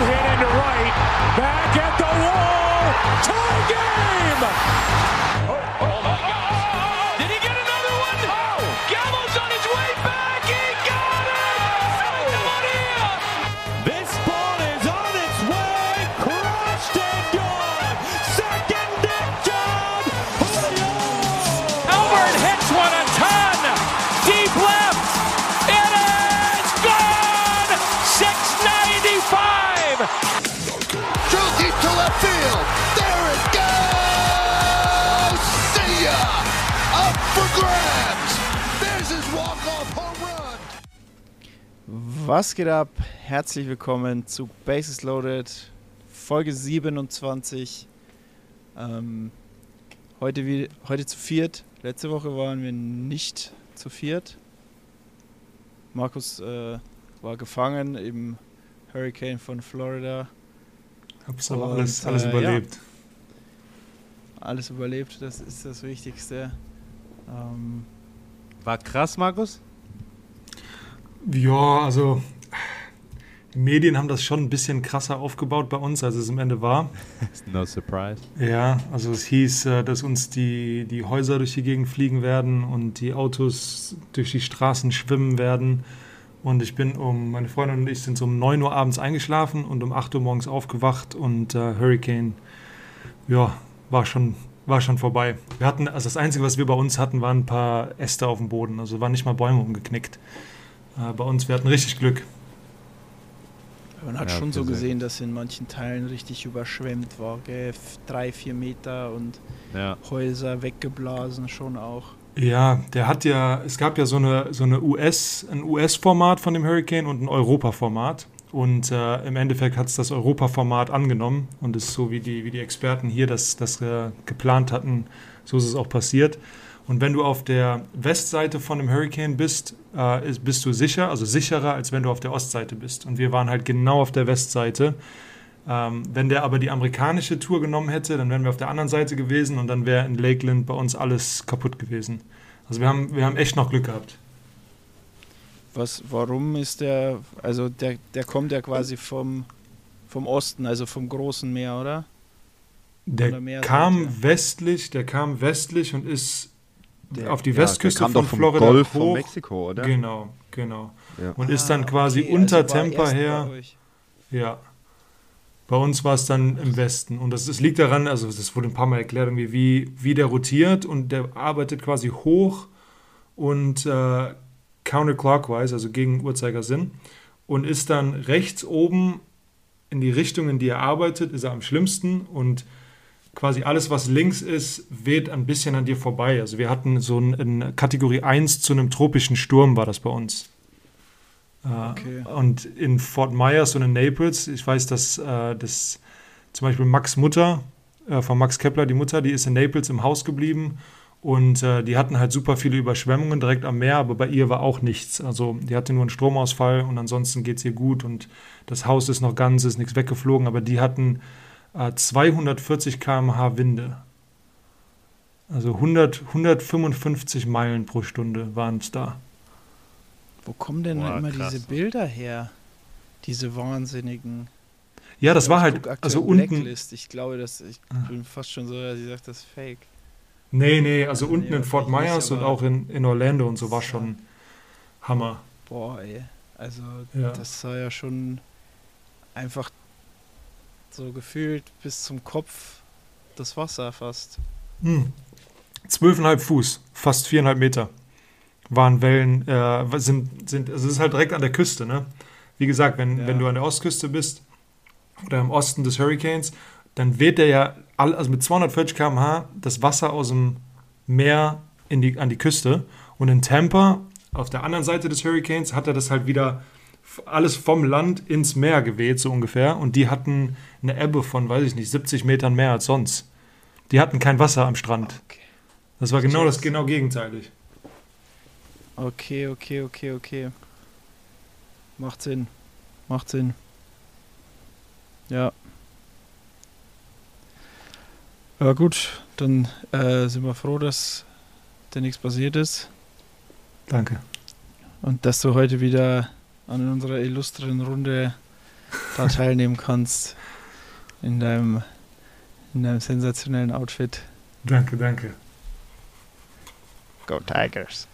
Hit into right. Back at the wall. Tie game. Oh, Was geht ab? Herzlich willkommen zu Bases Loaded, Folge 27. Ähm, heute, wie, heute zu viert. Letzte Woche waren wir nicht zu viert. Markus äh, war gefangen im Hurricane von Florida. Hab's aber Und, alles, alles äh, überlebt. Alles überlebt, das ist das Wichtigste. Ähm, War krass, Markus? Ja, also die Medien haben das schon ein bisschen krasser aufgebaut bei uns, als es am Ende war. No surprise. Ja, also es hieß, äh, dass uns die, die Häuser durch die Gegend fliegen werden und die Autos durch die Straßen schwimmen werden. Und ich bin um, meine Freundin und ich sind so um 9 Uhr abends eingeschlafen und um 8 Uhr morgens aufgewacht und äh, Hurricane, ja, war schon, war schon vorbei. Wir hatten, also das Einzige, was wir bei uns hatten, waren ein paar Äste auf dem Boden. Also waren nicht mal Bäume umgeknickt. Äh, bei uns, wir hatten richtig Glück. man hat Ja, schon so gesehen, dass in manchen Teilen richtig überschwemmt war. Gell? Drei, vier Meter und Ja. Häuser weggeblasen schon auch. Ja, der hat ja, es gab ja so eine, so eine US, ein US-Format von dem Hurricane und ein Europa-Format. Und äh, im Endeffekt hat es das Europa-Format angenommen und ist so, wie die, wie die Experten hier das, das äh, geplant hatten, so ist es auch passiert. Und wenn du auf der Westseite von dem Hurricane bist, äh, ist, bist du sicher, also sicherer, als wenn du auf der Ostseite bist. Und wir waren halt genau auf der Westseite. Ähm, wenn der aber die amerikanische Tour genommen hätte, dann wären wir auf der anderen Seite gewesen und dann wäre in Lakeland bei uns alles kaputt gewesen. Also wir haben, wir haben echt noch Glück gehabt. Was, warum ist der, also der, der kommt ja quasi vom, vom Osten, also vom großen Meer, oder? Der kam westlich, der kam westlich und ist Der- auf die ja, Westküste der kam von doch vom Florida Golf hoch. von Mexiko, oder? Genau, genau. Ja. Und ist dann Ah, quasi okay, unter also Tampa her. Ja. Bei uns war es dann im Westen. Und das, das liegt daran, also das wurde ein paar Mal erklärt, irgendwie, wie, wie der rotiert und der arbeitet quasi hoch und äh, counterclockwise, also gegen Uhrzeigersinn. Und ist dann rechts oben in die Richtung, in die er arbeitet, ist er am schlimmsten. Und quasi alles, was links ist, weht ein bisschen an dir vorbei. Also wir hatten so in Kategorie 1 zu einem tropischen Sturm war das bei uns. Äh, Okay. Und in Fort Myers und in Naples, ich weiß, dass, äh, dass zum Beispiel Max Mutter, äh, von Max Kepler, die Mutter, die ist in Naples im Haus geblieben und äh, die hatten halt super viele Überschwemmungen direkt am Meer, aber bei ihr war auch nichts. Also die hatte nur einen Stromausfall und ansonsten geht es ihr gut und das Haus ist noch ganz, ist nichts weggeflogen, aber die hatten 240 km/h Winde. Also 100, 155 Meilen pro Stunde waren es da. Wo kommen denn Boah, immer krass. diese Bilder her? Diese wahnsinnigen. Ja, das Ja, war ich halt, also unten, Blacklist. Ich glaube, dass ich Ah. bin fast schon so, dass ich sage, das ist fake. Nee, nee, also Nee, unten in Fort Myers und auch in, in Orlando und so war Ja. schon Hammer. Boah, ey. Also, Ja. das war ja schon einfach so gefühlt bis zum Kopf das Wasser fast. Hm. Zwölfeinhalb Fuß, fast viereinhalb Meter waren Wellen, äh, sind, sind, also es ist halt direkt an der Küste, ne? Wie gesagt, wenn, Ja. wenn du an der Ostküste bist oder im Osten des Hurricanes, dann weht der ja all, also mit 240 km/h das Wasser aus dem Meer in die, an die Küste. Und in Tampa, auf der anderen Seite des Hurricanes, hat er das halt wieder alles vom Land ins Meer geweht, so ungefähr. Und die hatten eine Ebbe von, weiß ich nicht, 70 Metern mehr als sonst. Die hatten kein Wasser am Strand. Okay. Das war genau das genau gegenteilig. Okay, okay, okay, okay. Macht Sinn. Macht Sinn. Ja. Ja gut, dann äh, sind wir froh, dass da nichts passiert ist Danke. und dass du heute wieder an unserer illustren Runde da teilnehmen kannst in deinem, in deinem sensationellen Outfit. Danke, danke. Go Tigers.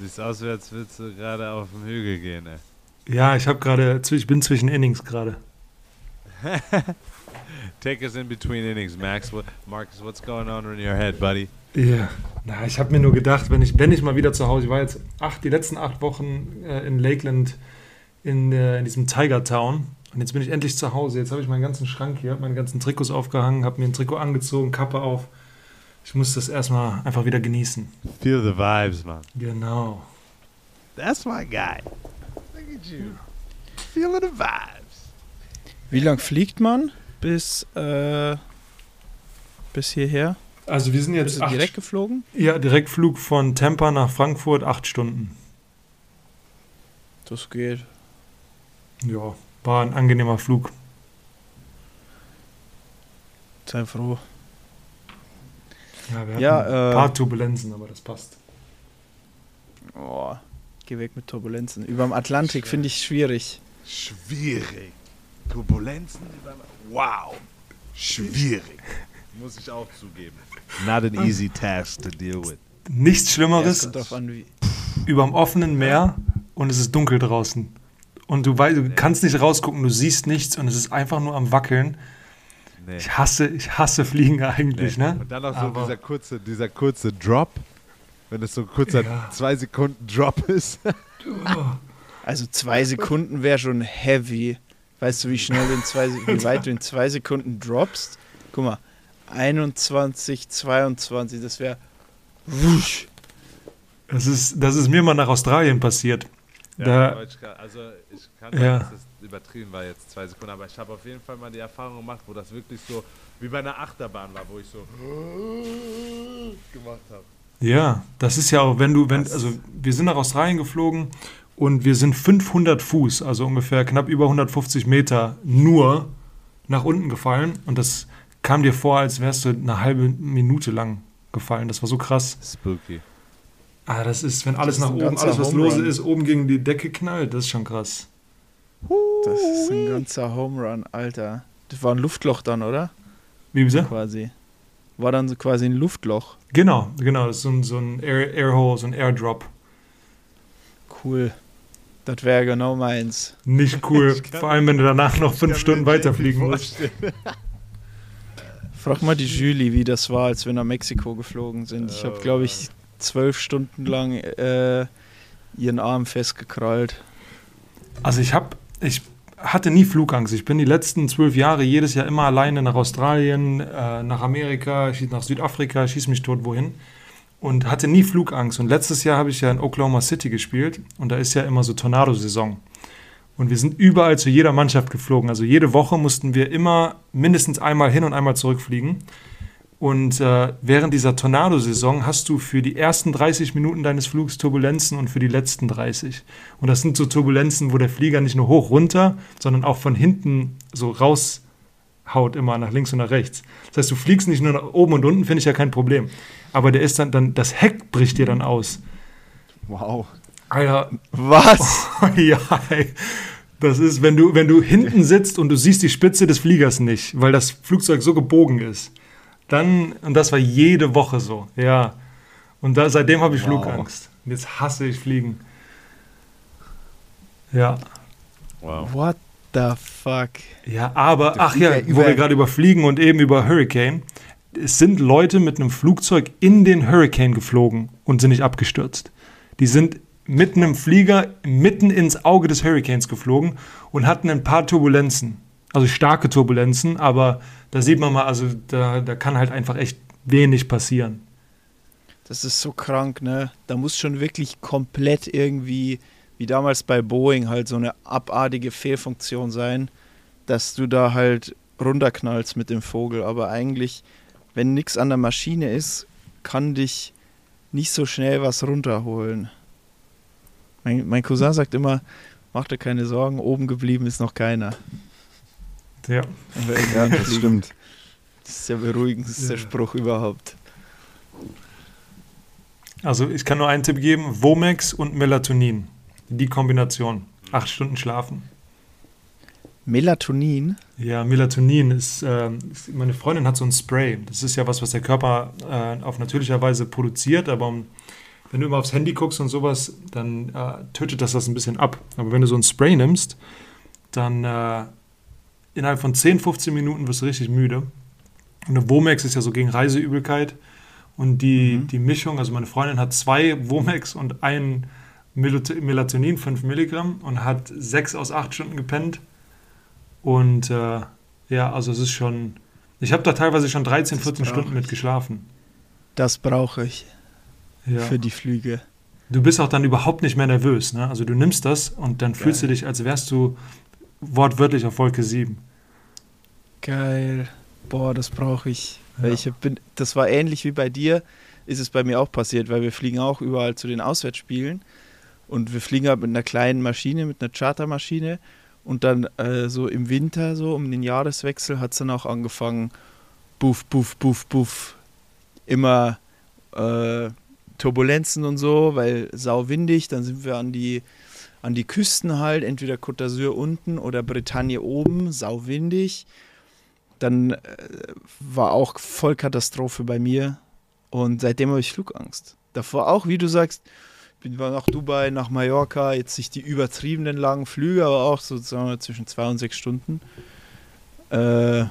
Siehst aus, als würdest du gerade auf den Hügel gehen, ey. Ja, ich habe gerade, ich bin zwischen Innings gerade. Take us in between innings, Max. What, Marcus, what's going on in your head, buddy? Ja, na, ich habe mir nur gedacht, wenn ich, wenn ich mal wieder zu Hause, ich war jetzt acht, die letzten acht Wochen äh, in Lakeland in, äh, in diesem Tiger Town und jetzt bin ich endlich zu Hause. Jetzt habe ich meinen ganzen Schrank hier, meine ganzen Trikots aufgehangen, habe mir ein Trikot angezogen, Kappe auf. Ich muss das erstmal einfach wieder genießen. Feel the vibes, man. Genau. That's my guy. Look at you. Feeling the vibes. Wie lang fliegt man bis, äh, bis hierher? Also wir sind Bist jetzt du acht, direkt geflogen? ja, Direktflug von Tampa nach Frankfurt, acht Stunden. Das geht. Ja, war ein angenehmer Flug. Sei froh. Ja, wir hatten Ja, ein äh, paar Turbulenzen, aber das passt. Oh, geh weg mit Turbulenzen. Über dem Atlantik finde ich schwierig. Schwierig. Turbulenzen über. Wow. Schwierig. Muss ich auch zugeben. Not an easy task to deal with. Nichts Ja, es Schlimmeres wie. über dem offenen Meer und es ist dunkel draußen. Und du, weißt, du kannst nicht rausgucken, du siehst nichts und es ist einfach nur am Wackeln. Nee. Ich hasse, ich hasse Fliegen eigentlich, nee. ne? Und dann noch so Aber- dieser kurze, dieser kurze Drop. Wenn es so ein kurzer Ja. zwei Sekunden Drop ist. Also zwei Sekunden wäre schon heavy. Weißt du, wie schnell du in zwei, wie weit du in zwei Sekunden droppst? Guck mal, 21, 22, das wäre wusch. Das ist, das ist mir mal nach Australien passiert. Da, wollte ich grad- also ich kann Ja. sagen, dass es übertrieben war jetzt zwei Sekunden, aber ich habe auf jeden Fall mal die Erfahrung gemacht, wo das wirklich so wie bei einer Achterbahn war, wo ich so gemacht habe. ja, das ist ja auch, wenn du, wenn, also wir sind nach Australien geflogen und wir sind 500 Fuß, also ungefähr knapp über 150 Meter nur nach unten gefallen und das kam dir vor, als wärst du eine halbe Minute lang gefallen. Das war so krass. Spooky. Ah, das ist, wenn alles ist nach oben, alles was lose ist, oben gegen die Decke knallt, das ist schon krass. Das ist ein ganzer Home Run, Alter. Das war ein Luftloch dann, oder? Wie bitte? Quasi. War dann so quasi ein Luftloch. Genau, genau, das ist so ein, so ein Air, Airhole, so ein Airdrop. Cool. Das wäre genau meins. Nicht cool, vor allem wenn du danach noch fünf Stunden weiterfliegen musst. Frag mal die Julie, wie das war, als wir nach Mexiko geflogen sind. Ich habe, Oh, glaube ich, zwölf Stunden lang äh, ihren Arm festgekrallt. Also ich habe, ich hatte nie Flugangst. Ich bin die letzten zwölf Jahre jedes Jahr immer alleine nach Australien, äh, nach Amerika, nach Südafrika, schieß mich tot wohin und hatte nie Flugangst. Und letztes Jahr habe ich ja in Oklahoma City gespielt und da ist ja immer so Tornado-Saison. Und wir sind überall zu jeder Mannschaft geflogen. Also jede Woche mussten wir immer mindestens einmal hin und einmal zurückfliegen. Und äh, während dieser Tornado-Saison hast du für die ersten 30 Minuten deines Flugs Turbulenzen und für die letzten 30. Und das sind so Turbulenzen, wo der Flieger nicht nur hoch runter, sondern auch von hinten so raushaut immer nach links und nach rechts. Das heißt, du fliegst nicht nur nach oben und unten, finde ich ja kein Problem. Aber der ist dann, dann, das Heck bricht dir dann aus. Wow. Alter, Was? ja, ey. Das ist, wenn du, wenn du hinten sitzt und du siehst die Spitze des Fliegers nicht, weil das Flugzeug so gebogen ist. Dann, und das war jede Woche so, ja. Und da, seitdem habe ich Wow. Flugangst. Und jetzt hasse ich Fliegen. Ja. Wow. What the fuck? Ja, aber, ach ja, wo wir gerade über Fliegen und eben über Hurricane. Es sind Leute mit einem Flugzeug in den Hurricane geflogen und sind nicht abgestürzt. Die sind mit einem Flieger mitten ins Auge des Hurricanes geflogen und hatten ein paar Turbulenzen. Also starke Turbulenzen, aber da sieht man mal, also da, da kann halt einfach echt wenig passieren. Das ist so krank, ne? Da muss schon wirklich komplett irgendwie, wie damals bei Boeing, halt so eine abartige Fehlfunktion sein, dass du da halt runterknallst mit dem Vogel. Aber eigentlich, wenn nichts an der Maschine ist, kann dich nicht so schnell was runterholen. Mein, mein Cousin sagt immer, mach dir keine Sorgen, oben geblieben ist noch keiner. Ja. Ja, das fliegen. stimmt. Das ist der beruhigendste Ja. Spruch überhaupt. Also ich kann nur einen Tipp geben, Vomex und Melatonin. Die Kombination. Acht Stunden schlafen. Melatonin? Ja, Melatonin ist, äh, meine Freundin hat so ein Spray. Das ist ja was, was der Körper äh, auf natürlicher Weise produziert, aber um, wenn du immer aufs Handy guckst und sowas, dann äh, tötet das das ein bisschen ab. Aber wenn du so ein Spray nimmst, dann äh, innerhalb von 10, 15 Minuten wirst du richtig müde. Und eine Womex ist ja so gegen Reiseübelkeit. Und die, mhm. die Mischung, also meine Freundin hat zwei Womex und ein Melatonin, 5 Milligramm, und hat sechs aus acht Stunden gepennt. Und äh, ja, also es ist schon. Ich habe da teilweise schon 13, 14 Stunden mit geschlafen. Das brauche ich. Ja. Für die Flüge. Du bist auch dann überhaupt nicht mehr nervös. Ne? Also du nimmst das und dann Geil. fühlst du dich, als wärst du wortwörtlich auf Wolke 7. Geil. Boah, das brauche ich. Ja. ich bin, das war ähnlich wie bei dir, ist es bei mir auch passiert, weil wir fliegen auch überall zu den Auswärtsspielen und wir fliegen halt mit einer kleinen Maschine, mit einer Chartermaschine und dann äh, so im Winter, so um den Jahreswechsel, hat es dann auch angefangen, buff, buff, buff, buff, immer äh, Turbulenzen und so, weil sau windig, dann sind wir an die, an die Küsten halt, entweder Côte d'Azur unten oder Bretagne oben, sau windig. Dann äh, war auch Vollkatastrophe bei mir und seitdem habe ich Flugangst. Davor auch, wie du sagst, bin wir nach Dubai, nach Mallorca, jetzt nicht die übertriebenen langen Flüge, aber auch so zwischen zwei und sechs Stunden. Äh,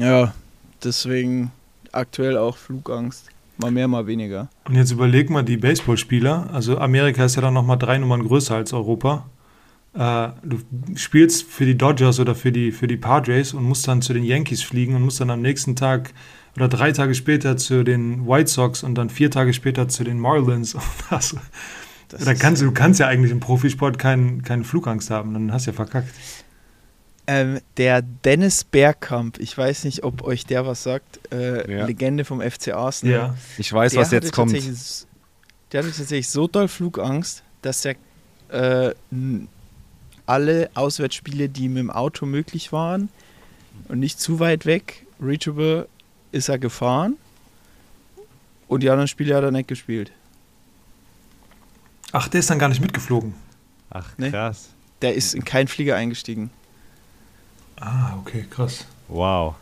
ja, deswegen aktuell auch Flugangst. Mal mehr, mal weniger. Und jetzt überleg mal die Baseballspieler. Also Amerika ist ja dann nochmal drei Nummern größer als Europa. Äh, du spielst für die Dodgers oder für die, für die Padres und musst dann zu den Yankees fliegen und musst dann am nächsten Tag oder drei Tage später zu den White Sox und dann vier Tage später zu den Marlins. Das, das da kannst, du kannst ja eigentlich im Profisport keinen, keinen Flugangst haben, dann hast du ja verkackt. Ähm, der Dennis Bergkamp, ich weiß nicht, ob euch der was sagt, äh, ja. Legende vom FC Arsenal. Ja, ich weiß, was jetzt kommt. Der hatte tatsächlich so doll Flugangst, dass er äh, alle Auswärtsspiele, die mit dem Auto möglich waren und nicht zu weit weg, reachable, ist er gefahren und die anderen Spiele hat er nicht gespielt. Ach, der ist dann gar nicht mitgeflogen. Ach, krass. Nee, der ist in keinen Flieger eingestiegen. Ah, okay, krass. Wow.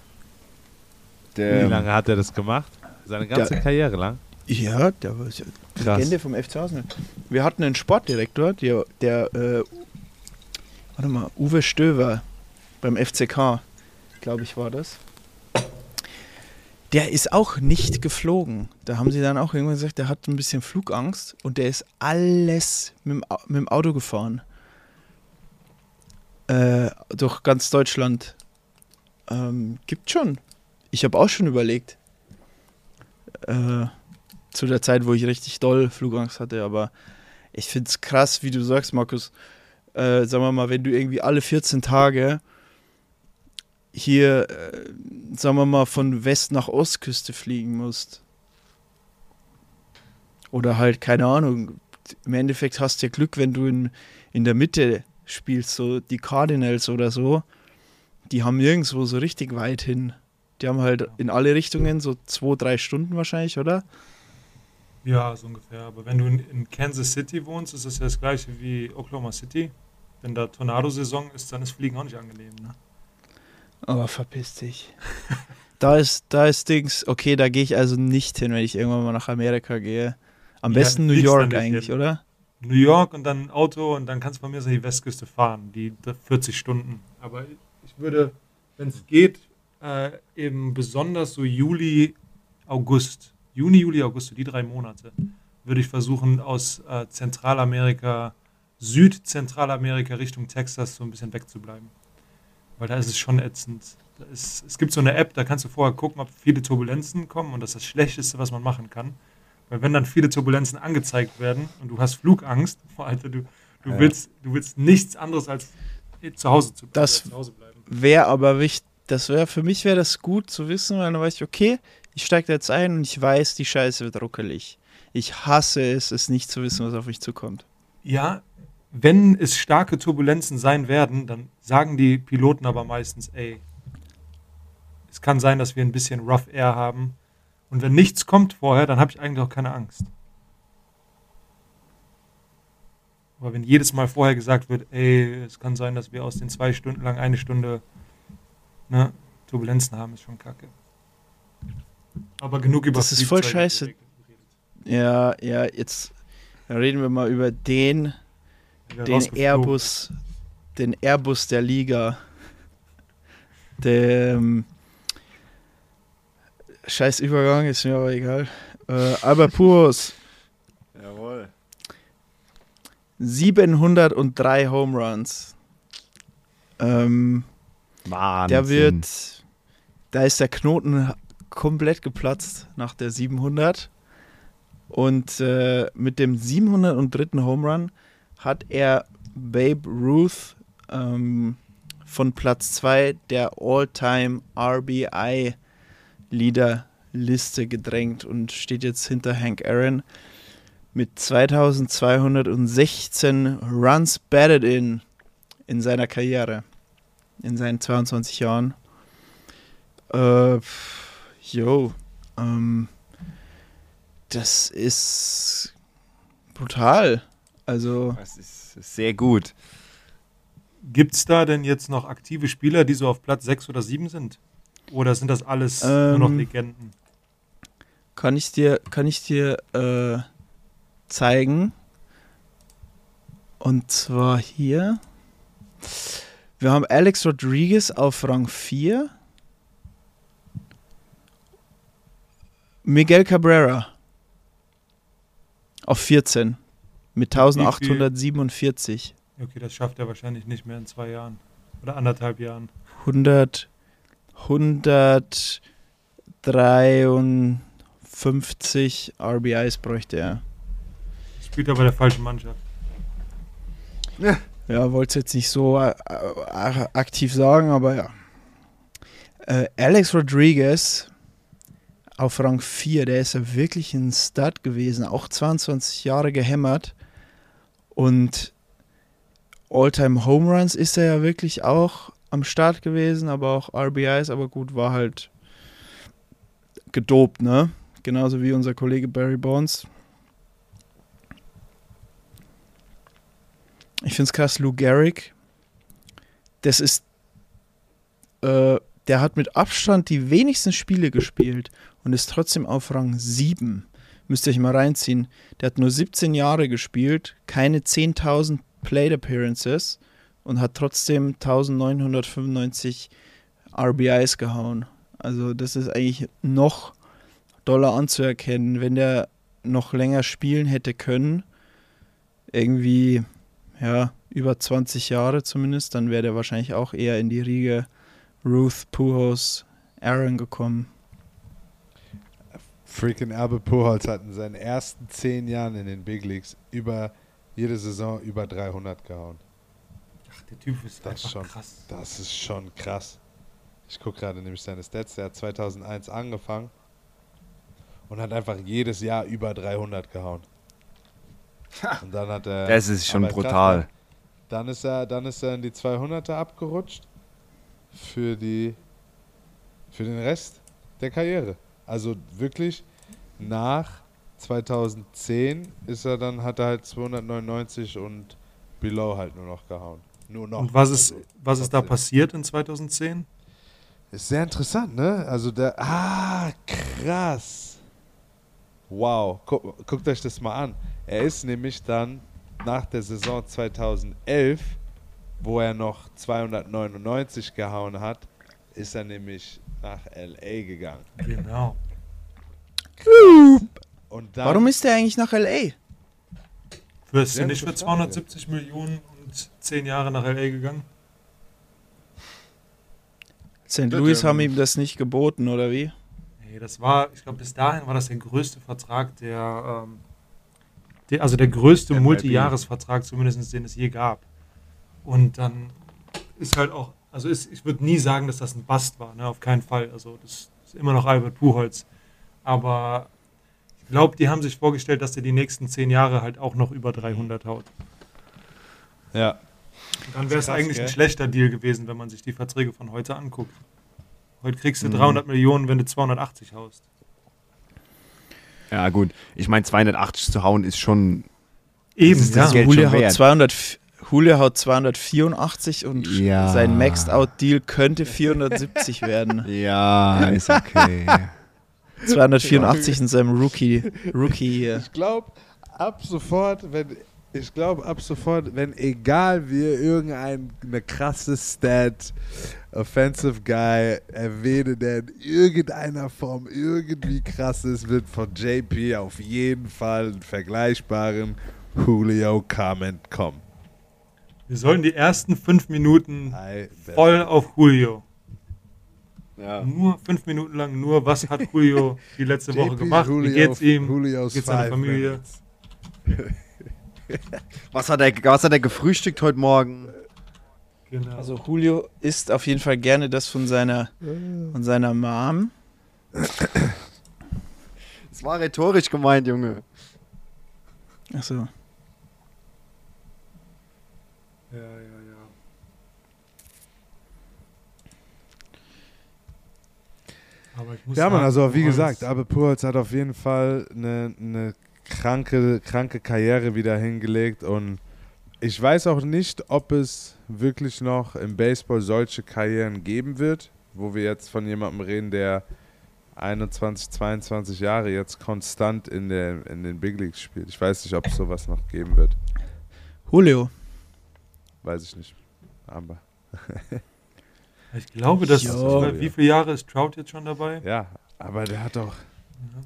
Der, Wie lange hat er das gemacht? Seine ganze der, Karriere lang? Ja, der war ja Legende vom FC Arsenal. Wir hatten einen Sportdirektor, der, der äh, warte mal, Uwe Stöver beim FCK, glaube ich, war das. Der ist auch nicht geflogen. Da haben sie dann auch irgendwann gesagt, der hat ein bisschen Flugangst und der ist alles mit dem, mit dem Auto gefahren. Äh, durch ganz Deutschland. Ähm, gibt schon. Ich habe auch schon überlegt. Äh, zu der Zeit, wo ich richtig doll Flugangst hatte, aber ich finde es krass, wie du sagst, Markus. Äh, sagen wir mal, wenn du irgendwie alle 14 Tage hier, äh, sagen wir mal, von West nach Ostküste fliegen musst. Oder halt, keine Ahnung, im Endeffekt hast du ja Glück, wenn du in, in der Mitte spielst, so die Cardinals oder so, die haben nirgendwo so richtig weit hin. Die haben halt in alle Richtungen so zwei, drei Stunden wahrscheinlich, oder? Ja, so ungefähr. Aber wenn du in, in Kansas City wohnst, ist das ja das gleiche wie Oklahoma City. Wenn da Tornadosaison ist, dann ist Fliegen auch nicht angenehm, ne? Aber verpiss dich. da ist, da ist Dings, okay, da gehe ich also nicht hin, wenn ich irgendwann mal nach Amerika gehe. Am ja, besten New York eigentlich, hin. oder? New York und dann ein Auto und dann kannst du von mir so die Westküste fahren, die 40 Stunden. Aber ich würde, wenn es geht, äh, eben besonders so Juli, August, Juni, Juli, August, die drei Monate, würde ich versuchen, aus äh, Zentralamerika, Südzentralamerika Richtung Texas so ein bisschen wegzubleiben weil da ist es schon ätzend. Ist, es gibt so eine App, da kannst du vorher gucken, ob viele Turbulenzen kommen und das ist das Schlechteste, was man machen kann. Weil wenn dann viele Turbulenzen angezeigt werden und du hast Flugangst, boah, Alter, du, du, ja. willst, du willst nichts anderes als zu Hause zu, das Wäre aber wichtig, das wäre für mich wäre das gut zu wissen, weil dann weiß ich, okay, ich steige da jetzt ein und ich weiß, die Scheiße wird ruckelig. Ich hasse es, es nicht zu wissen, was auf mich zukommt. Ja, wenn es starke Turbulenzen sein werden, dann sagen die Piloten aber meistens, ey, es kann sein, dass wir ein bisschen Rough Air haben. Und wenn nichts kommt vorher, dann habe ich eigentlich auch keine Angst. Aber wenn jedes Mal vorher gesagt wird, ey, es kann sein, dass wir aus den zwei Stunden lang eine Stunde ne, Turbulenzen haben, ist schon kacke. Aber genug über Das ist voll scheiße. Ja, ja, jetzt reden wir mal über den, Wieder den. Airbus, den Airbus der Liga. Der ähm, scheiß Übergang ist mir aber egal. Äh, Albert Pujols, Jawohl. 703 Home Runs. Ähm, Wahnsinn. der wird, da ist der Knoten komplett geplatzt nach der 700. Und äh, mit dem 703. Home Run hat er Babe Ruth ähm, von Platz 2 der All-Time RBI-Leader-Liste gedrängt und steht jetzt hinter Hank Aaron mit 2216 Runs batted in in seiner Karriere, in seinen 22 Jahren. Äh, yo, ähm, das ist brutal. Also, Das ist sehr gut. Gibt es da denn jetzt noch aktive Spieler, die so auf Platz 6 oder 7 sind? Oder sind das alles nur noch Ähm, Legenden? kann ich dir, kann ich dir äh, zeigen. Und zwar hier. Wir haben Alex Rodriguez auf Rang 4. Miguel Cabrera auf 14 mit 1847. Okay, das schafft er wahrscheinlich nicht mehr in zwei Jahren. Oder anderthalb Jahren. 100, 153 RBIs bräuchte er. Spielt er bei der falschen Mannschaft. Ja, wollte es jetzt nicht so äh, äh, aktiv sagen, aber ja. Äh, Alex Rodriguez auf Rang 4, der ist ja wirklich ein Stud gewesen, auch 22 Jahre gehämmert. Und All-Time Home Runs ist er ja wirklich auch am Start gewesen, aber auch RBIs, aber gut, war halt gedopt, ne? Genauso wie unser Kollege Barry Bonds. Ich finde es krass, Lou Gehrig, das ist, äh, der hat mit Abstand die wenigsten Spiele gespielt und ist trotzdem auf Rang 7. Müsst ihr euch mal reinziehen. Der hat nur 17 Jahre gespielt, keine 10.000 Plate Appearances und hat trotzdem 1995 RBIs gehauen. Also das ist eigentlich noch doller anzuerkennen, wenn der noch länger spielen hätte können. Irgendwie ja, über 20 Jahre zumindest, dann wäre der wahrscheinlich auch eher in die Riege Ruth, Pujols, Aaron gekommen. Freaking Albert Pujols hat in seinen ersten zehn Jahren in den Big Leagues über jede Saison über 300 gehauen. Der Typ ist Das einfach schon. krass. Das ist schon krass. Ich gucke gerade nämlich seine Stats. Der hat 2001 angefangen und hat einfach jedes Jahr über 300 gehauen. Und dann hat er. Das ist schon krass, brutal. ne? Dann ist er, dann ist er in die 200er abgerutscht für die, für den Rest der Karriere. Also wirklich nach 2010 ist er dann hat er halt 299 und below halt nur noch gehauen. Nur noch. Und was ist, Also, was ist da passiert in 2010? Ist sehr interessant, ne? Also der. Ah, krass. Wow. Guck, guckt euch das mal an. Er ist nämlich dann nach der Saison 2011, wo er noch 299 gehauen hat, ist er nämlich nach LA gegangen. Genau. Und dann, Warum ist der eigentlich nach LA? Wirst du nicht für gute Frage. 270 Millionen 10 Jahre nach L.A. gegangen? St. Louis haben ihm das nicht geboten, oder wie? Nee, das war, ich glaube, bis dahin war das der größte Vertrag, der, ähm, der also der größte. Multijahresvertrag zumindest, den es je gab. Und dann ist halt auch, also ist, ich würde nie sagen, dass das ein Bast war, ne, auf keinen Fall. Also das ist immer noch Albert Puholz. Aber ich glaube, die haben sich vorgestellt, dass der die nächsten 10 Jahre halt auch noch über 300 haut. Ja. Und dann wäre es eigentlich gell? ein schlechter Deal gewesen, wenn man sich die Verträge von heute anguckt. Heute kriegst du Mhm. 300 Millionen, wenn du 280 haust. Ja, gut. Ich meine, 280 zu hauen ist schon Eben, ist ja. das Geld Julio schon haut, wert. 200, Julio haut 284 und Ja. sein Maxed-Out-Deal könnte 470 werden. Ja, ist okay. 284 in seinem Rookie, Rookie hier. Ich glaube, ab sofort, wenn ich glaube, ab sofort, wenn egal wir irgendeine krasse Stat, Offensive Guy erwähnen, der in irgendeiner Form irgendwie krass ist, wird von JP auf jeden Fall einen vergleichbaren Julio-Comment kommen. Wir sollen die ersten fünf Minuten voll auf Julio. Ja. Nur fünf Minuten lang, nur was hat Julio die letzte Woche gemacht? Wie Julio- geht's ihm? Julios Wie geht's seiner Familie? Was hat, er, was hat er gefrühstückt heute Morgen? Genau. Also Julio isst auf jeden Fall gerne das von seiner, von seiner Mom. Das war rhetorisch gemeint, Junge. Achso. ja, ja, ja. Aber ich muss Ja, man, also wie gesagt, Abe Pujols hat auf jeden Fall eine, eine kranke, kranke Karriere wieder hingelegt und ich weiß auch nicht, ob es wirklich noch im Baseball solche Karrieren geben wird, wo wir jetzt von jemandem reden, der 21, 22 Jahre jetzt konstant in, der, in den Big Leagues spielt. Ich weiß nicht, ob es sowas noch geben wird. Julio. Weiß ich nicht. Aber Ich glaube, dass. Jo. Wie viele Jahre ist Trout jetzt schon dabei? ja, aber der hat doch.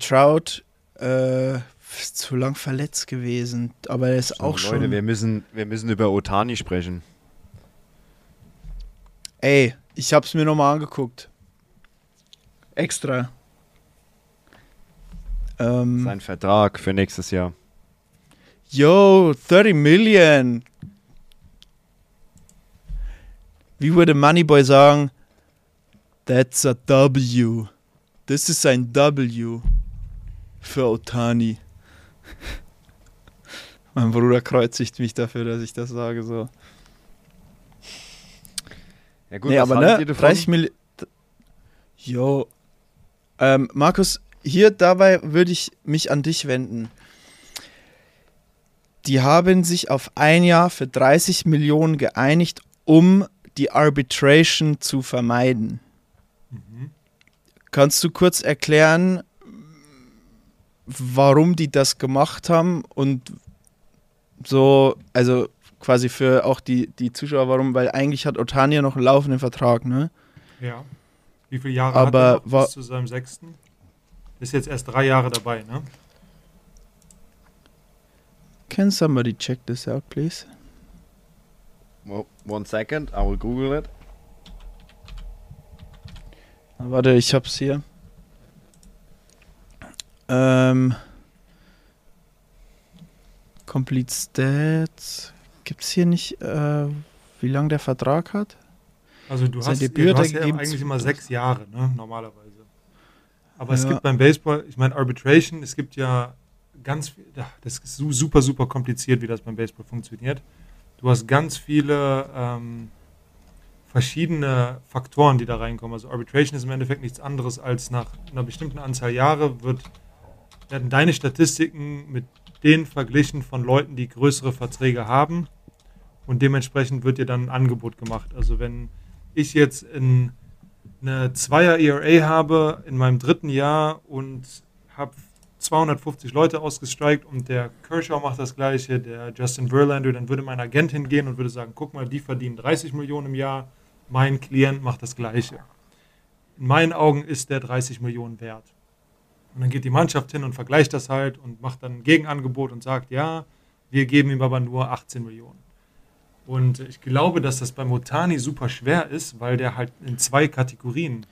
Trout äh, ist zu lang verletzt gewesen, aber er ist auch So, schon. Leute, wir müssen, wir müssen über Otani sprechen. Ey, ich hab's mir nochmal angeguckt. Extra. Ähm, Sein Vertrag für nächstes Jahr. yo, 30 Million. Wie würde Moneyboy sagen? That's a W. Das ist ein W für Otani. mein Bruder kreuzigt mich dafür, dass ich das sage so. Ja gut, nee, aber ne, ihr davon? 30 Millionen. Jo. Ähm, Markus, hier dabei würde ich mich an dich wenden. Die haben sich auf ein Jahr für 30 Millionen geeinigt, um die Arbitration zu vermeiden. Mhm. Kannst du kurz erklären, warum die das gemacht haben und so, also quasi für auch die, die Zuschauer, warum? Weil eigentlich hat Otani ja noch einen laufenden Vertrag, ne? Ja. Wie viele Jahre Aber hat er noch bis zu seinem sechsten? Ist jetzt erst drei Jahre dabei, ne? Can somebody check this out, please? Well, one second, I will Google it. Na, Warte, ich hab's hier. Ähm. Complete Stats. Gibt's hier nicht, äh, wie lang der Vertrag hat? Also du Sein hast, Debüt ja, du hast ja eigentlich immer sechs Jahre, ne? Normalerweise. Aber es Ja. gibt beim Baseball, ich meine Arbitration, es gibt ja ganz viel, das ist su- super, super kompliziert, wie das beim Baseball funktioniert. Du hast ganz viele ähm, verschiedene Faktoren, die da reinkommen. Also Arbitration ist im Endeffekt nichts anderes als nach einer bestimmten Anzahl Jahre wird, werden deine Statistiken mit denen verglichen von Leuten, die größere Verträge haben und dementsprechend wird dir dann ein Angebot gemacht. Also wenn ich jetzt in eine Zweier ERA habe in meinem dritten Jahr und habe 250 Leute ausgestrikt und der Kershaw macht das gleiche, der Justin Verlander, dann würde mein Agent hingehen und würde sagen, guck mal, die verdienen 30 Millionen im Jahr, mein Klient macht das gleiche. In meinen Augen ist der 30 Millionen wert. Und dann geht die Mannschaft hin und vergleicht das halt und macht dann ein Gegenangebot und sagt, ja, wir geben ihm aber nur 18 Millionen. Und ich glaube, dass das beim Otani super schwer ist, weil der halt in zwei Kategorien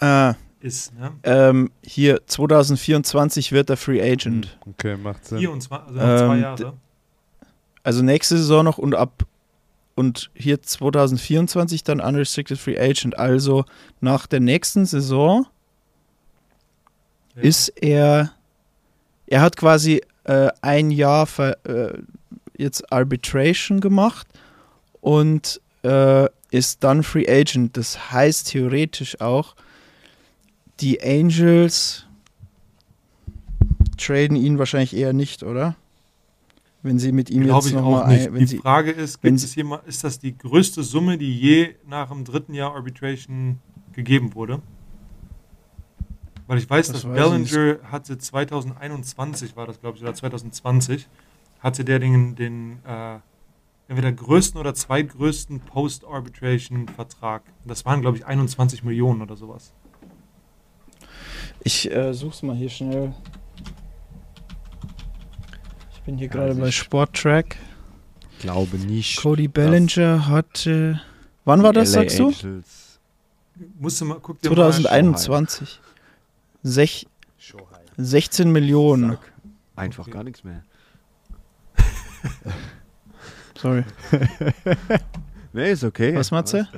Äh, ist. Ne? ähm, hier, 2024 wird er Free Agent. Okay, macht Sinn. 24, also noch zwei Ähm, Jahre. Also nächste Saison noch und ab und hier 2024 dann Unrestricted Free Agent. Also nach der nächsten Saison Ja. ist er, er hat quasi äh, ein Jahr ver, äh, jetzt Arbitration gemacht und äh, ist dann Free Agent. Das heißt theoretisch auch, die Angels traden ihn wahrscheinlich eher nicht, oder? wenn sie mit ihm Glaube jetzt nochmal ein, wenn Die sie, Frage ist, wenn gibt sie- es jemand, ist das die größte Summe, die je nach dem dritten Jahr Arbitration gegeben wurde? Weil ich weiß, Das dass weiß ich Bellinger hatte 2021, war das glaube ich, oder 2020, hatte der den, den äh, entweder größten oder zweitgrößten Post-Arbitration-Vertrag. Das waren glaube ich 21 Millionen oder sowas. ich äh, such's mal hier schnell. Ich bin hier Ja, gerade also bei ich- Sporttrack. Glaube nicht. Cody Bellinger hatte. Wann war das, sagst du? Angels. Musst du mal, guck dir mal 2021. Sech, 16 Millionen. Sag einfach Okay. gar nichts mehr. Sorry. Nee, ist okay. Was, Matze?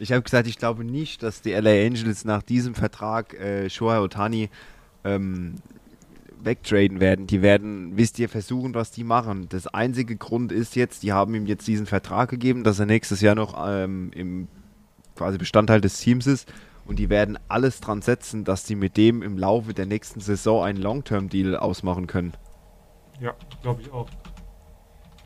Ich habe gesagt, ich glaube nicht, dass die LA Angels nach diesem Vertrag äh, Shohei Otani ähm, wegtraden werden. Die werden, wisst ihr, versuchen, was die machen. Das einzige Grund ist jetzt, die haben ihm jetzt diesen Vertrag gegeben, dass er nächstes Jahr noch ähm, im quasi Bestandteil des Teams ist. Und die werden alles dran setzen, dass die mit dem im Laufe der nächsten Saison einen Long-Term-Deal ausmachen können. Ja, glaube ich auch.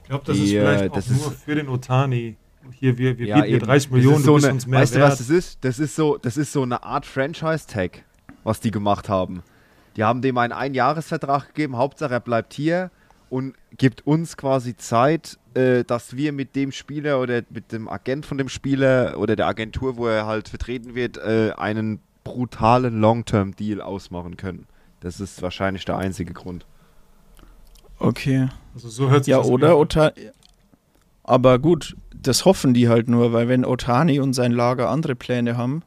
Ich glaube, das Die, ist vielleicht äh, auch das nur ist- für den Otani. Hier, wir, wir Ja, bieten dir eben. 30 Das Millionen, ist so du eine, uns mehr Weißt du, wert. was das ist? Das ist so, das ist so eine Art Franchise-Tag, was die gemacht haben. Die haben dem einen Einjahresvertrag gegeben, Hauptsache er bleibt hier und gibt uns quasi Zeit, äh, dass wir mit dem Spieler oder mit dem Agent von dem Spieler oder der Agentur, wo er halt vertreten wird, äh, einen brutalen Long-Term-Deal ausmachen können. Das ist wahrscheinlich der einzige Grund. Okay. Also so hört sich Ja, das oder an. Otani. Aber gut, das hoffen die halt nur, weil wenn Otani und sein Lager andere Pläne haben,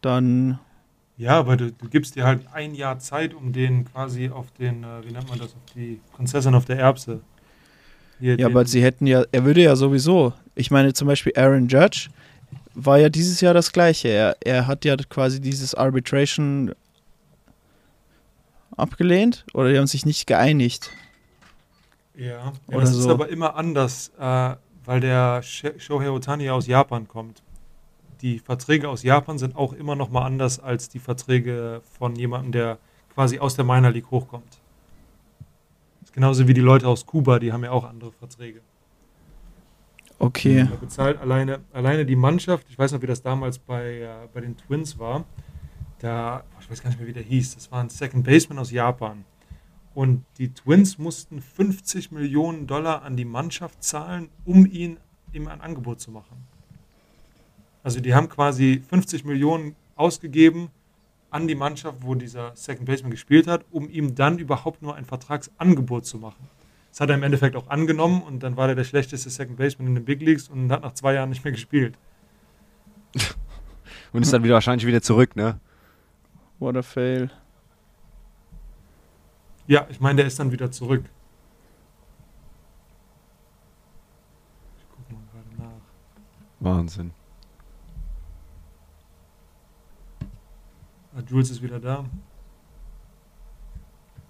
dann. Ja, aber du, du gibst dir halt ein Jahr Zeit, um den quasi auf den, äh, wie nennt man das, auf die Prinzessin auf der Erbse. Ja, aber sie hätten ja, er würde ja sowieso. Ich meine zum Beispiel Aaron Judge war ja dieses Jahr das gleiche. Er, er hat ja quasi dieses Arbitration abgelehnt oder die haben sich nicht geeinigt. Ja, ja Oder das ist so. aber immer anders, äh, weil der Sh- Shohei Otani ja aus Japan kommt. Die Verträge aus Japan sind auch immer noch mal anders als die Verträge von jemandem, der quasi aus der Minor League hochkommt. Genauso wie die Leute aus Kuba, die haben ja auch andere Verträge. Okay. Er bezahlt alleine, alleine die Mannschaft, ich weiß noch, wie das damals bei, äh, bei den Twins war. Da, ich weiß gar nicht mehr, wie der hieß. Das war ein Second Baseman aus Japan. Und die Twins mussten 50 Millionen Dollar an die Mannschaft zahlen, um ihn ihm ein Angebot zu machen. Also die haben quasi 50 Millionen ausgegeben an die Mannschaft, wo dieser Second Baseman gespielt hat, um ihm dann überhaupt nur ein Vertragsangebot zu machen. Das hat er im Endeffekt auch angenommen und dann war er der schlechteste Second Baseman in den Big Leagues und hat nach zwei Jahren nicht mehr gespielt. Und ist dann wieder wahrscheinlich wieder zurück, ne? What a fail. Ja, ich meine, der ist dann wieder zurück. Ich guck mal gerade nach. Wahnsinn. Ah, Jules ist wieder da.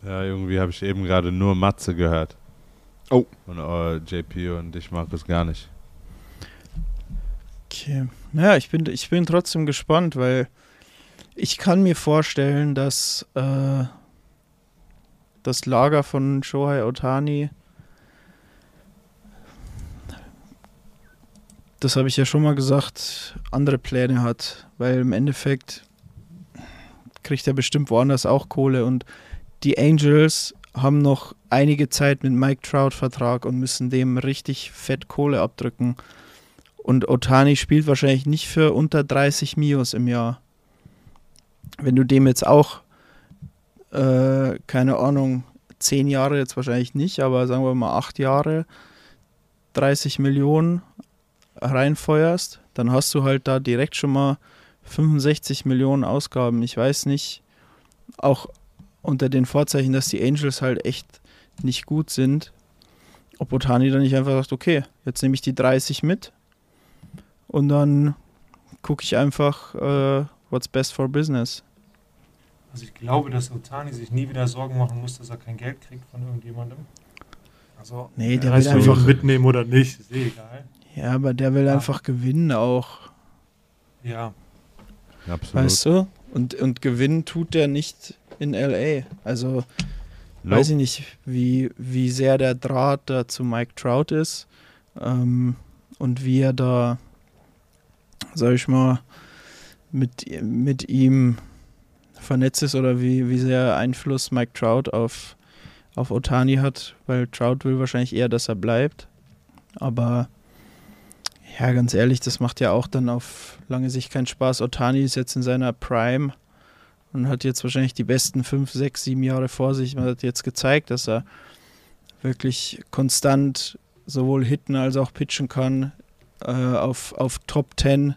Ja, irgendwie habe ich eben gerade nur Matze gehört. Oh. Und äh, JP und ich mag es gar nicht. Okay. Ja, ich bin, ich bin trotzdem gespannt, weil ich kann mir vorstellen, dass äh, das Lager von Shohei Otani, das habe ich ja schon mal gesagt, andere Pläne hat, weil im Endeffekt kriegt er bestimmt woanders auch Kohle und die Angels haben noch einige Zeit mit Mike Trout Vertrag und müssen dem richtig fett Kohle abdrücken. Und Otani spielt wahrscheinlich nicht für unter 30 Mios im Jahr. Wenn du dem jetzt auch, äh, keine Ahnung, 10 Jahre jetzt wahrscheinlich nicht, aber sagen wir mal 8 Jahre, 30 Millionen reinfeuerst, dann hast du halt da direkt schon mal 65 Millionen Ausgaben. Ich weiß nicht, auch unter den Vorzeichen, dass die Angels halt echt nicht gut sind, ob Otani dann nicht einfach sagt, okay, jetzt nehme ich die 30 mit und dann gucke ich einfach, äh, what's best for business. Also ich glaube, dass Otani sich nie wieder Sorgen machen muss, dass er kein Geld kriegt von irgendjemandem. Also, Nee, der will einfach- mitnehmen oder nicht, ist eh egal. Ja, aber der will Ja. einfach gewinnen auch, Ja, Absolut. weißt du? Und, und gewinnen tut der nicht in LA. Also Nope. weiß ich nicht, wie, wie sehr der Draht da zu Mike Trout ist ähm, und wie er da, sag ich mal, mit, mit ihm vernetzt ist oder wie, wie sehr Einfluss Mike Trout auf, auf Otani hat, weil Trout will wahrscheinlich eher, dass er bleibt. Aber ja, ganz ehrlich, das macht ja auch dann auf lange Sicht keinen Spaß. Otani ist jetzt in seiner Prime und hat jetzt wahrscheinlich die besten fünf, sechs, sieben Jahre vor sich. Man hat jetzt gezeigt, dass er wirklich konstant sowohl hitten als auch pitchen kann äh, auf, auf Top 10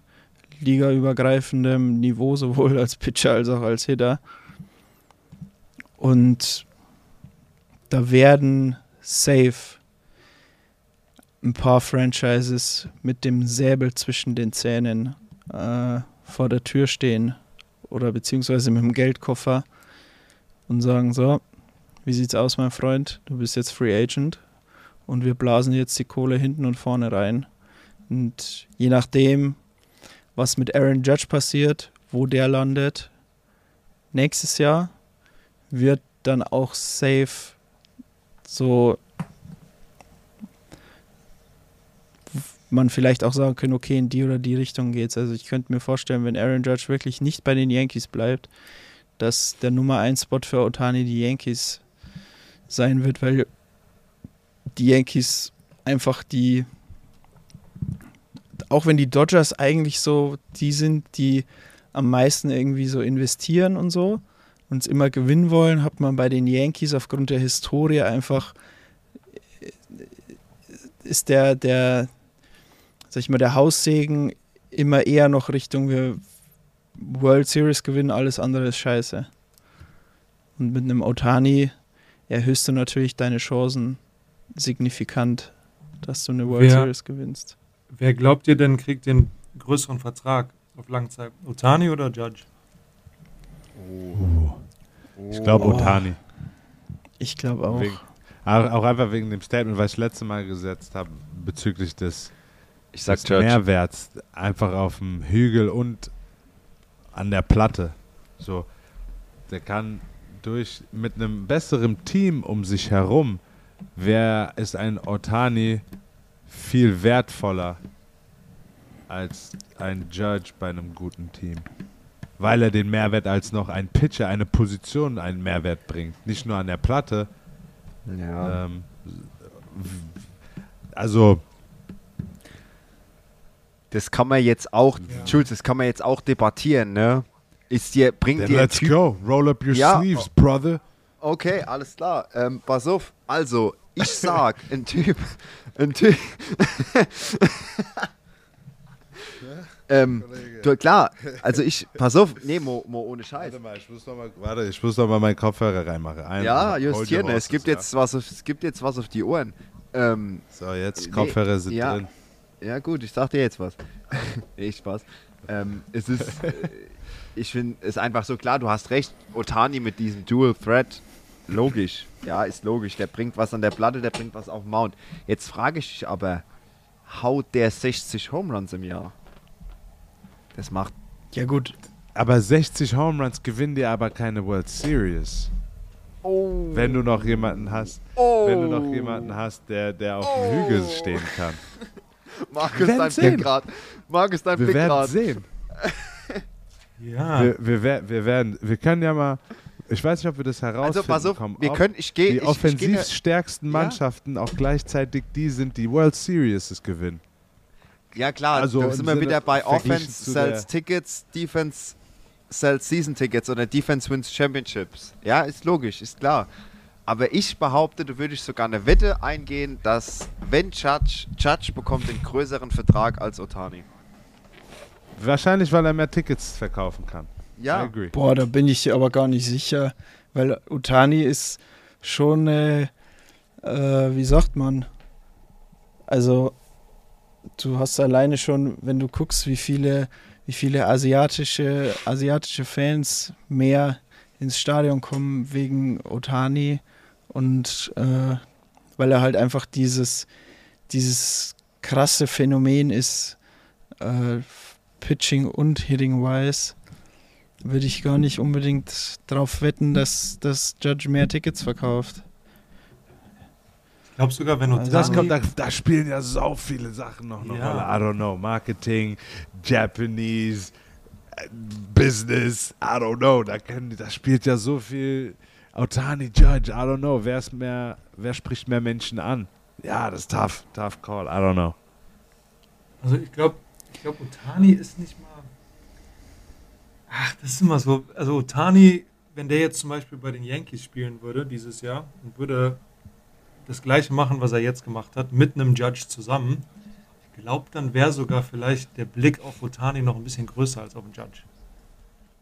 ligaübergreifendem Niveau, sowohl als Pitcher als auch als Hitter. Und da werden safe ein paar Franchises mit dem Säbel zwischen den Zähnen äh, vor der Tür stehen oder beziehungsweise mit dem Geldkoffer und sagen so, wie sieht's aus, mein Freund? Du bist jetzt Free Agent und wir blasen jetzt die Kohle hinten und vorne rein. Und je nachdem, was mit Aaron Judge passiert, wo der landet, nächstes Jahr wird dann auch safe so man vielleicht auch sagen können, okay, in die oder die Richtung geht's. Also ich könnte mir vorstellen, wenn Aaron Judge wirklich nicht bei den Yankees bleibt, dass der Nummer 1 Spot für Otani die Yankees sein wird, weil die Yankees einfach die auch wenn die Dodgers eigentlich so die sind, die am meisten irgendwie so investieren und so und es immer gewinnen wollen, hat man bei den Yankees aufgrund der Historie einfach ist der der sag ich mal der Haussegen immer eher noch Richtung wir World Series gewinnen, alles andere ist scheiße. Und mit einem Otani erhöhst du natürlich deine Chancen signifikant, dass du eine World Wer- Series gewinnst. Wer glaubt ihr denn, kriegt den größeren Vertrag auf Langzeit? Otani oder Judge? Ich glaube Oh. Otani. Ich glaube auch. Wegen, auch, auch einfach wegen dem Statement, was ich letzte Mal gesetzt habe, bezüglich des, Ich sag des Judge. Mehrwerts. Einfach auf dem Hügel und an der Platte. So, der kann durch mit einem besseren Team um sich herum, wer ist ein Otani viel wertvoller als ein Judge bei einem guten Team. Weil er den Mehrwert als noch ein Pitcher, eine Position einen Mehrwert bringt. Nicht nur an der Platte, Ja. ähm, also, Das kann man jetzt auch, Schulz, das kann man jetzt auch debattieren, ne? Ist dir, bringt then dir let's Typ go. Roll up your Ja. sleeves, brother. Okay, alles klar. Ähm, pass auf. Also, ich sag, ein Typ, ein Typ. ähm, du, klar, also ich, pass auf, nee, Mo, Mo ohne Scheiß. Warte mal, ich muss noch mal, warte, ich muss noch mal meinen Kopfhörer reinmachen. Ein- Ja, justieren, es gibt ja. jetzt was auf, es gibt jetzt was auf die Ohren. Ähm, So, jetzt Nee, Kopfhörer sind ja. drin. Ja gut, ich sag dir jetzt was. nee, Spaß. Ähm, es ist, äh, ich finde, es ist einfach so klar, du hast recht, Otani mit diesem Dual Threat, logisch, ja, ist logisch, der bringt was an der Platte, der bringt was auf den Mount. Jetzt frage ich dich aber, haut der 60 Home Runs im Jahr? Das macht, Ja gut, Aber 60 Home Runs gewinnen dir aber keine World Series. oh, Wenn du noch jemanden hast, oh, wenn du noch jemanden hast, der, der auf dem Hügel stehen kann. Markus, dein. Blick grad, Markus, dein Wir Blick werden grad. sehen. Ja. Wir, wir, wir werden, wir können ja mal, ich weiß nicht, ob wir das herausfinden Also pass auf, kommen, wir können, ich gehe, die ich, ich offensiv gehe, stärksten Ja. Mannschaften auch gleichzeitig die sind, die World Series gewinnen. Ja klar, Also da sind wir wieder bei Offense sells Tickets, Defense sells Season Tickets oder Defense wins Championships. Ja, ist logisch, ist klar. Aber ich behaupte, du würdest sogar eine Wette eingehen, dass wenn Judge, Judge bekommt den größeren Vertrag als Otani. Wahrscheinlich, weil er mehr Tickets verkaufen kann. I Ja, agree. boah, da bin ich aber gar nicht sicher, weil Utani ist schon, äh, äh, wie sagt man, also du hast alleine schon, wenn du guckst, wie viele, wie viele asiatische, asiatische Fans mehr ins Stadion kommen wegen Otani und äh, weil er halt einfach dieses, dieses krasse Phänomen ist, äh, Pitching und Hitting-wise. würde ich gar nicht unbedingt darauf wetten, dass, dass Judge mehr Tickets verkauft. Ich glaube sogar, wenn Also Das kommt, da, da spielen ja so viele Sachen noch eine Ja. Rolle. I don't know. Marketing, Japanese, äh, Business, I don't know. Da, können, da spielt ja so viel. Otani Judge, I don't know. Wer, ist mehr, wer spricht mehr Menschen an? Ja, das ist tough. Tough call. I don't know. Also ich glaube, ich glaube, Otani ist nicht mal. Ach, das ist immer so. Also Otani, wenn der jetzt zum Beispiel bei den Yankees spielen würde dieses Jahr und würde das gleiche machen, was er jetzt gemacht hat, mit einem Judge zusammen, ich glaube, dann wäre sogar vielleicht der Blick auf Otani noch ein bisschen größer als auf den Judge.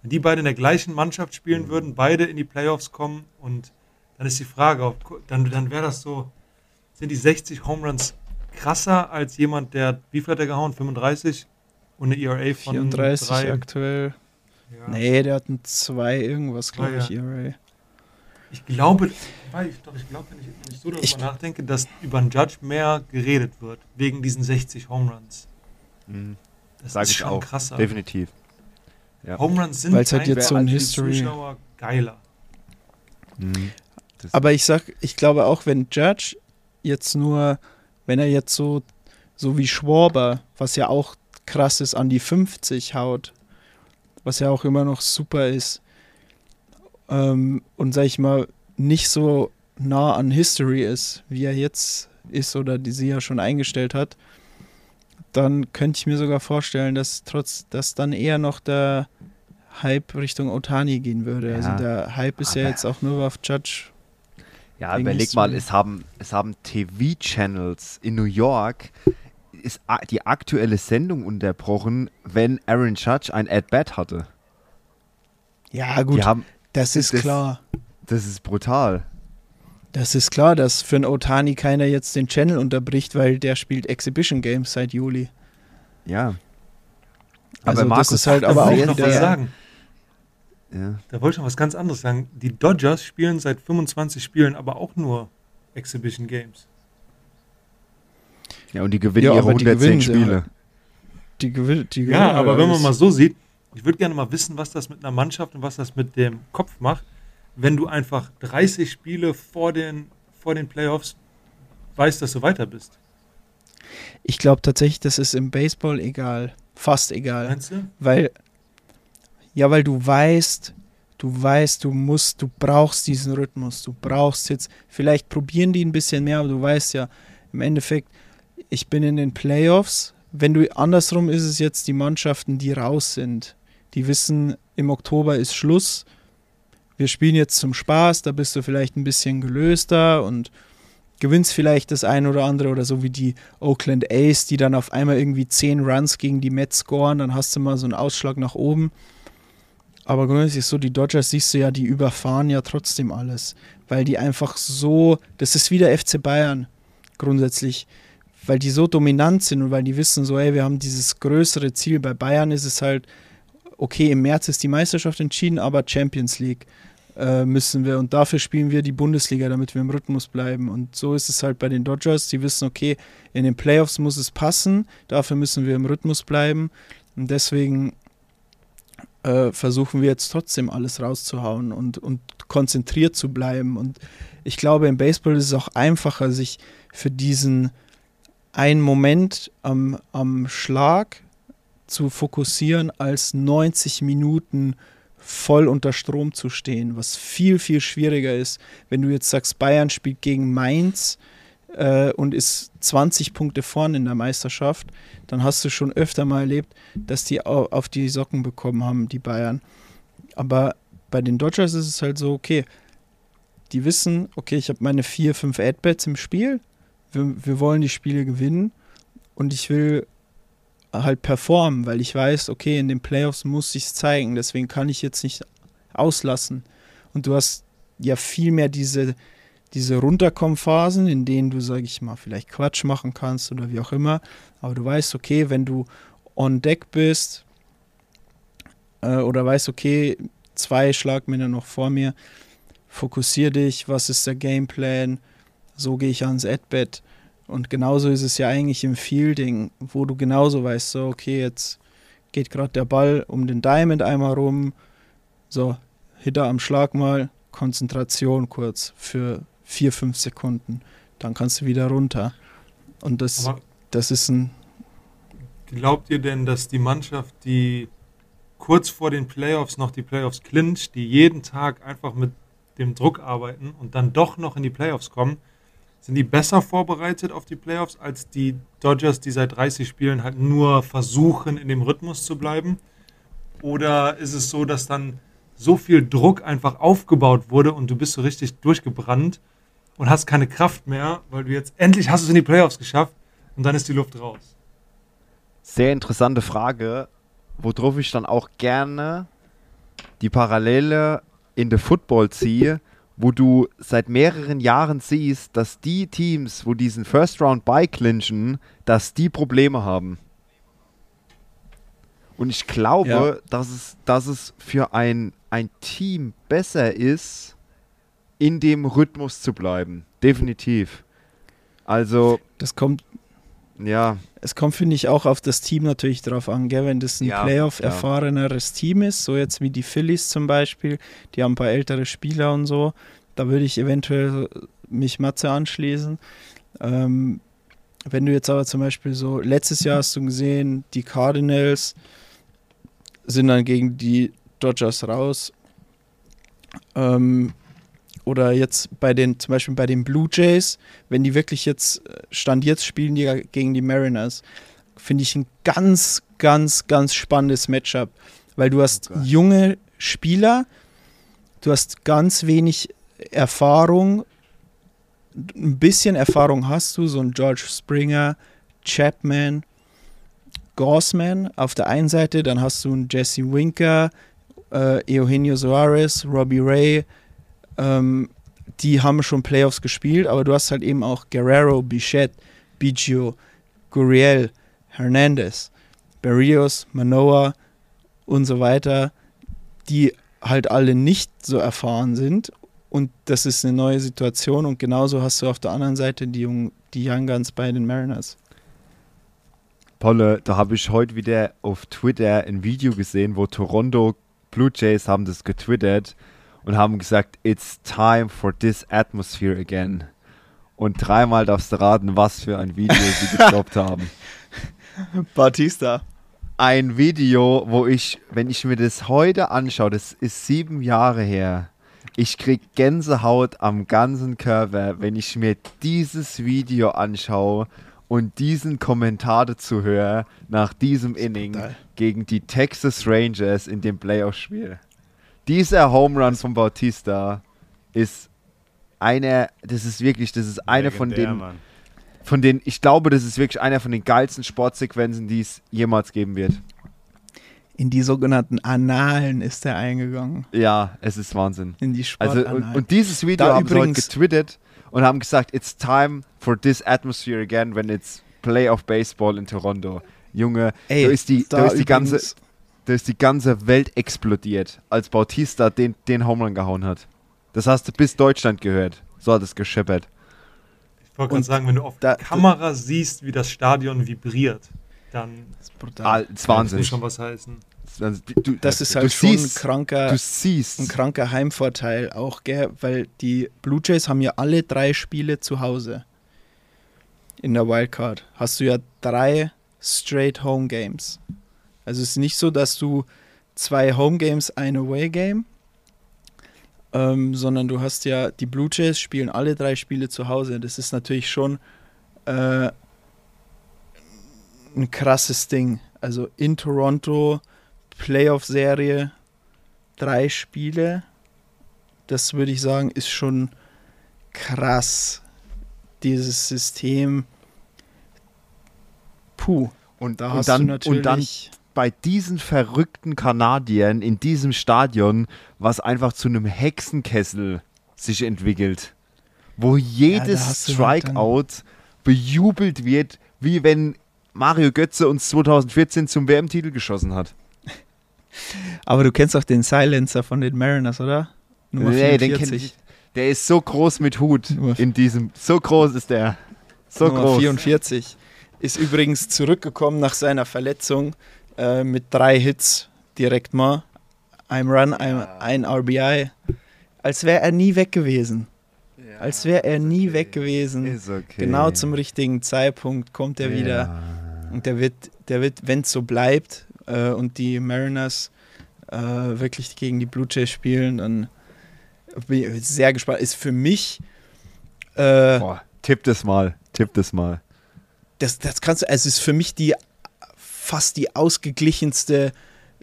Wenn die beide in der gleichen Mannschaft spielen würden, beide in die Playoffs kommen und dann ist die Frage, ob, dann, dann wäre das so, sind die 60 Home Runs krasser als jemand, der, wie viel hat er gehauen? 35? Und eine ERA von 34 drei? aktuell. Ja. Nee, der hat ein 2 irgendwas, glaube ich, ja. ERA. Ich glaube, ich, doch, ich glaube, wenn ich, wenn ich so darüber Ich- nachdenke, dass über einen Judge mehr geredet wird, wegen diesen 60 Home Runs. Mhm. Das Sag ist ich schon auch. krasser. Definitiv. Ja. Home Runs sind Weil's halt jetzt einfach so ein History- Zuschauer geiler. Mhm. Aber ich sag, ich glaube auch, wenn Judge jetzt nur, wenn er jetzt so, so wie Schwarber, was ja auch krass ist, an die 50 haut, was ja auch immer noch super ist, ähm, und sag ich mal, nicht so nah an History ist, wie er jetzt ist oder die sie ja schon eingestellt hat, dann könnte ich mir sogar vorstellen, dass trotz, dass dann eher noch der Hype Richtung Otani gehen würde. Also Ja, der Hype ist ja aber- jetzt auch nur auf Judge Ja, überleg mal, es haben, es haben TV-Channels in New York ist die aktuelle Sendung unterbrochen, wenn Aaron Judge ein At-Bat hatte. Ja, gut, haben, das ist das- klar. das ist brutal. Das ist klar, dass für einen Otani keiner jetzt den Channel unterbricht, weil der spielt Exhibition Games seit Juli. Ja. Also das ist halt aber wollte auch noch was sagen. ja. Da wollte ich noch was ganz anderes sagen. Die Dodgers spielen seit 25 Spielen aber auch nur Exhibition Games. Ja, und die gewinnen Ja, ihre aber die 110 gewinnen sie Spiele. halt. Die gewinnt, die Ja, gewinnen aber halt wenn man mal so sieht, ich würde gerne mal wissen, was das mit einer Mannschaft und was das mit dem Kopf macht, wenn du einfach 30 Spiele vor den, vor den Playoffs weißt, dass du weiter bist. Ich glaube tatsächlich, das ist im Baseball egal. Fast egal. Meinst du? Weil, ja, weil du weißt, du weißt, du musst, du brauchst diesen Rhythmus. Du brauchst jetzt, vielleicht probieren die ein bisschen mehr, aber du weißt ja, im Endeffekt, ich bin in den Playoffs. Wenn du andersrum ist es jetzt die Mannschaften, die raus sind. Die wissen, im Oktober ist Schluss. Wir spielen jetzt zum Spaß, da bist du vielleicht ein bisschen gelöster und gewinnst vielleicht das ein oder andere oder so wie die Oakland A's, die dann auf einmal irgendwie 10 Runs gegen die Mets scoren, dann hast du mal so einen Ausschlag nach oben. Aber grundsätzlich so, die Dodgers siehst du ja, die überfahren ja trotzdem alles, weil die einfach so, das ist wie der FC Bayern grundsätzlich, weil die so dominant sind und weil die wissen so, ey, wir haben dieses größere Ziel. Bei Bayern ist es halt, okay, im März ist die Meisterschaft entschieden, aber Champions League äh, müssen wir und dafür spielen wir die Bundesliga, damit wir im Rhythmus bleiben. Und so ist es halt bei den Dodgers. Die wissen, okay, in den Playoffs muss es passen, dafür müssen wir im Rhythmus bleiben. Und deswegen äh, versuchen wir jetzt trotzdem alles rauszuhauen und, und konzentriert zu bleiben. Und ich glaube, im Baseball ist es auch einfacher, sich für diesen einen Moment am, am Schlag zu fokussieren, als 90 Minuten voll unter Strom zu stehen, was viel, viel schwieriger ist. Wenn du jetzt sagst, Bayern spielt gegen Mainz äh, und ist 20 Punkte vorne in der Meisterschaft, dann hast du schon öfter mal erlebt, dass die au- auf die Socken bekommen haben, die Bayern. Aber bei den Dodgers ist es halt so, okay, die wissen, okay, ich habe meine vier, fünf Ad-Bats im Spiel, wir, wir wollen die Spiele gewinnen und ich will halt performen, weil ich weiß, okay, in den Playoffs muss ich es zeigen, deswegen kann ich jetzt nicht auslassen. Und du hast ja viel mehr diese, diese Runterkommen-Phasen, in denen du, sag ich mal, vielleicht Quatsch machen kannst oder wie auch immer, aber du weißt, okay, wenn du on deck bist äh, oder weißt, okay, zwei Schlagmänner noch vor mir, fokussier dich, was ist der Gameplan, so gehe ich ans Ad-Bet. Und genauso ist es ja eigentlich im Fielding, wo du genauso weißt, so, okay, jetzt geht gerade der Ball um den Diamond einmal rum, So, Hitter am Schlag mal, Konzentration kurz für vier, fünf Sekunden. Dann kannst du wieder runter. Und das, Aber das ist ein. glaubt ihr denn, dass die Mannschaft, die kurz vor den Playoffs noch die Playoffs clincht, die jeden Tag einfach mit dem Druck arbeiten und dann doch noch in die Playoffs kommen, sind die besser vorbereitet auf die Playoffs als die Dodgers, die seit 30 Spielen halt nur versuchen, in dem Rhythmus zu bleiben? Oder ist es so, dass dann so viel Druck einfach aufgebaut wurde und du bist so richtig durchgebrannt und hast keine Kraft mehr, weil du jetzt endlich hast es in die Playoffs geschafft und dann ist die Luft raus? Sehr interessante Frage, worauf ich dann auch gerne die Parallele in der Football ziehe, wo du seit mehreren Jahren siehst, dass die Teams, wo diesen First Round bei clinchen, dass die Probleme haben. Und ich glaube, Ja. dass, es, dass es für ein, ein Team besser ist, in dem Rhythmus zu bleiben. Definitiv. Also, Das kommt, ja, es kommt, finde ich, auch auf das Team natürlich drauf an, gell? wenn das ein Ja, Playoff-erfahreneres Team ist, so jetzt wie die Phillies zum Beispiel, die haben ein paar ältere Spieler und so, da würde ich eventuell mich Matze anschließen. Ähm, wenn du jetzt aber zum Beispiel so, letztes Jahr hast du gesehen, die Cardinals sind dann gegen die Dodgers raus. Ähm, oder jetzt bei den, zum Beispiel bei den Blue Jays, wenn die wirklich jetzt, äh, Stand jetzt spielen die gegen die Mariners, finde ich ein ganz, ganz, ganz spannendes Matchup, weil du hast Gott. junge Spieler, du hast ganz wenig Erfahrung, ein bisschen Erfahrung hast du, so ein George Springer, Chapman, Gorsman auf der einen Seite, dann hast du einen Jesse Winker, äh, Eugenio Soares, Robbie Ray, ähm, die haben schon Playoffs gespielt, aber du hast halt eben auch Guerrero, Bichette, Biggio, Gurriel, Hernandez, Barrios, Manoa und so weiter, die halt alle nicht so erfahren sind. Und das ist eine neue Situation. Und genauso hast du auf der anderen Seite die, Jung, die Young Guns bei den Mariners. Polle, da habe ich heute wieder auf Twitter ein Video gesehen, wo Toronto Blue Jays haben das getwittert und haben gesagt, it's time for this atmosphere again. Und dreimal darfst du raten, was für ein Video sie gedroppt haben. Batista. Ein Video, wo ich, wenn ich mir das heute anschaue, das ist sieben Jahre her, ich krieg Gänsehaut am ganzen Körper, wenn ich mir dieses Video anschaue und diesen Kommentar dazu höre nach diesem Inning brutal. gegen die Texas Rangers in dem Playoff-Spiel. Dieser Home Run von Bautista ist einer, das ist wirklich, das ist einer von den, Mann. von den, ich glaube, das ist wirklich einer von den geilsten Sportsequenzen, die es jemals geben wird. In die sogenannten Annalen ist er eingegangen. Ja, es ist Wahnsinn. In die Also Sportannalen. und, und dieses Video Da haben sie heute übrigens- getwittert und haben gesagt, it's time for this atmosphere again when it's Playoff Baseball in Toronto. Junge, Ey, da ist die, da ist die ganze, übrigens- da ist die ganze Welt explodiert, als Bautista den, den Home Run gehauen hat. Das hast du bis Deutschland gehört. So hat es gescheppert. Ich wollte gerade sagen, wenn du auf da- der Kamera siehst, wie das Stadion vibriert, dann Das ist brutal. Ah, das Wahnsinn. schon was heißen. Also, du, Das ist du halt schon ein siehst, kranker, Du siehst. ein kranker Heimvorteil auch, gell? weil die Blue Jays haben ja alle drei Spiele zu Hause. In der Wildcard hast du ja drei straight Home Games. Also es ist nicht so, dass du zwei Home Games, ein Away Game, ähm, sondern du hast ja, die Blue Jays spielen alle drei Spiele zu Hause. Das ist natürlich schon äh, ein krasses Ding. Also in Toronto, Playoff-Serie, drei Spiele, das würde ich sagen, ist schon krass. Dieses System. Puh. und, Da und, hast dann, du natürlich. und dann bei diesen verrückten Kanadiern in diesem Stadion, was einfach zu einem Hexenkessel sich entwickelt, wo jedes du halt Strikeout bejubelt wird, wie wenn Mario Götze uns 2014 zum WM-Titel geschossen hat. aber du kennst auch den Silencer von den Mariners, oder? Nummer Nee, den 44. kenn ich. Der ist so groß mit Hut in diesem. So groß ist der. So Nummer groß. 44. Ist übrigens zurückgekommen nach seiner Verletzung äh, mit drei Hits direkt mal. I'm Run, I'm ein RBI. Als wäre er nie weg gewesen. Als wäre er nie weg gewesen. Okay. Genau zum richtigen Zeitpunkt kommt er wieder. Ja. Und der wird, der wird, wenn es so bleibt äh, und die Mariners äh, wirklich gegen die Blue Jays spielen, dann bin ich sehr gespannt. Ist für mich, äh, Boah, tipp das mal. Tipp das mal. das, das kannst du, also ist für mich die fast die ausgeglichenste,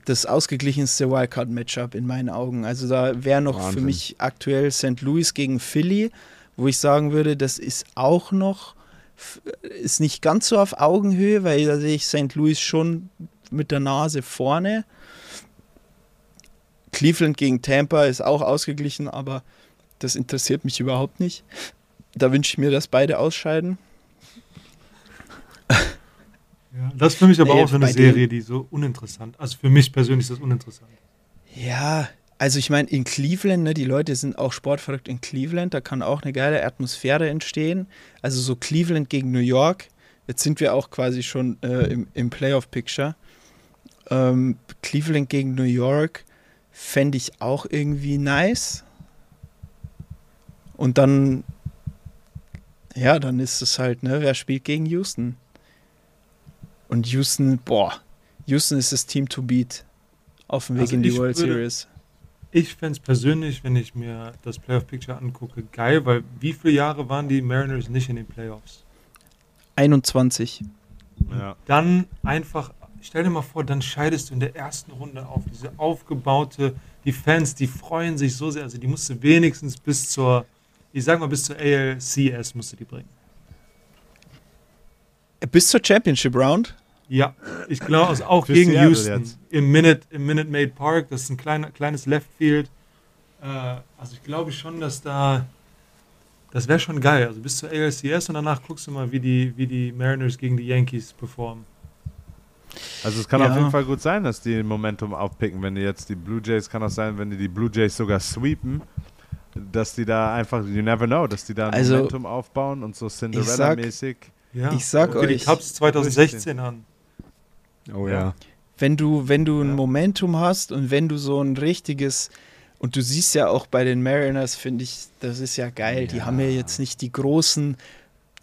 das ausgeglichenste Wildcard-Matchup in meinen Augen. Also da wäre noch für Wahnsinn. mich aktuell St. Louis gegen Philly, wo ich sagen würde, das ist auch noch, ist nicht ganz so auf Augenhöhe, weil da sehe ich St. Louis schon mit der Nase vorne. Cleveland gegen Tampa ist auch ausgeglichen, aber das interessiert mich überhaupt nicht. Da wünsche ich mir, dass beide ausscheiden. Ja, das ist für mich aber Nee, auch so eine Serie, die so uninteressant. Also für mich persönlich ist das uninteressant. Ja, also ich meine, in Cleveland, ne, die Leute sind auch sportverrückt in Cleveland, da kann auch eine geile Atmosphäre entstehen. Also so Cleveland gegen New York, jetzt sind wir auch quasi schon äh, im, im Playoff-Picture. Ähm, Cleveland gegen New York fände ich auch irgendwie nice. Und dann, ja, dann ist es halt, ne, wer spielt gegen Houston? Und Houston, boah, Houston ist das Team to beat auf dem Weg Also in die ich World würde- Series. Ich fände es persönlich, wenn ich mir das Playoff-Picture angucke, geil, weil wie viele Jahre waren die Mariners nicht in den Playoffs? 21. Ja. Dann einfach, stell dir mal vor, dann scheidest du in der ersten Runde auf. Diese aufgebaute, die Fans, die freuen sich so sehr. Also die musste wenigstens bis zur, ich sag mal, bis zur ALCS musste die bringen. Bis zur Championship Round. Ja, ich glaube, also auch gegen Seattle Houston jetzt. im Minute, im Minute Maid Park. Das ist ein kleiner, kleines Left Field. Äh, also ich glaube schon, dass da, das wäre schon geil. Also bis zur ALCS und danach guckst du mal, wie die, wie die Mariners gegen die Yankees performen. Also es kann Ja. auf jeden Fall gut sein, dass die Momentum aufpicken, wenn die jetzt die Blue Jays, kann auch sein, wenn die die Blue Jays sogar sweepen, dass die da einfach, you never know, dass die da ein Also, Momentum aufbauen und so Cinderella-mäßig. Ja, Ich sag guck dir die euch- Cubs 2016 an. Oh Ja. ja. Wenn du, wenn du ein. Momentum hast und wenn du so ein richtiges, und du siehst ja auch bei den Mariners, finde ich, das ist ja geil. Die haben ja jetzt nicht die großen,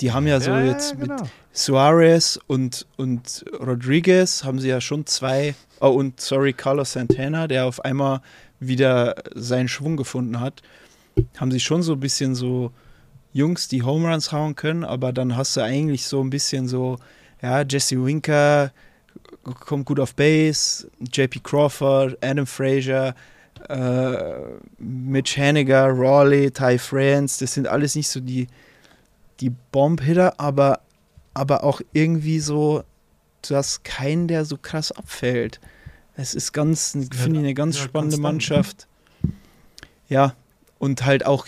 die haben ja so jetzt mit genau. Suarez und, und Rodriguez haben sie ja schon zwei, oh und sorry, Carlos Santana, der auf einmal wieder seinen Schwung gefunden hat, haben sie schon so ein bisschen so Jungs, die Home Runs hauen können, aber dann hast du eigentlich so ein bisschen so, ja, Jesse Winker kommt gut auf Base, JP Crawford, Adam Frazier, äh, Mitch Haniger, Raleigh, Ty France, das sind alles nicht so die, die Bomb-Hitter, aber, aber auch irgendwie so, du hast keinen, der so krass abfällt. Es ist ganz, finde ich, eine ganz ja, spannende ne? Mannschaft. Ja, und halt auch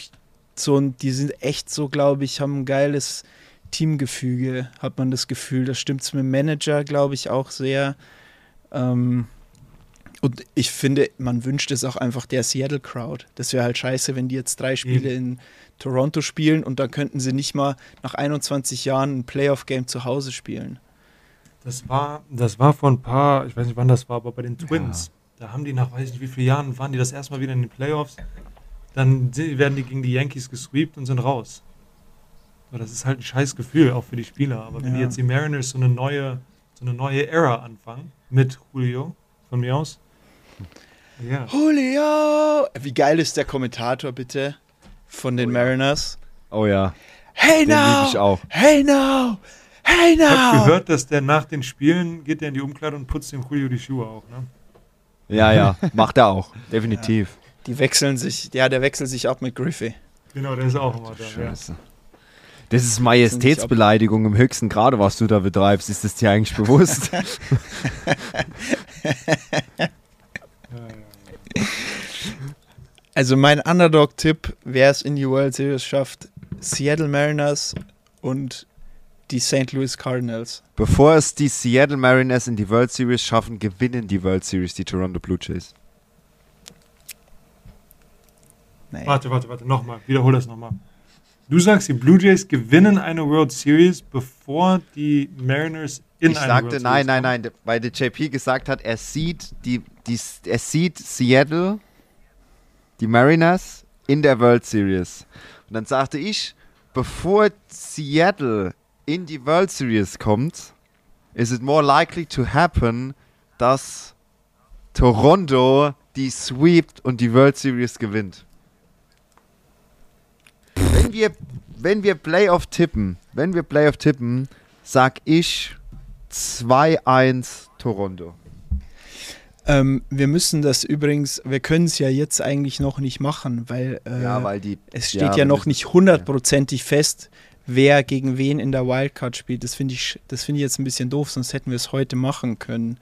so, ein- die sind echt so, glaube ich, haben ein geiles Teamgefüge, hat man das Gefühl. Das stimmt mit dem Manager, glaube ich, auch sehr. Ähm, und ich finde, man wünscht es auch einfach der Seattle Crowd. Das wäre halt scheiße, wenn die jetzt drei Spiele in Toronto spielen und dann könnten sie nicht mal nach 21 Jahren ein Playoff-Game zu Hause spielen. Das war, das war vor ein paar, ich weiß nicht wann das war, aber bei den Twins. Da haben die nach weiß ich nicht wie vielen Jahren waren die das erstmal wieder in den Playoffs. Dann werden die gegen die Yankees gesweept und sind raus. Aber das ist halt ein scheiß Gefühl, auch für die Spieler. Aber wenn die Ja. jetzt die Mariners so eine neue, so eine neue Ära anfangen, mit Julio, von mir aus. Ja. Julio! Wie geil ist der Kommentator bitte von den Mariners? Oh ja. Hey Den liebe ich now! auch. Hey now! Hey Ich habe now! gehört, dass der nach den Spielen geht der in die Umkleide und putzt dem Julio die Schuhe auch. Ne? Ja, ja. Macht er auch. Definitiv. Die wechseln sich, ja, der wechselt sich ab mit Griffey. Genau, der ist auch immer da. Ja. Scheiße. Das ist Majestätsbeleidigung im höchsten Grade, was du da betreibst. Ist das dir eigentlich bewusst? Also mein Underdog-Tipp, wer es in die World Series schafft, Seattle Mariners und die St. Louis Cardinals. Bevor es die Seattle Mariners in die World Series schaffen, gewinnen die World Series die Toronto Blue Jays. Nee. Warte, warte, warte, nochmal. Wiederhol das nochmal. Du sagst, die Blue Jays gewinnen eine World Series, bevor die Mariners in ich eine sagte, World nein, Series nein, kommen. nein, weil der JP gesagt hat, er sieht die, die, er sieht Seattle, die Mariners in der World Series. Und dann sagte ich, bevor Seattle in die World Series kommt, is it more likely to happen, dass Toronto die sweept und die World Series gewinnt. Wenn wir, wenn wir Playoff tippen, wenn wir Playoff tippen, sag ich 2-1 Toronto. Ähm, wir müssen das übrigens, wir können es ja jetzt eigentlich noch nicht machen, weil, äh, ja, weil die. es steht ja, ja, noch nicht hundertprozentig fest, wer gegen wen in der Wildcard spielt. Das finde ich, das finde ich jetzt ein bisschen doof, sonst hätten wir es heute machen können.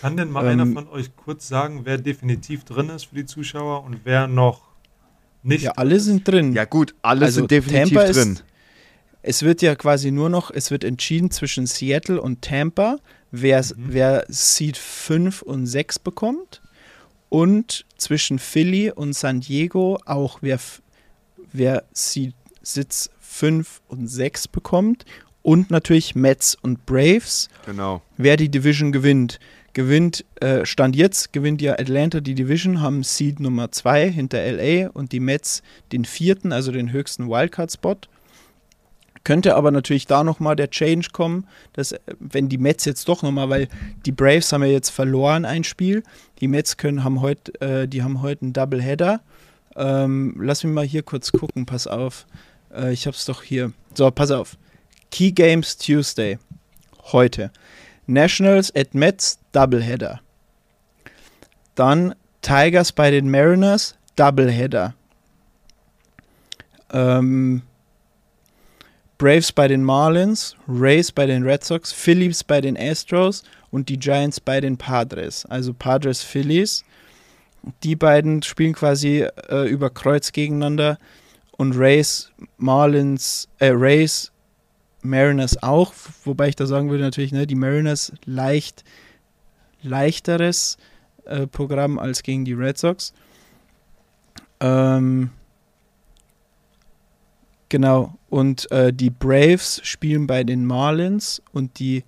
Kann denn mal Ähm, einer von euch kurz sagen, wer definitiv drin ist für die Zuschauer und wer noch nicht? Ja, alle sind drin. Ja, gut, alle Also sind definitiv Tampa ist- drin. Es wird ja quasi nur noch, es wird entschieden zwischen Seattle und Tampa, wer, Mhm. wer Seed 5 und 6 bekommt. Und zwischen Philly und San Diego auch, wer, wer Seed Sitz 5 und 6 bekommt. Und natürlich Mets und Braves, Genau. wer die Division gewinnt. Gewinnt, äh, Stand jetzt, gewinnt ja Atlanta die Division, haben Seed Nummer 2 hinter LA und die Mets den vierten, also den höchsten Wildcard-Spot. Könnte aber natürlich da nochmal der Change kommen, dass, äh, wenn die Mets jetzt doch nochmal, weil die Braves haben ja jetzt verloren ein Spiel, die Mets können, haben heute, äh, die haben heute einen Doubleheader. Ähm, lass mich mal hier kurz gucken, pass auf. Äh, ich hab's doch hier. So, pass auf. Key Games Tuesday. Heute. Nationals at Mets, Doubleheader. Dann Tigers bei den Mariners, Doubleheader. Ähm, Braves bei den Marlins, Rays bei den Red Sox, Phillies bei den Astros und die Giants bei den Padres. Also Padres, Phillies. Die beiden spielen quasi äh, über Kreuz gegeneinander und Rays, Marlins, äh, Rays, Mariners auch, wobei ich da sagen würde natürlich, ne, die Mariners leicht leichteres äh, Programm als gegen die Red Sox. Ähm, genau, und äh, die Braves spielen bei den Marlins und die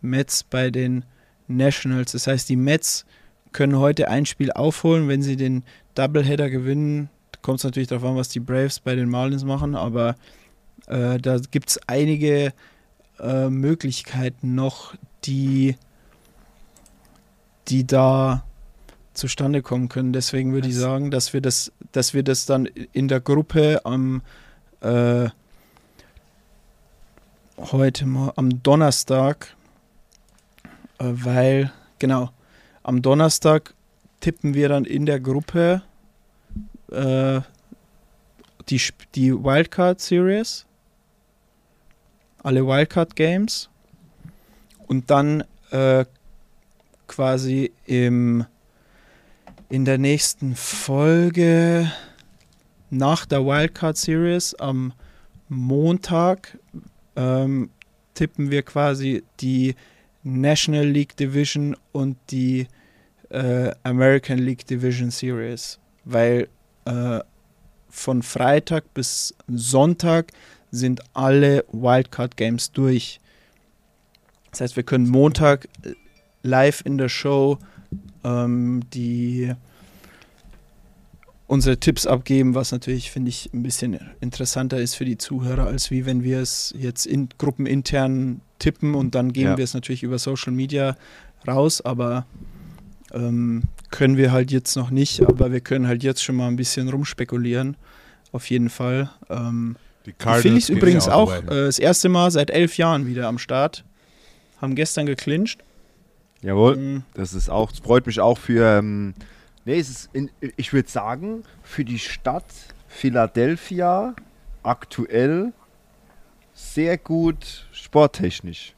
Mets bei den Nationals. Das heißt, die Mets können heute ein Spiel aufholen, wenn sie den Doubleheader gewinnen. Kommt es natürlich darauf an, was die Braves bei den Marlins machen, aber äh, da gibt es einige äh, Möglichkeiten noch, die, die da zustande kommen können. Deswegen würde ich sagen, dass wir das, dass wir das dann in der Gruppe am äh, heute mal am Donnerstag, äh, weil genau am Donnerstag tippen wir dann in der Gruppe äh, die, die Wildcard Series, alle Wildcard Games und dann äh, quasi im in der nächsten Folge nach der Wildcard Series am Montag ähm, tippen wir quasi die National League Division und die äh, American League Division Series, weil äh, von Freitag bis Sonntag sind alle Wildcard Games durch. Das heißt, wir können Montag äh, live in der Show ähm, die unsere Tipps abgeben, was natürlich, finde ich, ein bisschen interessanter ist für die Zuhörer, als wie wenn wir es jetzt in gruppenintern tippen und dann geben Ja. wir es natürlich über Social Media raus, aber ähm, können wir halt jetzt noch nicht, aber wir können halt jetzt schon mal ein bisschen rumspekulieren, auf jeden Fall. Ähm, Phillies gehen übrigens auch äh, das erste Mal seit elf Jahren wieder am Start. Haben gestern geclincht. Jawohl. Mhm. Das ist auch, das freut mich auch für, ähm, nee, es ist, in, ich würde sagen, für die Stadt Philadelphia aktuell sehr gut sporttechnisch.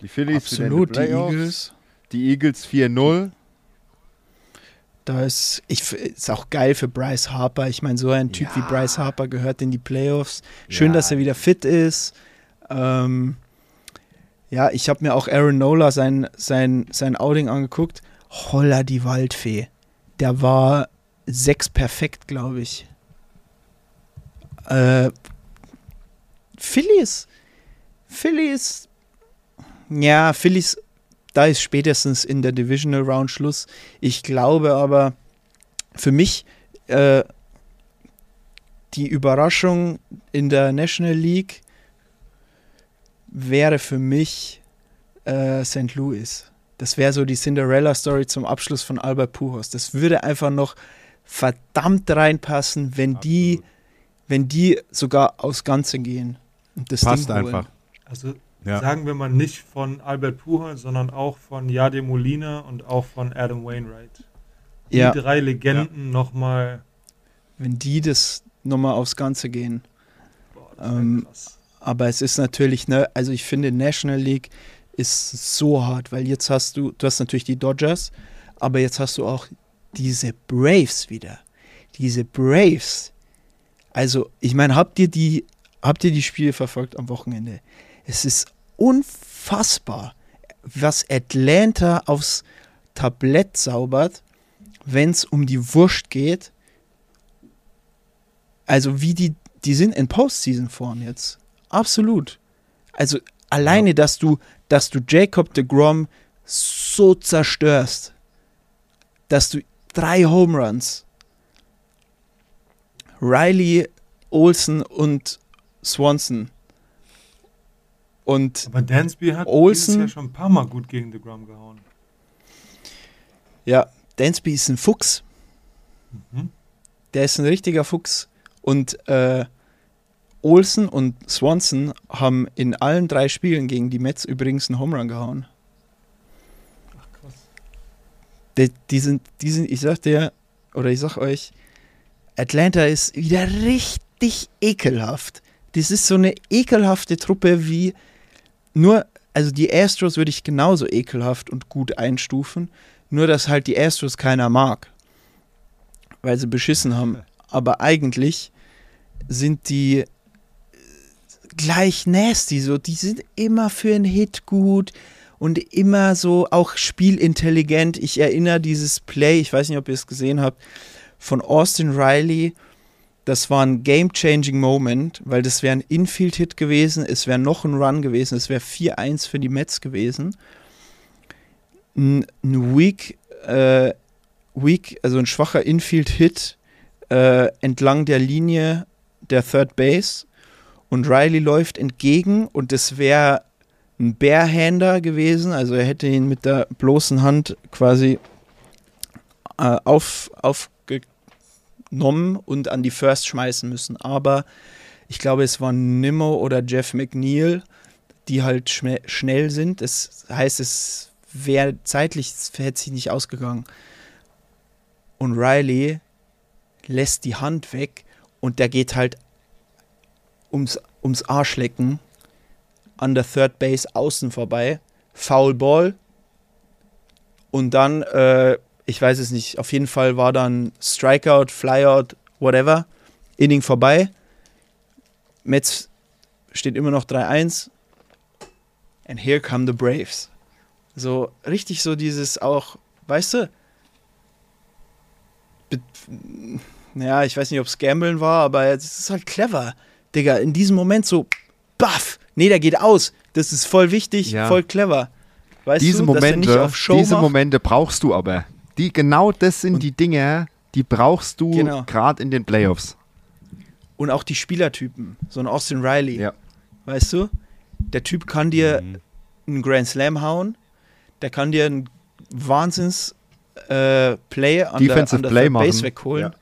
Die Phillies Absolut, die Eagles. Die Eagles 4-0. Da ist, ich, ist auch geil für Bryce Harper. Ich meine, so ein Typ wie Bryce Harper gehört in die Playoffs. Schön, Ja. dass er wieder fit ist. Ähm, ja, ich habe mir auch Aaron Nola sein, sein, sein Outing angeguckt. Holla die Waldfee. Der war sechs perfekt, glaube ich. Äh, Phillies. Phillies. Ja, Phillies, da ist spätestens in der Divisional Round Schluss. Ich glaube aber, für mich äh, die Überraschung in der National League wäre für mich äh, St. Louis. Das wäre so die Cinderella-Story zum Abschluss von Albert Pujols. Das würde einfach noch verdammt reinpassen, wenn die, wenn die sogar aufs Ganze gehen. Und das Passt Ding holen. einfach. Also Ja. sagen wir mal nicht von Albert Pujols, sondern auch von Jade Molina und auch von Adam Wainwright. Die Ja, drei Legenden nochmal. wenn die das nochmal aufs Ganze gehen. Boah, das Ähm, krass. Aber es ist natürlich, ne, also ich finde National League ist so hart, weil jetzt hast du, du hast natürlich die Dodgers, aber jetzt hast du auch diese Braves wieder. Diese Braves. Also, ich meine, habt ihr die, habt ihr die Spiele verfolgt am Wochenende? Es ist unfassbar, was Atlanta aufs Tablett zaubert, wenn es um die Wurst geht. Also wie die, die sind in Postseason-Form jetzt. Absolut. Also alleine, dass du, dass du Jacob de Grom so zerstörst, dass du drei Home Runs, Riley, Olsen und Swanson und Aber Dansby hat Olsen- Jahr schon ein paar Mal gut gegen DeGrom gehauen. ja, Dansby ist ein Fuchs. Mhm. Der ist ein richtiger Fuchs. Und äh, Olsen und Swanson haben in allen drei Spielen gegen die Mets übrigens einen Home Run gehauen. Ach krass. Die, die, sind, die sind, ich sag dir, oder ich sag euch, Atlanta ist wieder richtig ekelhaft. Das ist so eine ekelhafte Truppe wie nur, also die Astros würde ich genauso ekelhaft und gut einstufen, nur dass halt die Astros keiner mag, weil sie beschissen haben. Aber eigentlich sind die gleich nasty, so die sind immer für einen Hit gut und immer so auch spielintelligent. Ich erinnere dieses Play, ich weiß nicht, ob ihr es gesehen habt, von Austin Riley. Das war ein game-changing Moment, weil das wäre ein Infield-Hit gewesen, es wäre noch ein Run gewesen, es wäre 4-1 für die Mets gewesen. Ein, ein weak, äh, weak, also ein schwacher Infield-Hit äh, entlang der Linie der Third Base und Riley läuft entgegen und es wäre ein Barehander gewesen, also er hätte ihn mit der bloßen Hand quasi äh, auf, aufgenommen und an die First schmeißen müssen. Aber ich glaube, es waren Nimmo oder Jeff McNeil, die halt schnell sind. Das heißt, es wäre zeitlich, es hätte sich nicht ausgegangen. Und Riley lässt die Hand weg und der geht halt ums, ums Arschlecken an der Third Base außen vorbei. Foul Ball. Und dann, äh, ich weiß es nicht, auf jeden Fall war dann Strikeout, Flyout, whatever. Inning vorbei. Mets steht immer noch 3-1. And here come the Braves. So richtig so dieses auch, weißt du, be- ja, ich weiß nicht, ob es Gambeln war, aber es ist halt clever. Digga, in diesem Moment so, baff, nee, der geht aus. Das ist voll wichtig, Ja. voll clever. Weißt diese du, dass er nicht Momente, auf Show diese macht. Momente brauchst du aber. Die, genau das sind Und- die Dinge, die brauchst du Genau. gerade in den Playoffs. Und auch die Spielertypen. So ein Austin Riley. Ja. Weißt du? Der Typ kann dir Mhm. einen Grand Slam hauen. Der kann dir einen Wahnsinns äh, Play an der, Defensive an der Play Third Base wegholen. Ja.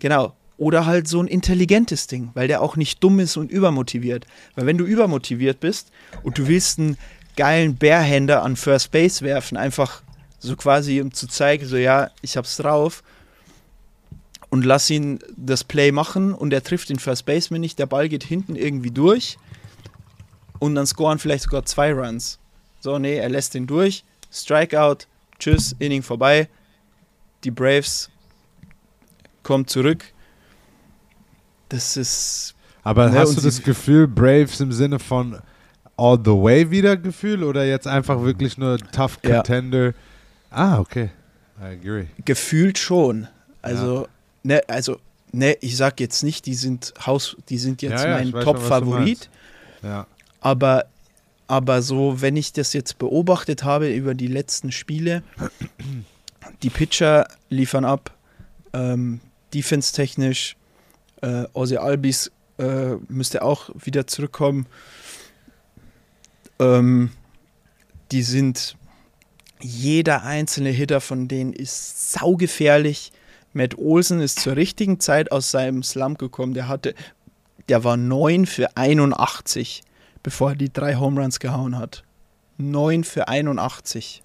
Genau. Oder halt so ein intelligentes Ding, weil der auch nicht dumm ist und übermotiviert. Weil wenn du übermotiviert bist und du willst einen geilen Bärhänder an First Base werfen, einfach so quasi um zu zeigen, so ja, ich hab's drauf und lass ihn das Play machen und er trifft den First Baseman nicht, der Ball geht hinten irgendwie durch und dann scoren vielleicht sogar zwei Runs. So, nee, er lässt den durch, Strikeout, tschüss, Inning vorbei. Die Braves kommen zurück. Das ist Aber Ne, hast du das Gefühl, Braves im Sinne von all the way wieder Gefühl oder jetzt einfach wirklich nur tough Ja. Ah, okay. I agree. gefühlt schon. Also, ne, also, ne, ich sag jetzt nicht, die sind Haus, die sind jetzt Ja, ja, mein Top-Favorit, Ja. aber, aber so, wenn ich das jetzt beobachtet habe über die letzten Spiele, die Pitcher liefern ab, ähm, defense-technisch, äh, Ozzy Albis äh, müsste auch wieder zurückkommen. Ähm, die sind, jeder einzelne Hitter von denen ist saugefährlich. Matt Olsen ist zur richtigen Zeit aus seinem Slump gekommen. Der hatte, der war 9 für 81, bevor er die drei Home Runs gehauen hat. 9 für 81.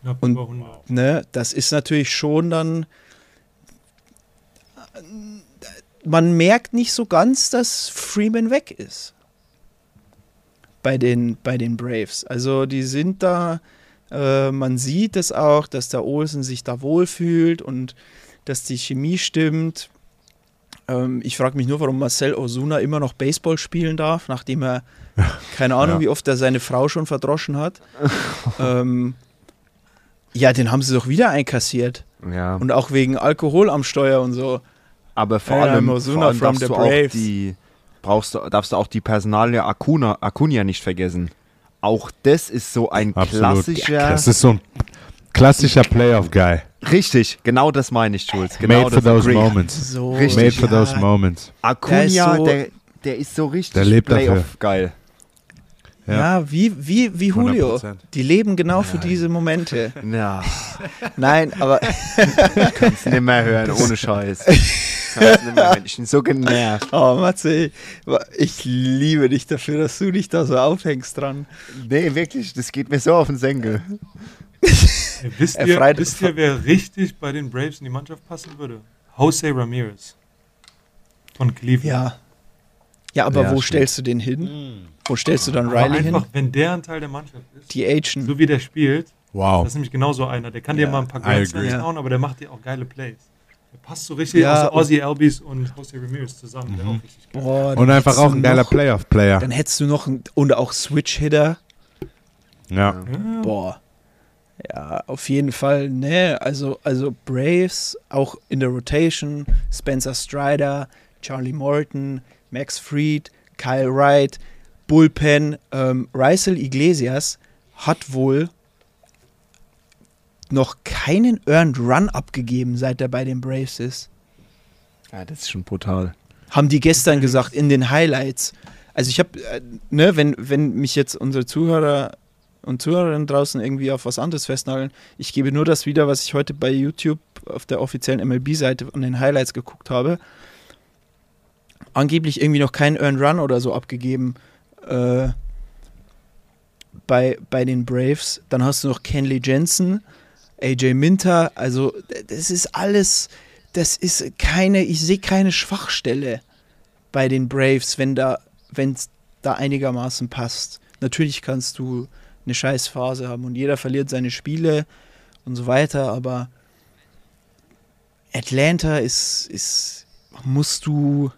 Knapp Und- über 100. Ne, das ist natürlich schon dann. Man merkt nicht so ganz, dass Freeman weg ist. Bei den, bei den Braves. Also die sind da, äh, man sieht es auch, dass der Olsen sich da wohlfühlt und dass die Chemie stimmt. Ähm, ich frage mich nur, warum Marcel Osuna immer noch Baseball spielen darf, nachdem er, keine Ahnung, Ja. wie oft er seine Frau schon verdroschen hat. ähm, ja, den haben sie doch wieder einkassiert. Ja. Und auch wegen Alkohol am Steuer und so. Aber vor Ja, allem, vor allem from darfst the du auch Braves. die brauchst du, darfst du auch die Personalie Acuna, Acuna nicht vergessen. Auch das ist so ein Absolut. klassischer. Das ist so ein klassischer Playoff-Guy. richtig, genau das meine ich, Jules. Genau Made for those moments. So, Richtig. Made for ja. those moments. Acuna, Der ist so- der, der ist so richtig Der geil. Ja, wie, wie, wie Julio. 100%. Die leben genau für diese Momente. Ja, Nein, aber kannst nicht mehr hören, ohne Scheiß. Ich bin so genervt. oh, Matze, ich liebe dich dafür, dass du dich da so aufhängst dran. Nee, wirklich, das geht mir so auf den Senkel. Ey, wisst, ihr, freit- wisst ihr, wer richtig bei den Braves in die Mannschaft passen würde? Jose Ramirez. Von Cleveland. Ja. Ja, aber Ja, wo stimmt. stellst du den hin? Wo stellst du dann Aber Riley einfach, hin? wenn der ein Teil der Mannschaft ist, Die Agent. so wie der spielt, Wow. das ist nämlich genau so einer. Der kann Ja, dir mal ein paar Ja. hauen, aber der macht dir auch geile Plays. Der passt so richtig Ja, aus Ozzy Albies und Jose Ramirez zusammen. Der auch richtig geil. Boah, Und einfach auch ein geiler Playoff-Player. Dann hättest du noch einen, und auch Switch-Hitter. Ja. Ja. Boah. Ja, auf jeden Fall, ne, also, also Braves, auch in der Rotation, Spencer Strider, Charlie Morton, Max Fried, Kyle Wright, Bullpen, ähm, Rysel Iglesias hat wohl noch keinen Earned Run abgegeben, seit er bei den Braves ist. Ja, das ist schon brutal. Haben die gestern gesagt in den Highlights. Also ich habe, äh, ne, wenn, wenn mich jetzt unsere Zuhörer und Zuhörerinnen draußen irgendwie auf was anderes festnageln, ich gebe nur das wieder, was ich heute bei YouTube auf der offiziellen MLB-Seite an den Highlights geguckt habe. Angeblich irgendwie noch kein Earned Run oder so abgegeben äh, bei, bei den Braves. Dann hast du noch Kenley Jensen, AJ Minter. Also das ist alles, das ist keine, ich sehe keine Schwachstelle bei den Braves, wenn da, wenn es da einigermaßen passt. Natürlich kannst du eine Scheißphase haben und jeder verliert seine Spiele und so weiter, aber Atlanta ist, ist, musst du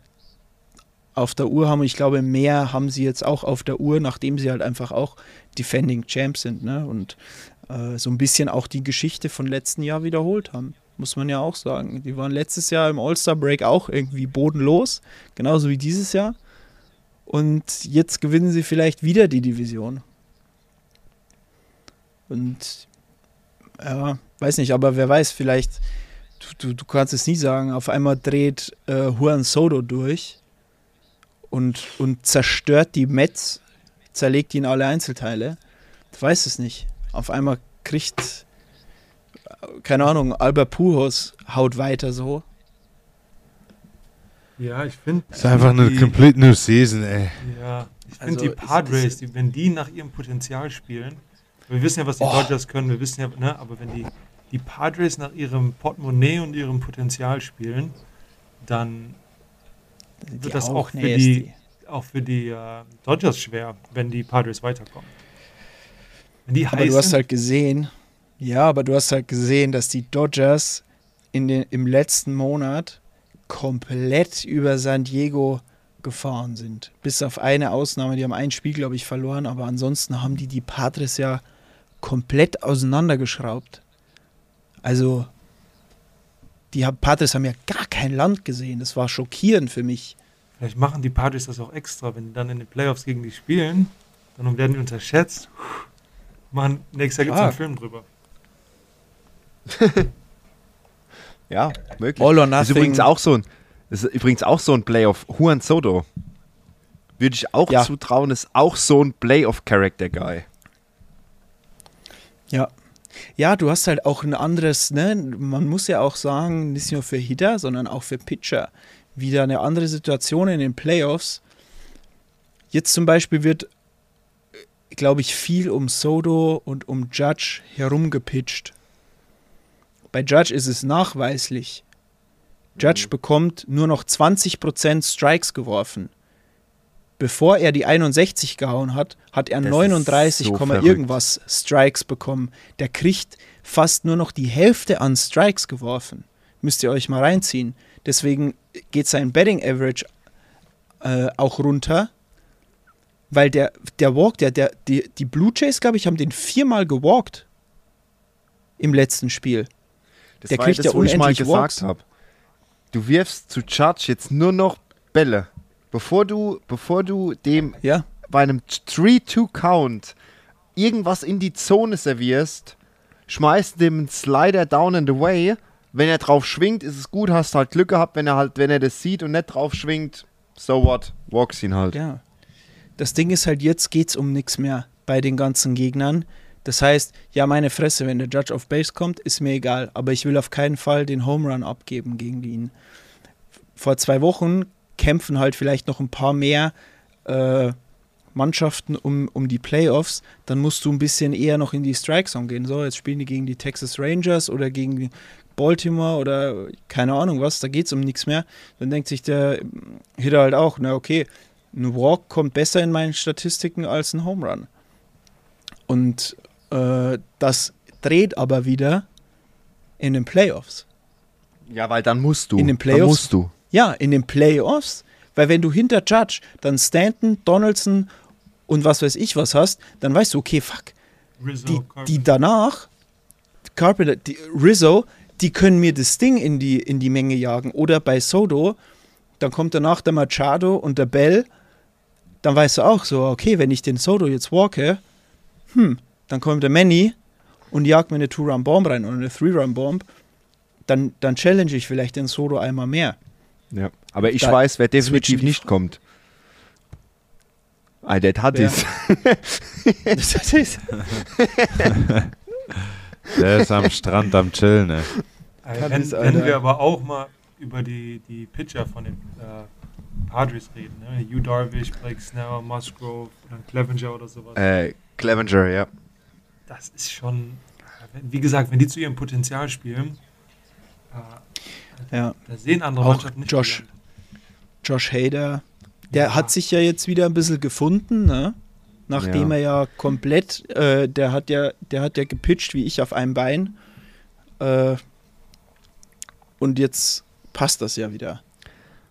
auf der Uhr haben ich glaube, mehr haben sie jetzt auch auf der Uhr, nachdem sie halt einfach auch Defending Champs sind, ne? Und äh, so ein bisschen auch die Geschichte von letzten Jahr wiederholt haben. Muss man ja auch sagen. Die waren letztes Jahr im All-Star-Break auch irgendwie bodenlos, genauso wie dieses Jahr. Und jetzt gewinnen sie vielleicht wieder die Division. Und ja, weiß nicht, aber wer weiß, vielleicht, du, du, du kannst es nie sagen, auf einmal dreht äh, Juan Soto durch und, und zerstört die Mets, zerlegt die in alle Einzelteile. Du weißt es nicht. Auf einmal kriegt, äh, keine Ahnung, Albert Pujols haut weiter so. Ja, ich finde. Ist einfach eine complete new season, ey. Ja, ich finde Also, die es- Padres, es- die, wenn die nach ihrem Potenzial spielen, wir wissen ja, was die Oh. Dodgers können, wir wissen ja, ne, aber wenn die, die Padres nach ihrem Portemonnaie und ihrem Potenzial spielen, dann Die wird das auch, für nee, die, auch für die äh, Dodgers schwer, wenn die Padres weiterkommen. Die Aber du hast halt gesehen, ja, aber du hast halt gesehen, dass die Dodgers in den, im letzten Monat komplett über San Diego gefahren sind. Bis auf eine Ausnahme, die haben ein Spiel, glaube ich, verloren, aber ansonsten haben die die Padres ja komplett auseinandergeschraubt. Also, die Padres haben ja gar kein Land gesehen. Das war schockierend für mich. Vielleicht machen die Padres das auch extra, wenn die dann in den Playoffs gegen die spielen, dann werden die unterschätzt. Machen, nächstes Jahr gibt es einen Film drüber. Ja, möglich. All or Das ist nothing. übrigens auch so ein, das ist übrigens auch so ein Playoff. Juan Soto. Würde ich auch Ja. zutrauen, ist auch so ein Playoff-Character-Guy. Ja. Ja, du hast halt auch ein anderes, ne? Man muss ja auch sagen, nicht nur für Hitter, sondern auch für Pitcher. Wieder eine andere Situation in den Playoffs. Jetzt zum Beispiel wird, glaube ich, viel um Soto und um Judge herumgepitcht. Bei Judge ist es nachweislich. Judge bekommt nur noch 20% Strikes geworfen. Bevor er die 61 gehauen hat, hat er Das ist 39, so irgendwas Strikes bekommen. Der kriegt fast nur noch die Hälfte an Strikes geworfen. Müsst ihr euch mal reinziehen. Deswegen geht sein Betting Average äh, auch runter, weil der, der Walk, der, der, die, die Blue Jays, glaube ich, haben den viermal gewalkt im letzten Spiel. Das Der war kriegt das, ja wo ich mal unendlich gesagt habe. Du wirfst zu Judge jetzt nur noch Bälle. Bevor du, bevor du dem Ja, bei einem 3-2-Count irgendwas in die Zone servierst, schmeißt dem einen Slider down and away. Wenn er drauf schwingt, ist es gut, hast halt Glück gehabt. Wenn er halt, wenn er das sieht und nicht drauf schwingt, so what, walks ihn halt. Ja. Das Ding ist halt, jetzt geht's um nichts mehr bei den ganzen Gegnern. Das heißt, ja, meine Fresse, wenn der Judge auf Base kommt, ist mir egal. Aber ich will auf keinen Fall den Home Run abgeben gegen ihn. Vor zwei Wochen kämpfen halt vielleicht noch ein paar mehr äh, Mannschaften um, um die Playoffs. Dann musst du ein bisschen eher noch in die Strike Zone gehen. So, jetzt spielen die gegen die Texas Rangers oder gegen Baltimore oder keine Ahnung was. Da geht's um nichts mehr. Dann denkt sich der Hitter halt auch, na okay, ein Walk kommt besser in meinen Statistiken als ein Home Run. Und äh, das dreht aber wieder in den Playoffs. Ja, weil dann musst du. In den Dann Playoffs? musst du. Ja, in den Playoffs, weil wenn du hinter Judge dann Stanton, Donaldson und was weiß ich was hast, dann weißt du, okay, fuck, Rizzo, die, die danach, Carpenter, die, Rizzo, die können mir das Ding in die, in die Menge jagen. Oder bei Soto, dann kommt danach der Machado und der Bell, dann weißt du auch so, okay, wenn ich den Soto jetzt walke, hm, dann kommt der Manny und jagt mir eine Two-Run-Bomb rein oder eine Three-Run-Bomb, dann, dann challenge ich vielleicht den Soto einmal mehr. Ja. Aber ich Da weiß, wer definitiv nicht kommt. Ah, der hat es. Das ist, Der ist am Strand am Chillen, ey. Äh, Alter. wir aber auch mal über die, die Pitcher von den äh, Padres reden, ne? Hugh Darvish, Blake Snell, Musgrove, oder Clevenger oder sowas. äh, Clevenger, ja. Das ist schon, äh, wie gesagt, wenn die zu ihrem Potenzial spielen, äh, ja. da sehen andere Auch Mannschaften nicht. Josh. Josh Hader, der Ja. hat sich ja jetzt wieder ein bisschen gefunden, ne? Nachdem Ja. er ja komplett, äh, der hat ja, der hat ja gepitcht wie ich auf einem Bein. Äh, und jetzt passt das ja wieder.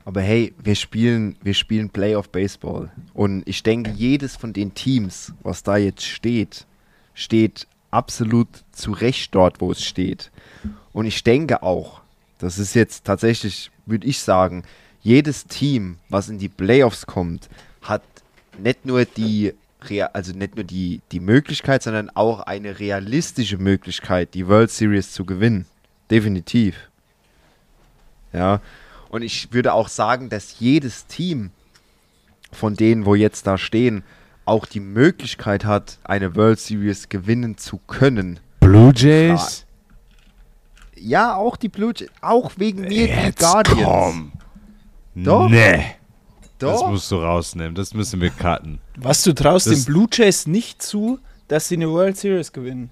Aber hey, wir spielen, wir spielen Playoff Baseball. Und ich denke, jedes von den Teams, was da jetzt steht, steht absolut zu Recht dort, wo es steht. Und ich denke auch, das ist jetzt tatsächlich, würde ich sagen, jedes Team, was in die Playoffs kommt, hat nicht nur die, also nicht nur die, die Möglichkeit, sondern auch eine realistische Möglichkeit, die World Series zu gewinnen. Definitiv. Ja. Und ich würde auch sagen, dass jedes Team von denen, wo jetzt da stehen, auch die Möglichkeit hat, eine World Series gewinnen zu können. Blue Jays? Ja, auch die Blue Jays, auch wegen mir die Jetzt Guardians. komm. Doch. Nee. Das Doch. musst du rausnehmen. Das müssen wir cutten. Was, du traust Das- den Blue Jays nicht zu, dass sie eine World Series gewinnen?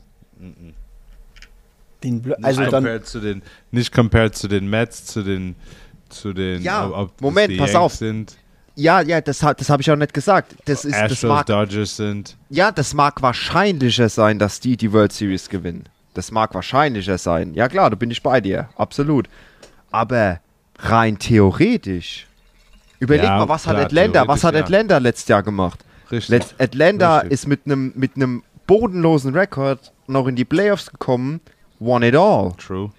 Den Blu also nicht, dann, compared zu den, nicht compared zu den Mets, zu den, zu den Ja, ob- ob das Moment, die pass Yanks auf. Sind, Ja, ja, das, hat- das habe ich auch nicht gesagt. Das ist, das Astros, mag, Dodgers sind. ja, das mag wahrscheinlicher sein, dass die die World Series gewinnen. Das mag wahrscheinlicher sein. Ja klar, da bin ich bei dir, absolut. Aber rein theoretisch. Überleg Ja, mal, was hat klar, Atlanta, was hat ja. Atlanta letztes Jahr gemacht? Richtig. Let Atlanta Richtig. ist mit einem mit einem bodenlosen Rekord noch in die Playoffs gekommen, won it all. True.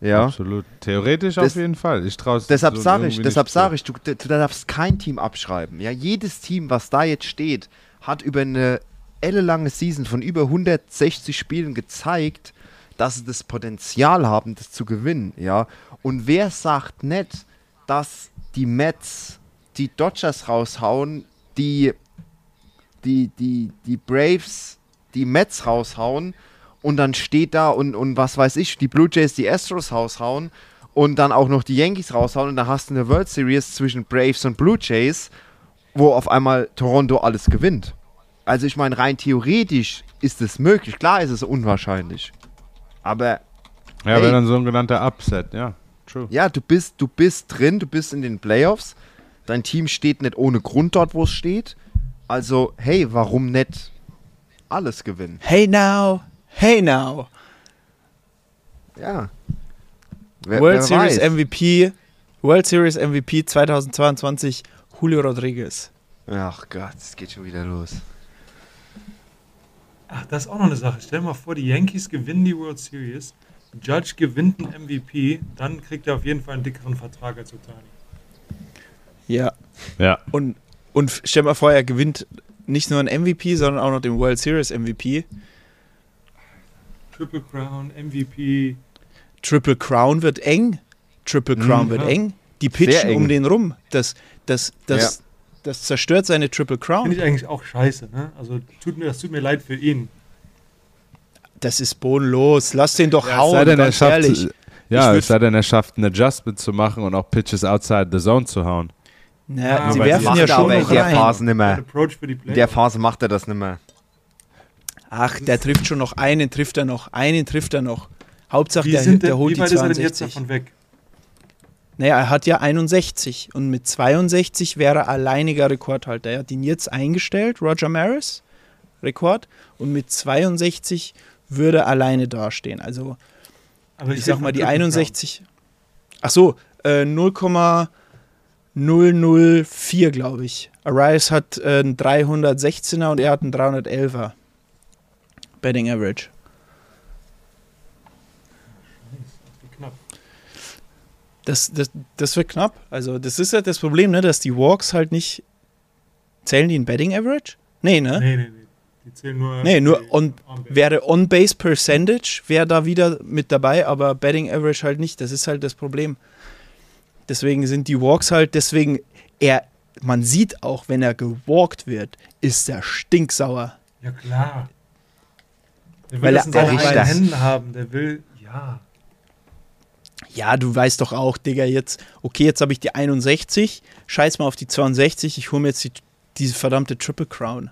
Ja. Absolut. Theoretisch Das- auf jeden Fall. Ich traue Deshalb sage ich, deshalb sage ich, du, du darfst kein Team abschreiben. Ja, jedes Team, was da jetzt steht, hat über eine ellenlange Season von über 160 Spielen gezeigt, dass sie das Potenzial haben, das zu gewinnen. Ja, und wer sagt nicht, dass die Mets die Dodgers raushauen, die die die die Braves die Mets raushauen und dann steht da und, und was weiß ich, die Blue Jays die Astros raushauen und dann auch noch die Yankees raushauen und dann hast du eine World Series zwischen Braves und Blue Jays, wo auf einmal Toronto alles gewinnt. Also ich meine, rein theoretisch ist es möglich. Klar ist es unwahrscheinlich. Aber Ja, Hey. wäre dann so ein genannter Upset, ja. True. ja, du bist, du bist drin, du bist in den Playoffs. Dein Team steht nicht ohne Grund dort, wo es steht. Also, hey, warum nicht alles gewinnen? Hey now, hey now. Ja. Wer, World wer Series weiß. MVP, World Series MVP 2022, Julio Rodriguez. Ach Gott, es geht schon wieder los. Ach, das ist auch noch eine Sache. Stell dir mal vor, die Yankees gewinnen die World Series, Judge gewinnt einen MVP, dann kriegt er auf jeden Fall einen dickeren Vertrag als Otani. Ja. Ja. Und, und stell mal vor, er gewinnt nicht nur einen MVP, sondern auch noch den World Series MVP. Triple Crown, MVP. Triple Crown wird eng. Triple Crown Mhm, wird ja. eng. Die pitchen eng. um den rum. Das, das, das, das zerstört seine Triple Finde Crown. ich eigentlich auch scheiße, ne? Also tut mir, das tut mir leid für ihn. Das ist bodenlos. Lass den doch Ja, hauen, sei denn, er ganz schafft, ehrlich. ja, es sei denn, er schafft ein Adjustment zu machen und auch Pitches outside the zone zu hauen. Ja, Ja, sie werfen macht ja schon in der. Phase die In der. Phase macht er das nicht mehr. Ach, der trifft schon noch einen, trifft er noch, einen trifft er noch. Hauptsache, Wie, der, sind der holt wie die weit ist er denn jetzt 62. davon weg? Naja, er hat ja 61 und mit 62 wäre er alleiniger Rekordhalter. Er hat ihn jetzt eingestellt, Roger Maris, Rekord, und mit 62 würde er alleine dastehen. Also Aber ich rede sag mal, die Triple Crown. 61. Ach so, äh, 0,004, glaube ich. Arias hat äh, einen 316er und er hat einen 311er. Betting Average. Wie knapp. Das, das, das wird knapp. Also, das ist halt das Problem, ne, dass die Walks halt nicht. Zählen die ein Betting Average? Nee, ne? Nee, nee, nee. Die zählen nur. Nee, nur on- On-Base. Wäre On-Base Percentage, wäre da wieder mit dabei, aber Betting Average halt nicht. Das ist halt das Problem. Deswegen sind die Walks halt, deswegen, er, man sieht auch, wenn er gewalkt wird, ist er stinksauer. Ja, klar. Der will Weil das in er seinen Händen haben. Der will, ja. Ja, du weißt doch auch, Digga, jetzt, okay, jetzt habe ich die 61, scheiß mal auf die 62, ich hole mir jetzt die, diese verdammte Triple Crown.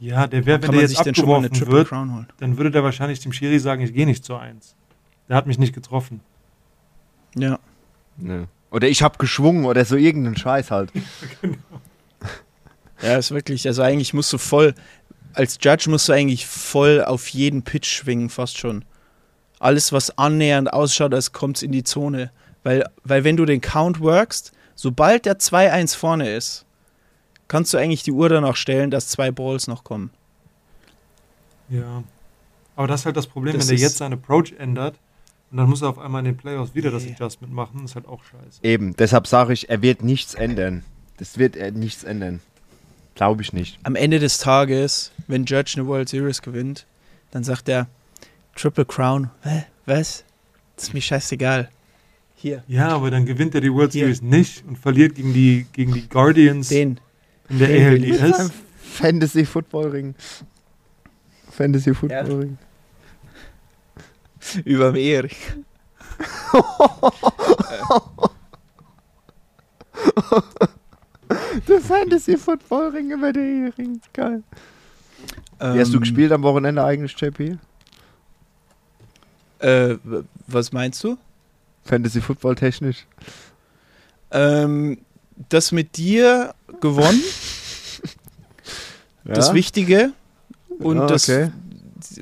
Ja, der wäre, wenn der jetzt sich denn schon mal eine abgeworfen Triple wird, Crown holen? dann würde der wahrscheinlich dem Schiri sagen, ich gehe nicht zur 1. Der hat mich nicht getroffen. Ja. Ne. Oder ich hab geschwungen oder so irgendeinen Scheiß halt. Ja, ist wirklich, also eigentlich musst du voll, als Judge musst du eigentlich voll auf jeden Pitch schwingen, fast schon. Alles, was annähernd ausschaut, als kommt es in die Zone. Weil, weil wenn du den Count workst, sobald der 2-1 vorne ist, kannst du eigentlich die Uhr danach stellen, dass zwei Balls noch kommen. Ja. Aber das ist halt das Problem, Das wenn der jetzt seinen Approach ändert und dann muss er auf einmal in den Playoffs wieder das Nee. Adjustment machen, ist halt auch scheiße. Eben, deshalb sage ich, er wird nichts ändern. Das wird er nichts ändern. Glaube ich nicht. Am Ende des Tages, wenn Judge eine World Series gewinnt, dann sagt er, Triple Crown, Hä? was? Das ist mir scheißegal. Hier, Ja, aber dann gewinnt er die World Hier. Series nicht und verliert gegen die, gegen die Guardians den. in der den. ALDS. Fantasy Football Ring. Fantasy Football Ja. Ring. Über dem Erich. Der Fantasy Football Ring über der Ring. Geil. Wie hast du Ähm, gespielt am Wochenende eigentlich, JP? Äh, was meinst du? Fantasy Football technisch. Ähm, das mit dir gewonnen, das Wichtige. Und Ah, das okay.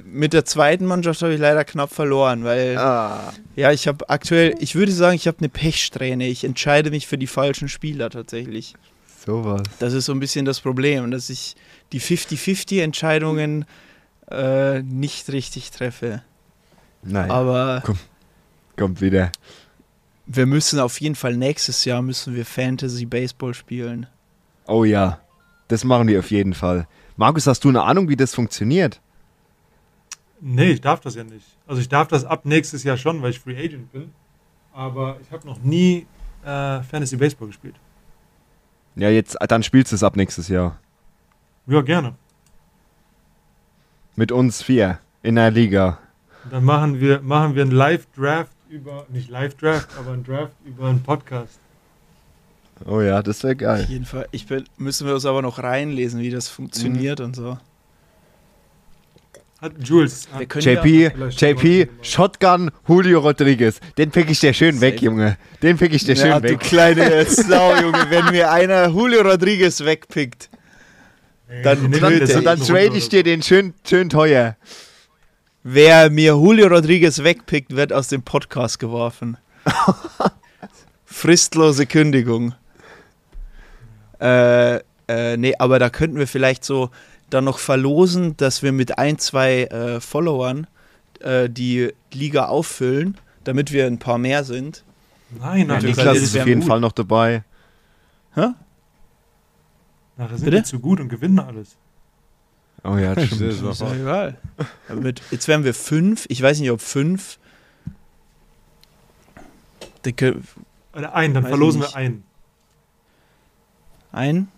mit der zweiten Mannschaft habe ich leider knapp verloren, weil Ah. ja, ich habe aktuell, ich würde sagen, ich habe eine Pechsträhne. Ich entscheide mich für die falschen Spieler tatsächlich. Sowas. Das ist so ein bisschen das Problem, dass ich die 50-50 Entscheidungen äh, nicht richtig treffe. Nein. Aber Komm. Kommt wieder. Wir müssen auf jeden Fall nächstes Jahr müssen wir Fantasy Baseball spielen. Oh ja, das machen wir auf jeden Fall. Markus, hast du eine Ahnung, wie das funktioniert? Nee, ich darf das ja nicht. Also ich darf das ab nächstes Jahr schon, weil ich Free Agent bin. Aber ich habe noch nie äh, Fantasy Baseball gespielt. Ja, jetzt, dann spielst du es ab nächstes Jahr. Ja, gerne. Mit uns vier in der Liga. Dann machen wir, machen wir einen Live-Draft über, nicht Live-Draft, aber einen Draft über einen Podcast. Oh ja, das wäre Auf geil. jeden Fall. Ich bin, müssen wir uns aber noch reinlesen, wie das funktioniert und so. Hat Jules. Wir können ja, JP, JP, Shotgun, Julio Rodriguez. Den pick ich dir schön weg. Junge. Den pick ich dir schön ja, du weg. kleine Sau, Junge. Wenn mir einer Julio Rodriguez wegpickt, dann- dann- dann trade ich dir den schön, schön teuer. Wer mir Julio Rodriguez wegpickt, wird aus dem Podcast geworfen. Fristlose Kündigung. Äh, äh, nee, aber da könnten wir vielleicht so dann noch verlosen, dass wir mit ein, zwei äh, Followern äh, die Liga auffüllen, damit wir ein paar mehr sind. so. Nein, Ja, Niklas das ist auf jeden gut. Fall noch dabei. Hä? nachher sind Bitte? wir zu gut und gewinnen alles. Oh ja, Das stimmt. ist Ist egal. Mit, jetzt wären wir fünf. Ich weiß nicht, ob fünf. Dicke, Oder einen, dann verlosen wir einen. ein.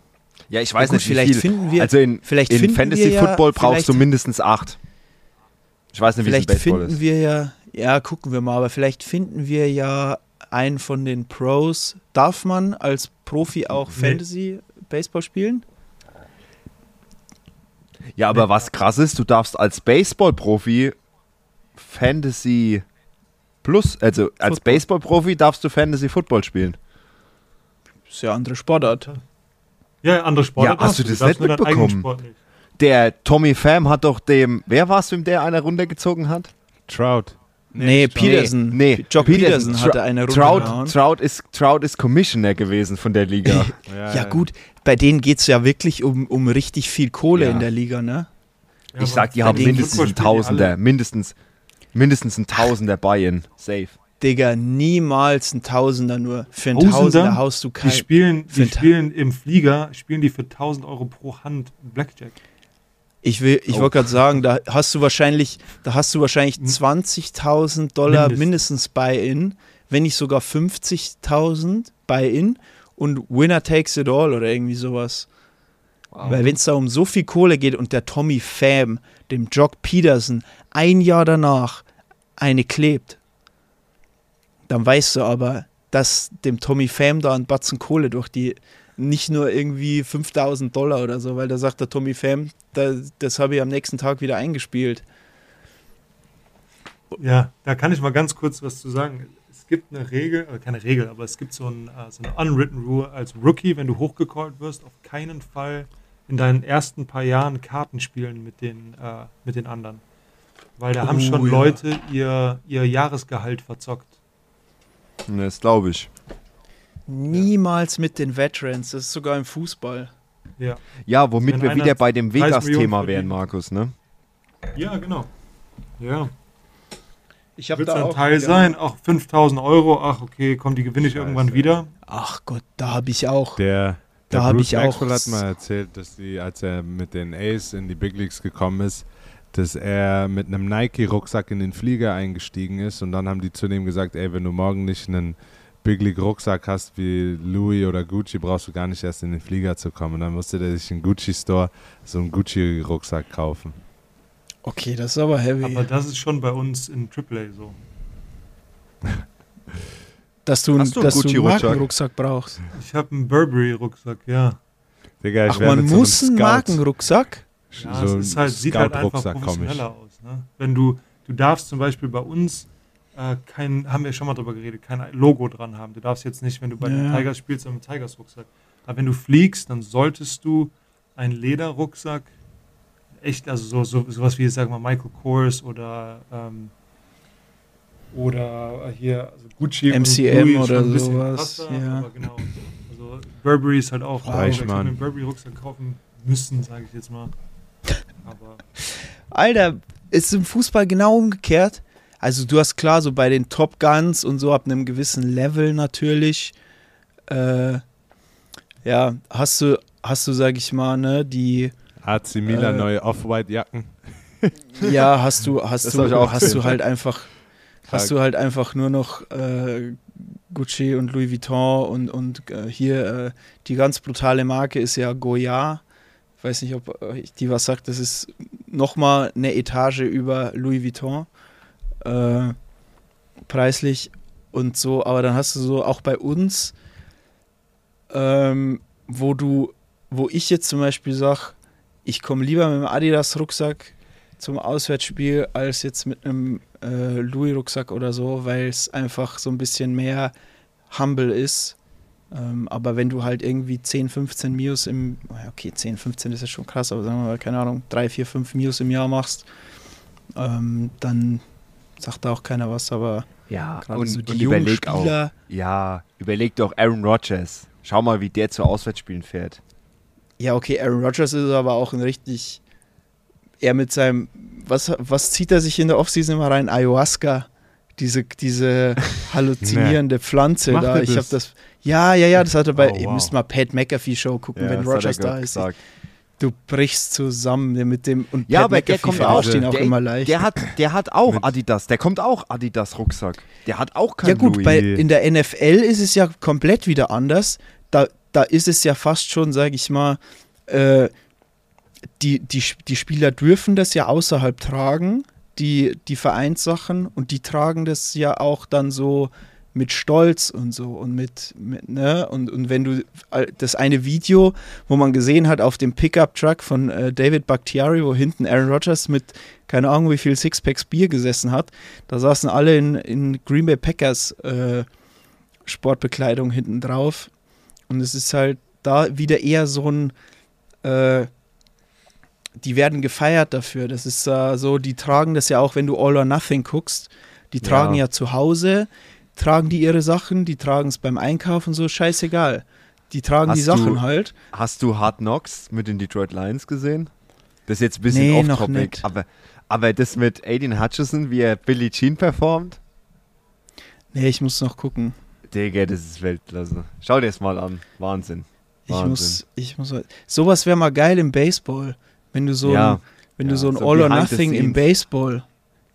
Ja, ich weiß gut, nicht, wie vielleicht viel. finden wir. also in, vielleicht in Fantasy wir ja- Football brauchst du mindestens acht. Ich weiß nicht, wie es Baseball finden ist. wir ja, ja, gucken wir mal, aber vielleicht finden wir ja einen von den Pros. Darf man als Profi auch Nee. Fantasy Baseball spielen? Ja, aber was krass ist, du darfst als Baseball-Profi Fantasy Plus, also als. Baseball-Profi darfst du Fantasy Football spielen. Ist ja andere Sportart. Ja, andere Sportler. Ja, hast du das darfst nicht mitbekommen? Sport nicht. Der Tommy Pham hat doch dem, wer war es, dem der eine runtergezogen hat? Trout. Nee, Trout. Peterson. Nee, Jock Peterson, hatte eine Runde Trout. Trout, ist, Trout ist Commissioner gewesen von der Liga. Ja, gut, bei denen geht es ja wirklich um, um richtig viel Kohle Ja. in der Liga, ne? Ja, ich sag, die haben mindestens die Tausender, mindestens, mindestens einen Tausender Buy-in. Safe. Digga, niemals ein Tausender nur. Für einen Tausender? Tausender haust du Die kein. spielen, die ein spielen im Flieger, spielen die für 1000 Euro pro Hand Blackjack. Ich will, ich Oh. wollte gerade sagen, da hast du wahrscheinlich, da hast du wahrscheinlich Hm. 20.000 Dollar Mindestens. mindestens Buy-in, wenn nicht sogar 50.000 Buy-in und Winner takes it all oder irgendwie sowas. Weil wenn es da um so viel Kohle geht und der Tommy Pham, dem Jock Peterson, ein Jahr danach eine klebt, dann weißt du aber, dass dem Tommy Pham da ein Batzen Kohle durch die, nicht nur irgendwie 5000 Dollar oder so, weil da sagt der Tommy Pham, da, das habe ich am nächsten Tag wieder eingespielt. Ja, da kann ich mal ganz kurz was zu sagen. Es gibt eine Regel, oder keine Regel, aber es gibt so, ein, äh, so eine unwritten rule als Rookie, wenn du hochgecallt wirst, auf keinen Fall in deinen ersten paar Jahren Karten spielen mit den, äh, mit den anderen. Weil da haben Oh, schon ja. Leute ihr, ihr Jahresgehalt verzockt. Das glaube ich. Niemals mit den Veterans, das ist sogar im Fußball. Ja, Ja, womit Wenn wir wieder bei dem 30 Vegas-Thema wären. Markus, ne? ja genau. Ja, Ich wird ein Teil sein, auch 5000 Euro, ach okay, komm, die gewinne ich irgendwann wieder. Ach Gott, da habe ich auch. Der, Da der hab Bruce ich auch Maxwell hat mal erzählt, dass die, als er mit den Ace in die Big Leagues gekommen ist, dass er mit einem Nike-Rucksack in den Flieger eingestiegen ist und dann haben die zu dem gesagt, ey, wenn du morgen nicht einen Big League-Rucksack hast wie Louis oder Gucci, brauchst du gar nicht erst in den Flieger zu kommen. Und dann musste der sich im Gucci-Store so einen Gucci-Rucksack kaufen. Okay, das ist aber heavy. Aber das ist schon bei uns in AAA so. dass du, Hast du einen dass du einen Gucci-Rucksack? Markenrucksack brauchst. Ich habe einen Burberry-Rucksack, ja. Digga, ich Ach, man so muss einem einen Scout- Markenrucksack? Ja, so es ist halt, sieht halt einfach professioneller aus. Ne? Wenn du, du darfst zum Beispiel bei uns äh, kein, haben wir schon mal drüber geredet, kein Logo dran haben. Du darfst jetzt nicht, wenn du bei den Ja. Tigers spielst, mit einem Tigers-Rucksack. Aber wenn du fliegst, dann solltest du einen Lederrucksack, echt, also so, so sowas wie, sagen wir mal, Michael Kors oder ähm, oder hier also Gucci MCM oder sowas, krasser, ja. aber genau. Also Burberry ist halt auch, ich Reichmann. hätte einen Burberry-Rucksack kaufen müssen, sage ich jetzt mal. Aber Alter, ist im Fußball genau umgekehrt. also du hast klar so bei den Top Guns und so ab einem gewissen Level natürlich, äh, ja, hast du, hast du, sag ich mal, ne, die, AC Milan Äh, neue Off-White-Jacken. ja, hast du, hast Das du, ich auch hast du halt einfach, hast du halt einfach nur noch äh, Gucci und Louis Vuitton und, und äh, hier äh, die ganz brutale Marke ist ja Goya. Ich weiß nicht, ob euch die was sagt. Das ist nochmal eine Etage über Louis Vuitton. Äh, preislich und so. Aber dann hast du so auch bei uns, ähm, wo du, wo ich jetzt zum Beispiel sage, ich komme lieber mit einem Adidas-Rucksack zum Auswärtsspiel als jetzt mit einem äh, Louis-Rucksack oder so, weil es einfach so ein bisschen mehr humble ist. Ähm, aber wenn du halt irgendwie 10, 15 Mios im, okay, 10, 15 ist ja schon krass, aber sagen wir mal, keine Ahnung, 3, 4, 5 Mios im Jahr machst, ähm, dann sagt da auch keiner was, aber Ja, und, so die und überleg auch. Spieler, Ja, überleg doch Aaron Rodgers. Schau mal, wie der zu Auswärtsspielen fährt. Ja, okay, Aaron Rodgers ist aber auch ein richtig, er mit seinem, was, was zieht er sich in der Offseason immer rein? Ayahuasca. Diese, diese halluzinierende Pflanze Macht da. Ich habe das? Ja, ja, ja, das hat er bei. Oh, ihr wow. müsst mal Pat McAfee Show gucken, wenn hat er Rodgers da ist. gesagt. Du brichst zusammen mit dem. Und Ja, Pat aber der McAfee kommt verarscht auch. ihn auch der, immer leicht. Der hat, der hat auch Mit- Adidas. Der kommt auch Adidas Rucksack. Der hat auch kein ja gut, bei, in der NFL ist es ja komplett wieder anders. Da, da ist es ja fast schon, sage ich mal, äh, die, die, die Spieler dürfen das ja außerhalb tragen, die, die Vereinssachen, und die tragen das ja auch dann so mit Stolz und so und mit, mit ne, und, und wenn du all- das eine Video, wo man gesehen hat auf dem Pickup-Truck von äh, David Bakhtiari, wo hinten Aaron Rodgers mit keine Ahnung wie viel Sixpacks Bier gesessen hat, da saßen alle in, in Green Bay Packers äh, Sportbekleidung hinten drauf und es ist halt da wieder eher so ein äh, die werden gefeiert dafür. Das ist äh, so, die tragen das ja auch, wenn du All or Nothing guckst. Die tragen Ja. ja, zu Hause, tragen die ihre Sachen, die tragen es beim Einkaufen so, scheißegal. Die tragen die Hast Sachen du- halt. Hast du Hard Knocks mit den Detroit Lions gesehen? Das ist jetzt ein bisschen Nee, noch off-topic, nicht. aber, aber das mit Aiden Hutchison, wie er Billie Jean performt, Nee, ich muss noch gucken. Digga, das ist Weltklasse. Schau dir das mal an. Wahnsinn. Ich Wahnsinn. muss, ich muss. Sowas wäre mal geil im Baseball. Wenn du so Ja. ein, wenn Ja, du so ein so All or Nothing im. Baseball.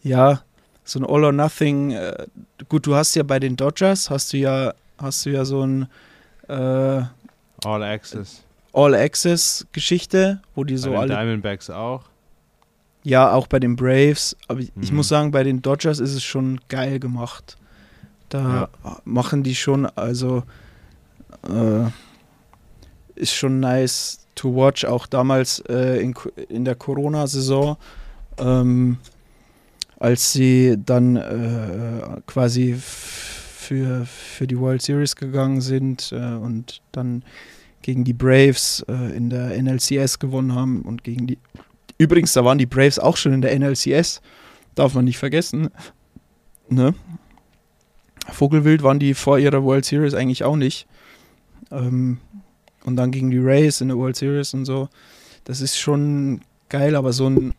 Ja, so ein All or Nothing. Äh, gut, du hast ja bei den Dodgers hast du ja, hast du ja so ein äh, All Access. All Access Geschichte, wo die Bei so den alle. Diamondbacks auch. Ja, auch bei den Braves. Aber ich, ich Mhm. muss sagen, bei den Dodgers ist es schon geil gemacht. Da machen die schon, also äh, ist schon nice to watch. Auch damals äh, in, in der Corona-Saison, ähm, als sie dann äh, quasi für, für die World Series gegangen sind äh, und dann gegen die Braves äh, in der NLCS gewonnen haben und gegen die Übrigens, da waren die Braves auch schon in der NLCS. Darf man nicht vergessen. Ne? Vogelwild waren die vor ihrer World Series eigentlich auch nicht. Ähm, und dann gegen die Rays in der World Series und so. Das ist schon geil, aber so ein,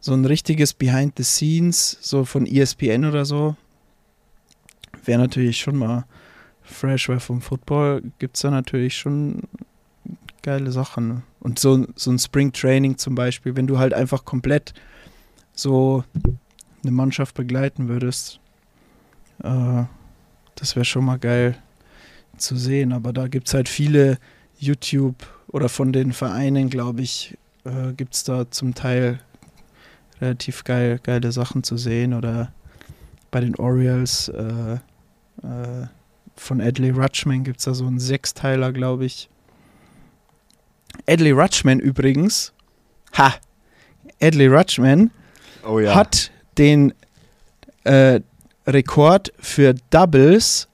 so ein richtiges Behind the Scenes, so von ESPN oder so, wäre natürlich schon mal fresh, weil vom Football gibt es da natürlich schon geile Sachen. Und so, so ein Spring Training zum Beispiel, wenn du halt einfach komplett so eine Mannschaft begleiten würdest, äh, das wäre schon mal geil zu sehen. Aber da gibt es halt viele YouTube oder von den Vereinen, glaube ich, äh, gibt es da zum Teil relativ geil, geile Sachen zu sehen. Oder bei den Orioles äh, äh, von Adley Rutschman gibt es da so einen Sechsteiler, glaube ich. Adley Rutschman übrigens, ha, Adley Rutschman Oh ja. hat den äh, Rekord für Doubles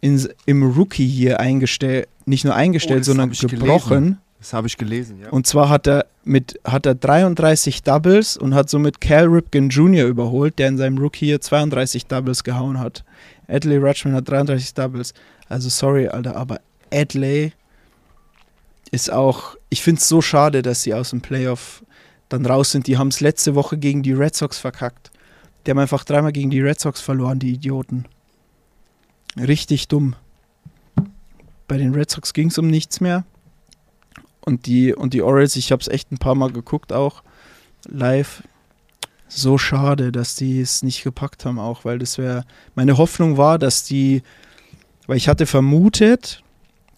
in, im Rookie hier eingestellt, nicht nur Oh, eingestellt, das sondern gebrochen. das habe ich gelesen, ja. Und zwar hat er mit hat er 33 Doubles und hat somit Cal Ripken Jr. überholt, der in seinem Rookie hier 32 Doubles gehauen hat. Adley Rutschman hat 33 Doubles. Also sorry, Alter, aber Adley ist auch, ich finde es so schade, dass sie aus dem Playoff dann raus sind. Die haben es letzte Woche gegen die Red Sox verkackt. Die haben einfach dreimal gegen die Red Sox verloren, die Idioten. Richtig dumm. Bei den Red Sox ging es um nichts mehr. Und die, und die Orioles, ich habe es echt ein paar Mal geguckt auch live. So schade, dass die es nicht gepackt haben auch, weil das wäre, meine Hoffnung war, dass die, weil ich hatte vermutet,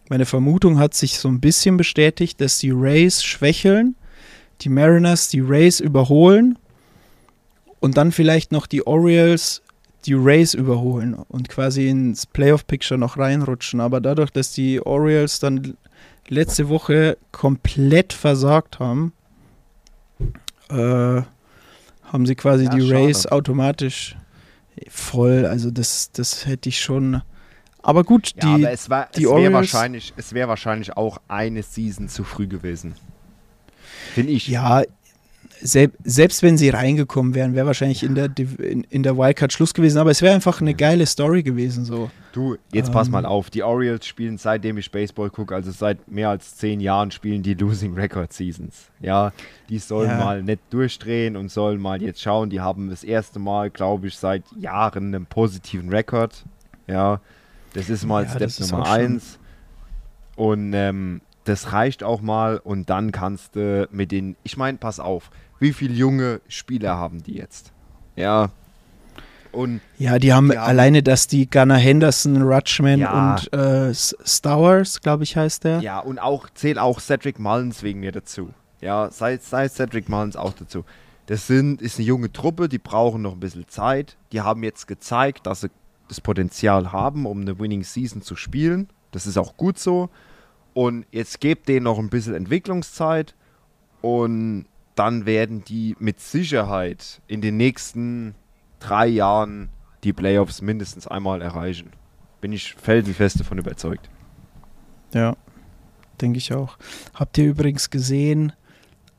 meine Vermutung hat sich so ein bisschen bestätigt, dass die Rays schwächeln, die Mariners die Rays überholen und dann vielleicht noch die Orioles die Rays überholen und quasi ins Playoff-Picture noch reinrutschen. Aber dadurch, dass die Orioles dann letzte Woche komplett versagt haben, äh, haben sie quasi Ja, die schade. Rays automatisch voll. Also das, das hätte ich schon. Aber gut, Ja, die, aber es, war, die es wäre Orioles- wahrscheinlich, es wär wahrscheinlich auch eine Season zu früh gewesen. Finde ich. ja, sel selbst wenn sie reingekommen wären, wäre wahrscheinlich in der, in, in der Wildcard Schluss gewesen. Aber es wäre einfach eine geile Story gewesen. So. Du, jetzt pass Ähm. mal auf. Die Orioles spielen seitdem ich Baseball gucke, also seit mehr als zehn Jahren spielen die Losing Record Seasons. Ja, die sollen Ja. mal nicht durchdrehen und sollen mal jetzt schauen. Die haben das erste Mal, glaube ich, seit Jahren einen positiven Rekord. Ja, das ist mal Ja, Step Nummer eins. Und ähm, das reicht auch mal und dann kannst du mit den, ich meine, pass auf, wie viele junge Spieler haben die jetzt? Ja. Und Ja, die haben Die haben- alleine, dass die Gunnar Henderson, Rutschman Ja. und äh, Stowers, glaube ich, heißt der. Ja, und auch zählt auch Cedric Mullins wegen mir dazu. Ja, sei, sei Cedric Mullins auch dazu. Das sind, ist eine junge Truppe, die brauchen noch ein bisschen Zeit. Die haben jetzt gezeigt, dass sie das Potenzial haben, um eine Winning Season zu spielen. Das ist auch gut so. Und jetzt gebt denen noch ein bisschen Entwicklungszeit und dann werden die mit Sicherheit in den nächsten drei Jahren die Playoffs mindestens einmal erreichen. Bin ich felsenfest davon überzeugt. Ja, denke ich auch. Habt ihr übrigens gesehen,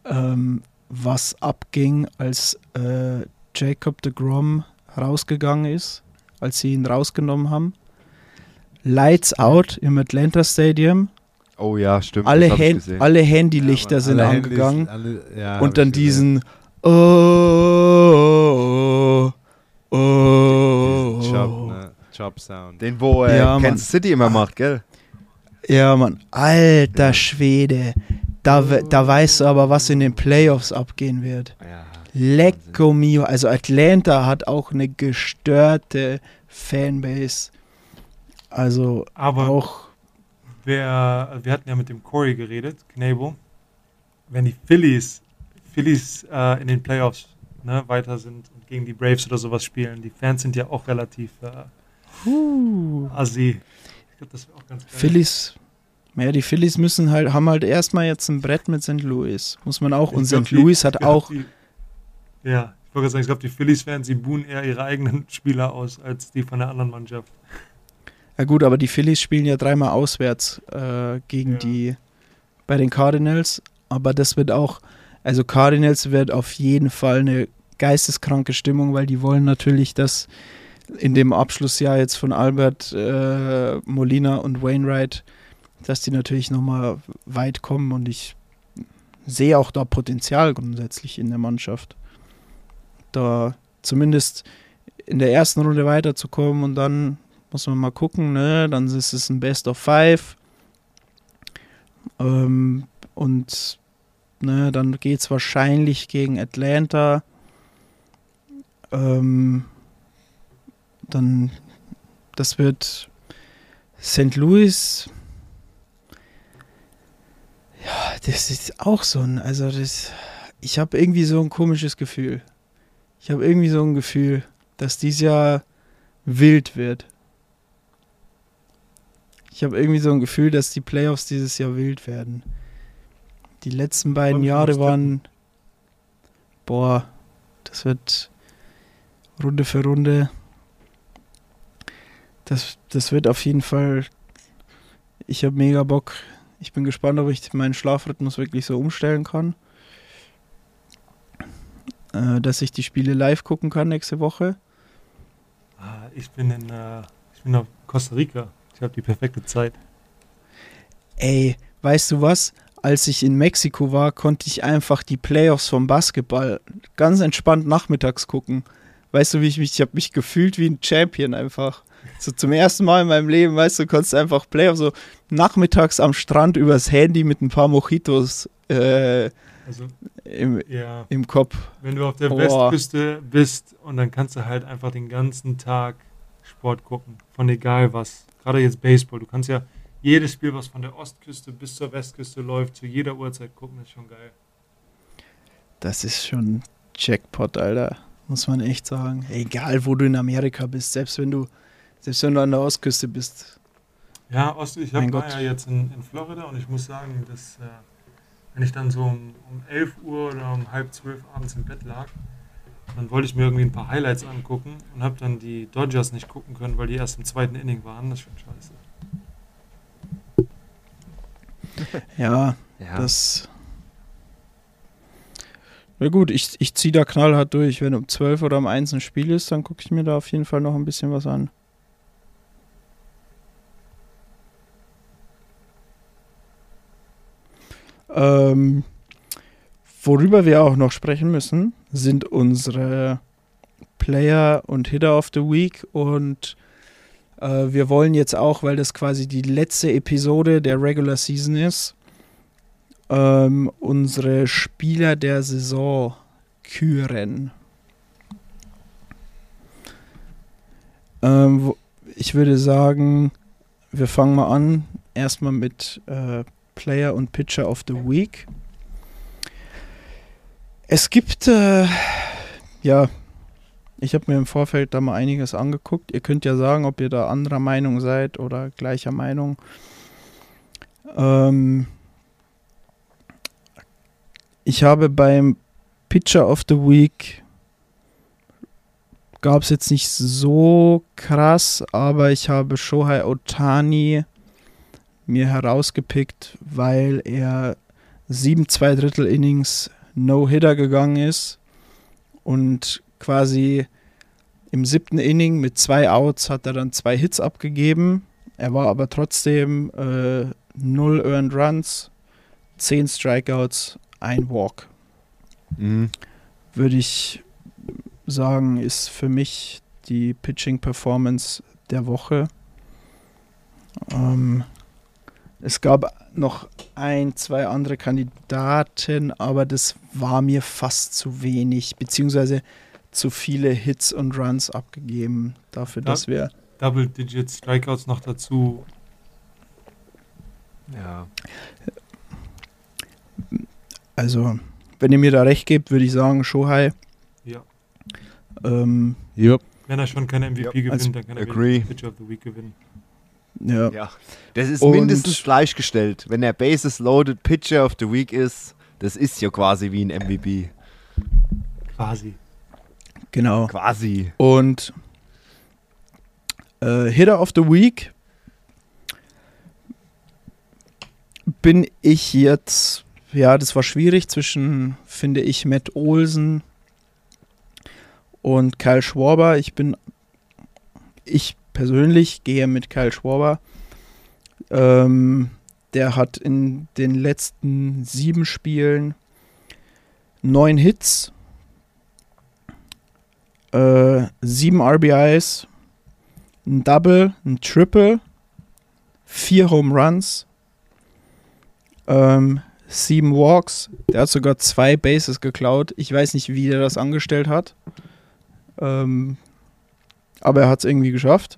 ähm, was abging, als äh, Jacob de Grom rausgegangen ist, als sie ihn rausgenommen haben? Lights out im Atlanta Stadium. Oh ja, stimmt. Alle, das hab ich Hand, gesehen. alle Handylichter Ja, sind alle Handys, angegangen. alle- ja, und dann diesen Oh, oh, oh, Diesen Chop, ne? Sound. Den, wo äh, Ja, Mann. Kansas City immer macht, gell? Ja, Mann, alter Ja. Schwede. Da, da weißt du aber, was in den Playoffs abgehen wird. Ja. Lecco mio. Also Atlanta hat auch eine gestörte Fanbase. Also Aber auch, wer, wir hatten ja mit dem Corey geredet, Knable. Wenn die Phillies, Phillies äh, in den Playoffs ne, weiter sind und gegen die Braves oder sowas spielen, die Fans sind ja auch relativ äh, uh, assi. Ich glaube, das wäre auch ganz geil. Phillies. Ja, die Phillies müssen halt, haben halt erstmal jetzt ein Brett mit St. Louis. Muss man auch. Ich Und St. Louis hat auch. Die, ja, ich wollte gerade sagen, ich glaube, die Phillies-Fans, sie buhen eher ihre eigenen Spieler aus, als die von der anderen Mannschaft. Ja gut, aber die Phillies spielen ja dreimal auswärts äh, gegen Ja. die bei den Cardinals. Aber das wird auch, also Cardinals wird auf jeden Fall eine geisteskranke Stimmung, weil die wollen natürlich, dass in dem Abschlussjahr jetzt von Albert äh, Molina und Wainwright, dass die natürlich nochmal weit kommen und ich sehe auch da Potenzial grundsätzlich in der Mannschaft. Da zumindest in der ersten Runde weiterzukommen und dann muss man mal gucken, ne? Dann ist es ein Best of Five. Ähm, und ne, dann geht es wahrscheinlich gegen Atlanta. Ähm, dann, das wird St. Louis. Ja, das ist auch so ein, also das, ich habe irgendwie so ein komisches Gefühl. Ich habe irgendwie so ein Gefühl, dass dieses Jahr wild wird. Ich habe irgendwie so ein Gefühl, dass die Playoffs dieses Jahr wild werden. Die letzten beiden Jahre waren. Boah, das wird Runde für Runde. Das, das wird auf jeden Fall. Ich habe mega Bock. Ich bin gespannt, ob ich meinen Schlafrhythmus wirklich so umstellen kann. Äh, dass ich die Spiele live gucken kann nächste Woche. Ah, ich bin in, äh, ich bin auf Costa Rica. Ich habe die perfekte Zeit. Ey, weißt du was? Als ich in Mexiko war, konnte ich einfach die Playoffs vom Basketball ganz entspannt nachmittags gucken, weißt du, wie ich mich, ich habe mich gefühlt wie ein Champion einfach. So zum ersten Mal in meinem Leben, weißt du, konntest einfach Playoff so nachmittags am Strand übers Handy mit ein paar Mojitos äh, Also, im, ja, im Kopf. wenn du auf der Boah. Westküste bist und dann kannst du halt einfach den ganzen Tag Sport gucken. Von egal was. Gerade jetzt Baseball. Du kannst ja jedes Spiel, was von der Ostküste bis zur Westküste läuft, zu jeder Uhrzeit gucken. Ist schon geil. Das ist schon Jackpot, Alter. Muss man echt sagen. Egal, wo du in Amerika bist, selbst wenn du, selbst wenn du an der Ostküste bist. Ja, Ost, ich hab, war ja jetzt in, in Florida und ich muss sagen, dass äh, wenn ich dann so um, um 11 Uhr oder um halb zwölf abends im Bett lag, dann wollte ich mir irgendwie ein paar Highlights angucken und habe dann die Dodgers nicht gucken können, weil die erst im zweiten Inning waren. Das ist schon scheiße. Ja, Ja. das. Na gut, ich, ich ziehe da knallhart durch. Wenn um 12 oder um 1 ein Spiel ist, dann gucke ich mir da auf jeden Fall noch ein bisschen was an. Ähm, worüber wir auch noch sprechen müssen, sind unsere Player und Hitter of the Week und äh, wir wollen jetzt auch, weil das quasi die letzte Episode der Regular Season ist, ähm, unsere Spieler der Saison küren. Ähm, ich würde sagen, wir fangen mal an. Erstmal mit äh, Player und Pitcher of the Week. Es gibt, äh, ja, ich habe mir im Vorfeld da mal einiges angeguckt. Ihr könnt ja sagen, ob ihr da anderer Meinung seid oder gleicher Meinung. Ähm, ich habe beim Pitcher of the Week gab es jetzt nicht so krass, aber ich habe Shohei Otani mir herausgepickt, weil er sieben zwei Drittel Innings No-Hitter gegangen ist und quasi im siebten Inning mit zwei Outs hat er dann zwei Hits abgegeben. Er war aber trotzdem äh, null Earned Runs, zehn Strikeouts, ein Walk. Mhm. Würde ich sagen, ist für mich die Pitching-Performance der Woche. Ähm, es gab noch ein, zwei andere Kandidaten, aber das war mir fast zu wenig, beziehungsweise zu viele Hits und Runs abgegeben dafür, dass wir Double-Digit Strikeouts noch dazu. Ja. Also, wenn ihr mir da recht gebt, würde ich sagen, Shohei. Ja. Ähm, Jupp. Wenn er schon keine MVP gewinnt, also, dann kann er agree. Pitcher of the Week gewinnen. Ja. ja. Das ist Und- mindestens gleichgestellt. Wenn er Bases Loaded Pitcher of the Week ist, das ist ja quasi wie ein MVP. Quasi. genau. Quasi. Und äh, Hitter of the Week bin ich jetzt, ja, das war schwierig zwischen, finde ich, Matt Olsen und Kyle Schwarber. Ich bin, ich persönlich gehe mit Kyle Schwarber. Ähm, der hat in den letzten sieben Spielen neun Hits, äh, sieben RBIs, ein Double, ein Triple, vier Home Runs, ähm, sieben Walks. Der hat sogar zwei Bases geklaut. Ich weiß nicht, wie der das angestellt hat. Ähm, aber er hat es irgendwie geschafft.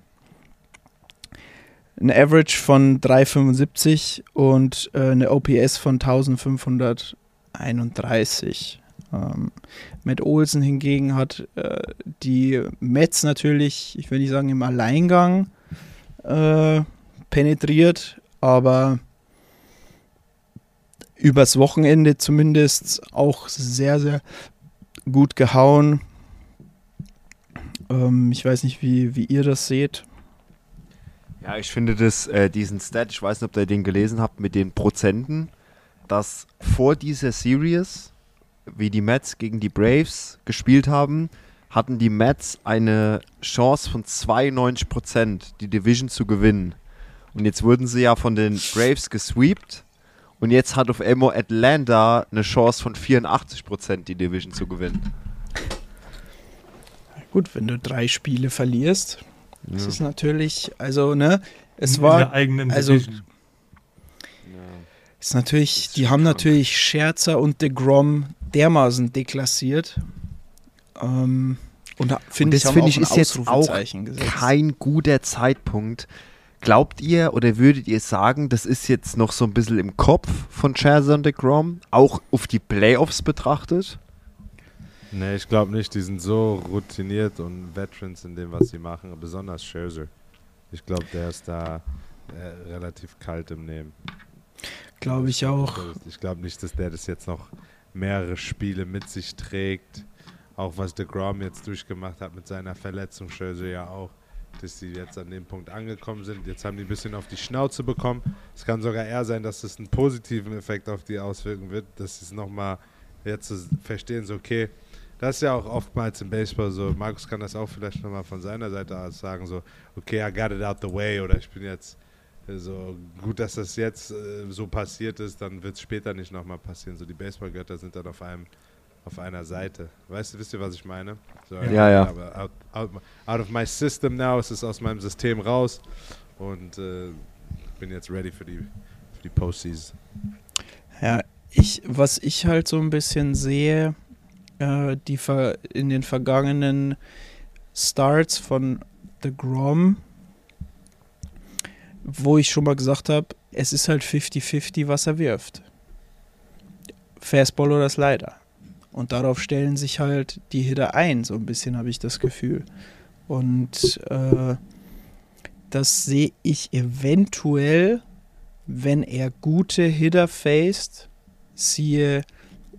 Ein Average von 3,75 und äh, eine OPS von 1531. Ähm, Matt Olsen hingegen hat äh, die Mets natürlich, ich will nicht sagen im Alleingang äh, penetriert, aber übers Wochenende zumindest auch sehr, sehr gut gehauen. Ähm, ich weiß nicht, wie, wie ihr das seht. Ja, ich finde das, äh, diesen Stat, ich weiß nicht, ob ihr den gelesen habt, mit den Prozenten, dass vor dieser Series, wie die Mets gegen die Braves gespielt haben, hatten die Mets eine Chance von 92%, die Division zu gewinnen. Und jetzt wurden sie ja von den Braves gesweept. Und jetzt hat auf Emo Atlanta eine Chance von 84%, die Division zu gewinnen. Gut, wenn du drei Spiele verlierst, das Ja. ist natürlich, also, ne, es in war, der eigenen also- Division. ist natürlich, ist die haben krank. natürlich Scherzer und DeGrom dermaßen deklassiert. Ähm, und da- finde ich, das haben finde auch ich ist jetzt auch gesetzt. kein guter Zeitpunkt. Glaubt ihr oder würdet ihr sagen, das ist jetzt noch so ein bisschen im Kopf von Scherzer und DeGrom, auch auf die Playoffs betrachtet? Nee, ich glaube nicht. Die sind so routiniert und Veterans in dem, was sie machen. Besonders Scherzer. Ich glaube, der ist da äh, relativ kalt im Nehmen. Glaube ich auch. Ich glaube nicht, dass der das jetzt noch mehrere Spiele mit sich trägt. Auch was DeGrom jetzt durchgemacht hat mit seiner Verletzung, Scherzer ja auch, dass sie jetzt an dem Punkt angekommen sind. Jetzt haben die ein bisschen auf die Schnauze bekommen. Es kann sogar eher sein, dass es einen positiven Effekt auf die auswirken wird, dass sie es nochmal jetzt verstehen, so okay, das ist ja auch oftmals im Baseball so, Markus kann das auch vielleicht nochmal von seiner Seite aus sagen, so, okay, I got it out the way oder ich bin jetzt äh, so gut, dass das jetzt äh, so passiert ist, dann wird es später nicht nochmal passieren. So die Baseballgötter sind dann auf einem auf einer Seite. Weißt du, wisst ihr, was ich meine? So, Ja, ja. Aber out, out, out of my system now, es ist aus meinem System raus und äh, bin jetzt ready für die, für die Postseason. Ja, ich, was ich halt so ein bisschen sehe, äh, die in den vergangenen Starts von The Grom, wo ich schon mal gesagt habe, es ist halt 50-50, was er wirft. Fastball oder Slider. Und darauf stellen sich halt die Hitter ein, so ein bisschen habe ich das Gefühl. Und äh, das sehe ich eventuell, wenn er gute Hitter faced, siehe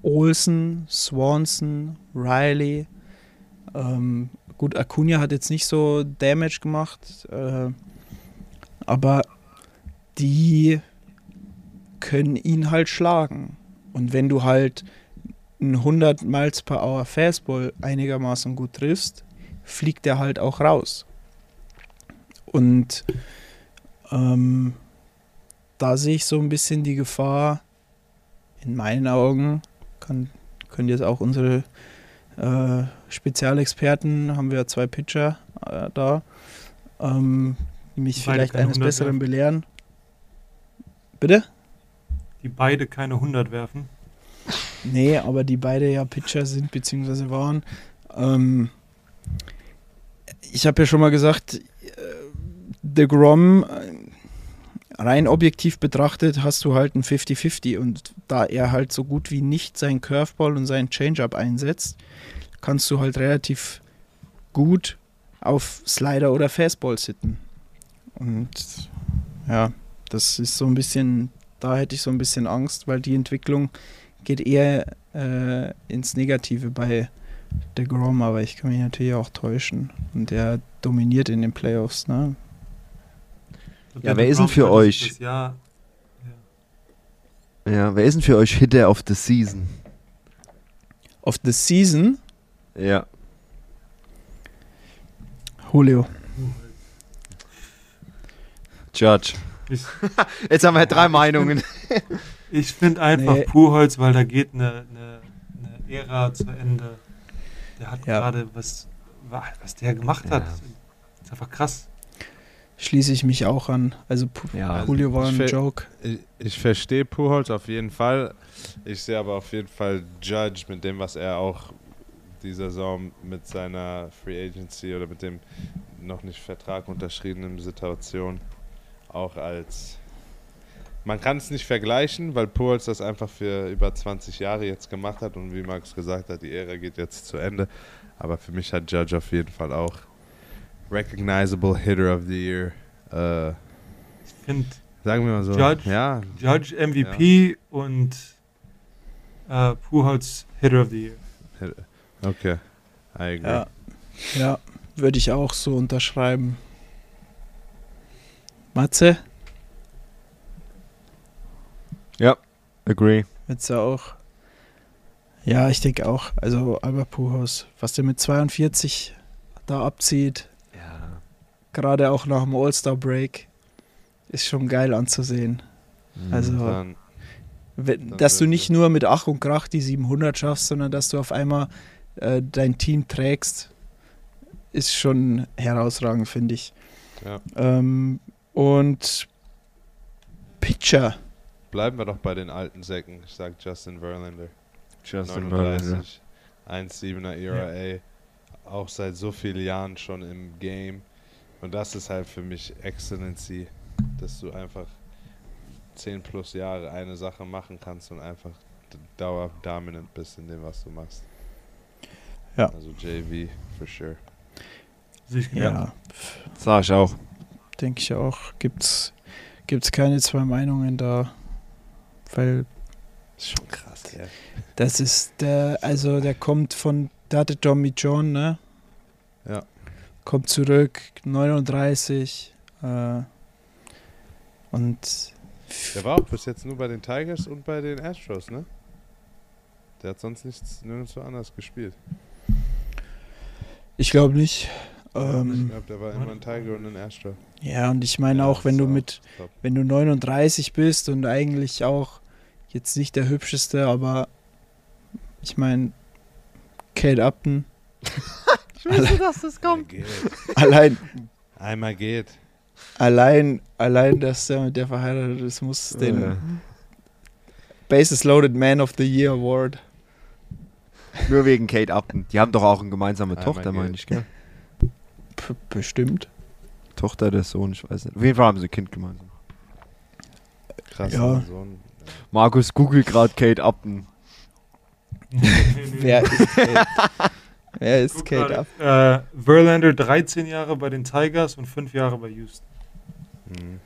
Olsen, Swanson, Riley. Ähm, gut, Acuna hat jetzt nicht so Damage gemacht, äh, aber die können ihn halt schlagen. Und wenn du halt einen 100 Miles per Hour Fastball einigermaßen gut triffst, fliegt der halt auch raus. Und ähm, da sehe ich so ein bisschen die Gefahr, in meinen Augen, kann, können jetzt auch unsere äh, Spezialexperten, haben wir zwei Pitcher äh, da, ähm, die mich Beide vielleicht eines 100 Besseren werfen. belehren. Bitte? Die beide keine 100 werfen. Nee, aber die beide ja Pitcher sind bzw. waren. Ähm, ich habe ja schon mal gesagt, äh, The Grom, äh, rein objektiv betrachtet, hast du halt ein 50-50 und da er halt so gut wie nicht seinen Curveball und seinen Changeup einsetzt, kannst du halt relativ gut auf Slider oder Fastball sitten. Und ja, das ist so ein bisschen, da hätte ich so ein bisschen Angst, weil die Entwicklung geht eher äh, ins Negative bei der Grom, aber ich kann mich natürlich auch täuschen. Und der dominiert in den Playoffs, ne? Ja, wer ist denn für euch? Jahr, Ja, wer ist denn für euch Hitter of the Season? Of the Season, Ja. Julio. Judge. ich, Jetzt haben wir drei Meinungen. ich finde einfach Nee. Puholz, weil da geht eine, eine, eine Ära zu Ende. Der hat Ja. gerade was, wa- was der gemacht hat. Ja. Ist einfach krass. Schließe ich mich auch an. Also Ja, Julio war ein Joke. Ich, ich verstehe Pujols auf jeden Fall. Ich sehe aber auf jeden Fall Judge mit dem, was er auch die Saison mit seiner Free Agency oder mit dem noch nicht Vertrag unterschriebenen Situation auch als man kann es nicht vergleichen, weil Pujols das einfach für über 20 Jahre jetzt gemacht hat und wie Max gesagt hat, die Ära geht jetzt zu Ende. Aber für mich hat Judge auf jeden Fall auch recognizable Hitter of the Year. Äh, Ich finde sagen wir mal so. Judge? Ja, Judge MVP und äh, Puholz Hitter of the Year. Okay, I agree. Ja, ja würde ich auch so unterschreiben. Matze, Ja, agree. jetzt ja auch. Ja, ich denke auch. Also Albert Puhaus, was der mit 42 da abzieht, Ja. Gerade auch nach dem All-Star-Break, ist schon geil anzusehen. Also, Dann, wenn, Dann dass du nicht nur mit Ach und Krach die 700 schaffst, sondern dass du auf einmal äh, dein Team trägst, ist schon herausragend, finde ich. Ja. Ähm, und Pitcher. Bleiben wir doch bei den alten Säcken. Ich sag Justin Verlander. Justin Verlander. 39, 1,7er ERA. Auch seit so vielen Jahren schon im Game. Und das ist halt für mich Excellency, dass du einfach 10 plus Jahre eine Sache machen kannst und einfach d- dauerdominant bist in dem, was du machst. Ja. Also JV, for sure. Sehe ich genau. Ja, Sag ich auch. denke ich auch. Gibt's, gibt's keine zwei Meinungen da. Weil Ist schon krass. Ja. das ist der, also der kommt von, der hatte Tommy John, ne? Ja. Kommt zurück, 39. Äh, und Der war auch bis jetzt nur bei den Tigers und bei den Astros, ne? Der hat sonst nichts nirgendwo anders gespielt. ich glaube nicht. ich Ähm, glaube, der war immer ein Tiger und ein Astro. ja, und ich meine Ja, auch, wenn du mit, top. wenn du 39 bist und eigentlich auch jetzt nicht der hübscheste, aber ich meine, Kate Upton, Ich wusste, dass das kommt. Allein, Einmal geht. allein, allein, dass der mit der verheiratet ist, muss den Bases Loaded Man of the Year Award. Nur wegen Kate Upton. Die haben doch auch eine gemeinsame Einmal Tochter, meine ich, gell? P bestimmt. Tochter, der Sohn, ich weiß nicht. Auf jeden Fall haben sie ein Kind gemeinsam. Krass. Ja. So ein, Markus googelt gerade Kate Upton. Wer ist Kate? Wer ist Kate Upton? Äh, Verlander 13 Jahre bei den Tigers und 5 Jahre bei Houston. Mhm.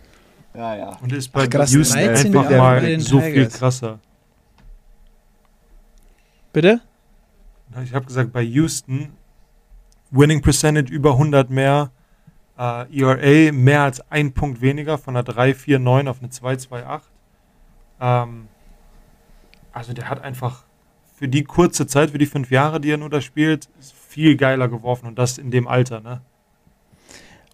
Ja, ja. Und ist bei Ach, krass, Houston 13 einfach Jahre mal so viel Tigers. krasser. Bitte? Ich habe gesagt, bei Houston Winning Percentage über 100 mehr, äh, ERA mehr als ein Punkt weniger, von einer 3,49 auf eine 2,28. Ähm, also der hat einfach für die kurze Zeit, für die fünf Jahre, die er nur da spielt, ist viel geiler geworfen und das in dem Alter, ne?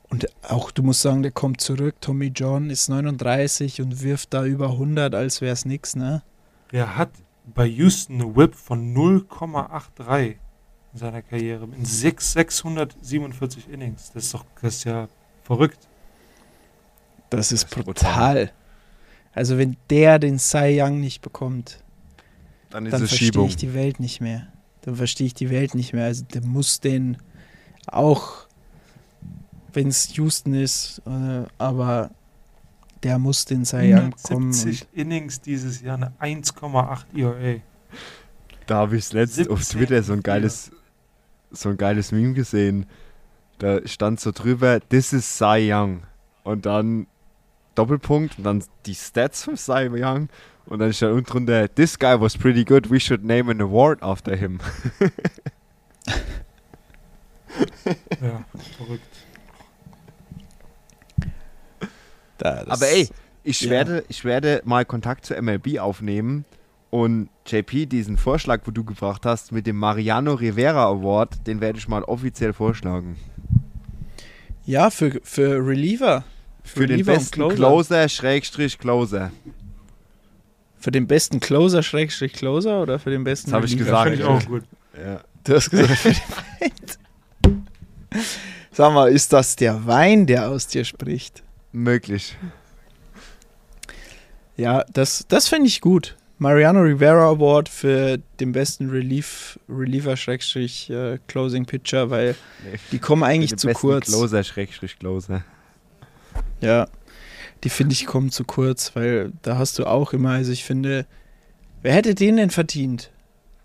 Und auch, du musst sagen, der kommt zurück. Tommy John ist 39 und wirft da über 100, als wäre es nix, ne? Der hat bei Houston eine Whip von 0,83 in seiner Karriere in 6, 647 Innings. Das ist doch das ist ja verrückt. Das ist Das ist brutal. Also wenn der den Cy Young nicht bekommt, Dann ist dann es verstehe Schiebung. ich die Welt nicht mehr. Dann verstehe ich die Welt nicht mehr. Also der muss den auch, wenn es Houston ist, äh, aber der muss den Cy Young bekommen. 70 Und Innings dieses Jahr, eine 1,8 ERA. Da habe ich letztens auf 17 Twitter so ein geiles, so ein geiles Meme gesehen. Da stand so drüber, this is Cy Young. Und dann Doppelpunkt und dann die Stats von Cy Young. Und dann stand unten drunter, this guy was pretty good, we should name an award after him. Ja, verrückt. da, das- Aber ey, ich ja. werde, ich werde mal Kontakt zur MLB aufnehmen und JP, diesen Vorschlag, wo du gebracht hast, mit dem Mariano Rivera Award, den werde ich mal offiziell vorschlagen. Ja, für, für Reliever. Für den Reliever und besten Closer, Schrägstrich Closer. Für den besten Closer, Schrägstrich Closer oder für den besten Das hab ich gesagt. Finde ich auch gut. Ja. Du hast gesagt, für den Wein. Sag mal, ist das der Wein, der aus dir spricht? Möglich. Ja, das, das finde ich gut. Mariano Rivera Award für den besten Relief, Reliever Schrägstrich äh, Closing Pitcher, weil Nee. die kommen eigentlich zu kurz. Closer, Schrägstrich Closer. Ja, die finde ich kommen zu kurz, weil da hast du auch immer, also ich finde, wer hätte den denn verdient?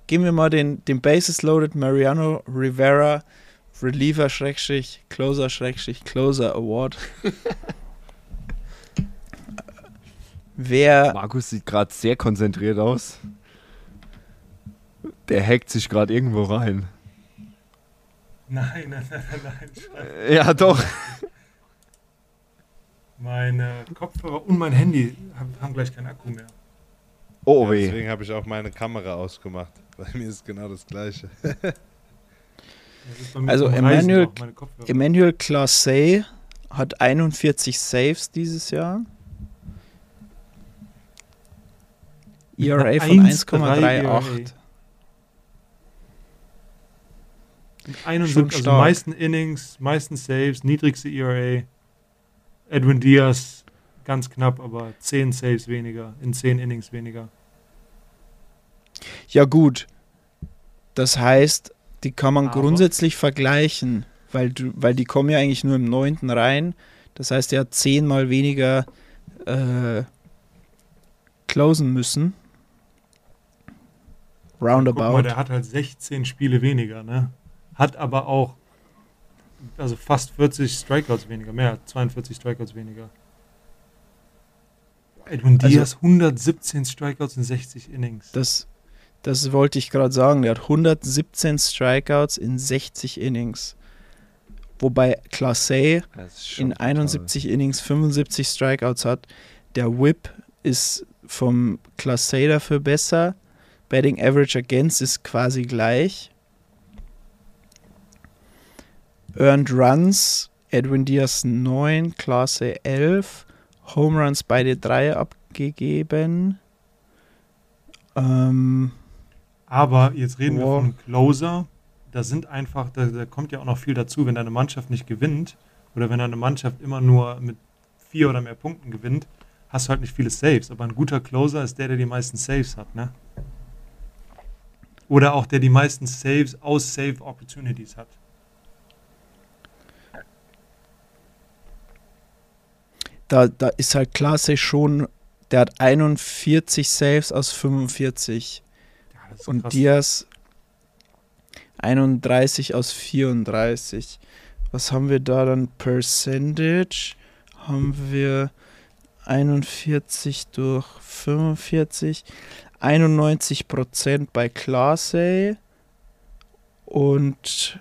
Geben wir mal den, den Bases Loaded Mariano Rivera Reliever Schrägstrich Closer Schrägstrich Closer Award. wer, Markus sieht gerade sehr konzentriert aus. Der hackt sich gerade irgendwo rein. Nein, nein, nein, nein. Scheiße. Ja, doch. Meine Kopfhörer und mein Handy haben, gleich keinen Akku mehr. Oh Ja, weh. deswegen habe ich auch meine Kamera ausgemacht. Bei mir ist genau das gleiche. Das Also Emmanuel-. Emmanuel Classe hat 41 Saves dieses Jahr. ERA einer von 1,38. 1,38. 71, Schon also stark. meisten Innings, meisten Saves, niedrigste ERA. Edwin Diaz ganz knapp, aber 10 Saves weniger, in 10 Innings weniger. Ja, gut. Das heißt, die kann man Aber- grundsätzlich vergleichen, weil, du, weil die kommen ja eigentlich nur im neunten rein. Das heißt, er hat zehnmal weniger äh, closen müssen. Guck mal, Roundabout. der hat halt 16 Spiele weniger, ne? Hat aber auch also fast 40 Strikeouts weniger, mehr, 42 Strikeouts weniger. Edwin Also- Diaz 117 Strikeouts in 60 Innings. Das, das wollte ich gerade sagen. Der hat 117 Strikeouts in 60 Innings. Wobei Classe in 71 Innings 75 Strikeouts hat. Der Whip ist vom Class A dafür besser. Batting Average Against ist quasi gleich. Earned Runs, Edwin Diaz 9, Class A 11. Home Runs beide 3 abgegeben. Ähm, Aber jetzt reden wir Wow. von Closer. Da sind einfach, da, da kommt ja auch noch viel dazu, wenn deine Mannschaft nicht gewinnt oder wenn deine Mannschaft immer nur mit vier oder mehr Punkten gewinnt, hast du halt nicht viele Saves. Aber ein guter Closer ist der, der die meisten Saves hat, ne? Oder auch der die meisten Saves aus Save Opportunities hat. Da, da ist halt Clase schon, der hat 41 Saves aus 45. Ja, Und krass. Diaz 31 aus 34. Was haben wir da dann? Percentage haben wir 41 durch 45. 91% bei Class A und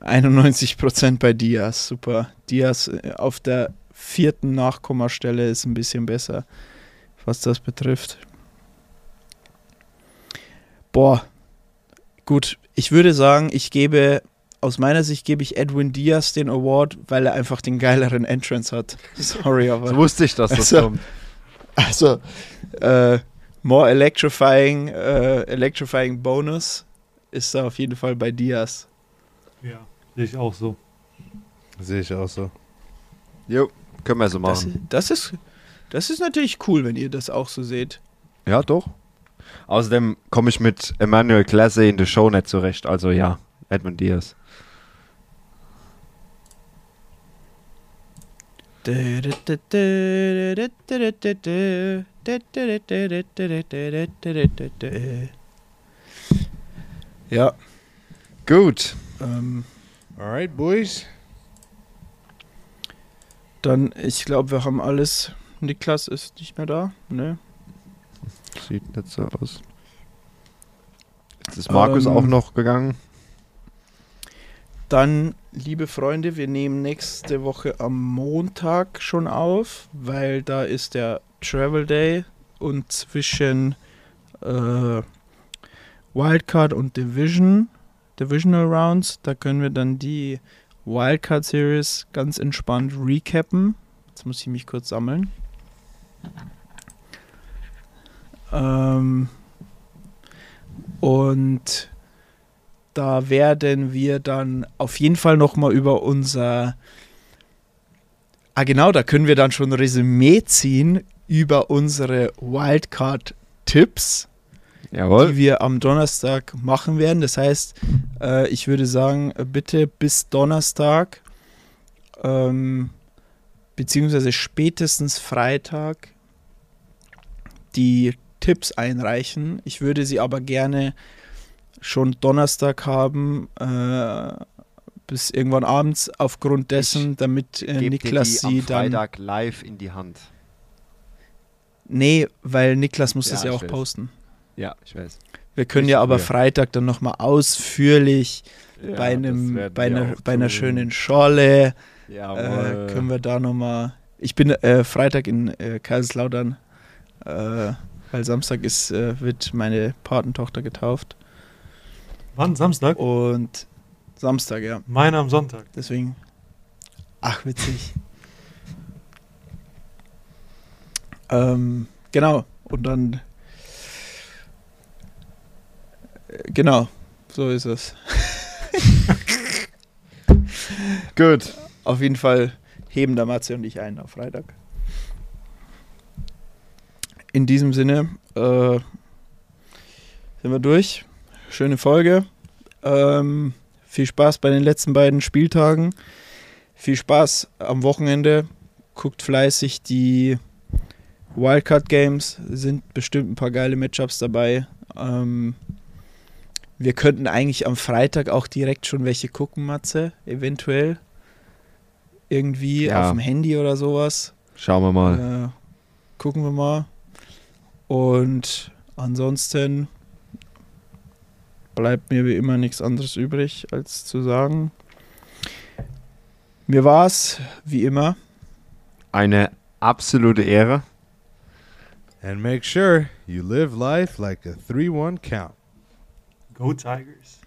91% bei Diaz. Super. Diaz äh, auf der vierten Nachkommastelle ist ein bisschen besser, was das betrifft. Boah, gut. Ich würde sagen, ich gebe, aus meiner Sicht gebe ich Edwin Diaz den Award, weil er einfach den geileren Entrance hat. Sorry, aber. So wusste ich, dass das Also- kommt. Also, äh, more electrifying, äh, electrifying Bonus ist da auf jeden Fall bei Diaz. Ja, sehe ich auch so. Sehe ich auch so. Jo, können wir so Das, machen. das, ist, das ist natürlich cool, wenn ihr das auch so seht. Ja, doch. Außerdem komme ich mit Emmanuel Classe in der Show nicht zurecht. Also ja, Edmund Diaz. Ja, Gut. ähm, Alright, Boys. dann, ich glaube, wir haben alles. Niklas ist nicht mehr da, ne? Sieht nicht so aus. Jetzt ist Markus Ähm, auch noch gegangen. Dann, liebe Freunde, wir nehmen nächste Woche am Montag schon auf, weil da ist der Travel Day und zwischen äh, Wildcard und Division, Divisional Rounds, da können wir dann die Wildcard Series ganz entspannt recappen. Jetzt muss ich mich kurz sammeln. Ähm, und da werden wir dann auf jeden Fall nochmal über unser. Ah, genau, da können wir dann schon ein Resümee ziehen über unsere Wildcard-Tipps, Jawohl. die wir am Donnerstag machen werden. Das heißt, äh, ich würde sagen, äh, bitte bis Donnerstag, ähm, beziehungsweise spätestens Freitag, die Tipps einreichen. Ich würde sie aber gerne schon Donnerstag haben, äh, bis irgendwann abends, aufgrund dessen, damit äh, Niklas sie am dann. Freitag live in die Hand. Nee, weil Niklas muss Ja, das ja ich auch weiß. posten. Ja, ich weiß. Wir können Richtig ja aber. Freitag dann nochmal ausführlich Ja, bei, einem, bei, einer, bei einer schönen Schorle äh, können wir da nochmal. Ich bin äh, Freitag in äh, Kaiserslautern, äh, weil Samstag ist, äh, wird meine Patentochter getauft. Wann? Samstag? Und Samstag, ja. Meine am Sonntag. Deswegen. Ach, witzig. ähm, genau. Und dann Äh, Genau, so ist es. Gut. Auf jeden Fall heben da Matze und ich ein auf Freitag. In diesem Sinne äh, sind wir durch. Schöne Folge. Ähm, viel Spaß bei den letzten beiden Spieltagen. Viel Spaß am Wochenende. Guckt fleißig die Wildcard Games. Sind bestimmt ein paar geile Matchups dabei. Ähm, wir könnten eigentlich am Freitag auch direkt schon welche gucken, Matze. Eventuell. Irgendwie Ja. auf dem Handy oder sowas. Schauen wir mal. Äh, gucken wir mal. Und ansonsten bleibt mir wie immer nichts anderes übrig, als zu sagen. Mir war es, wie immer, Eine absolute Ehre. And make sure you live life like a 3 1 count. Go Tigers.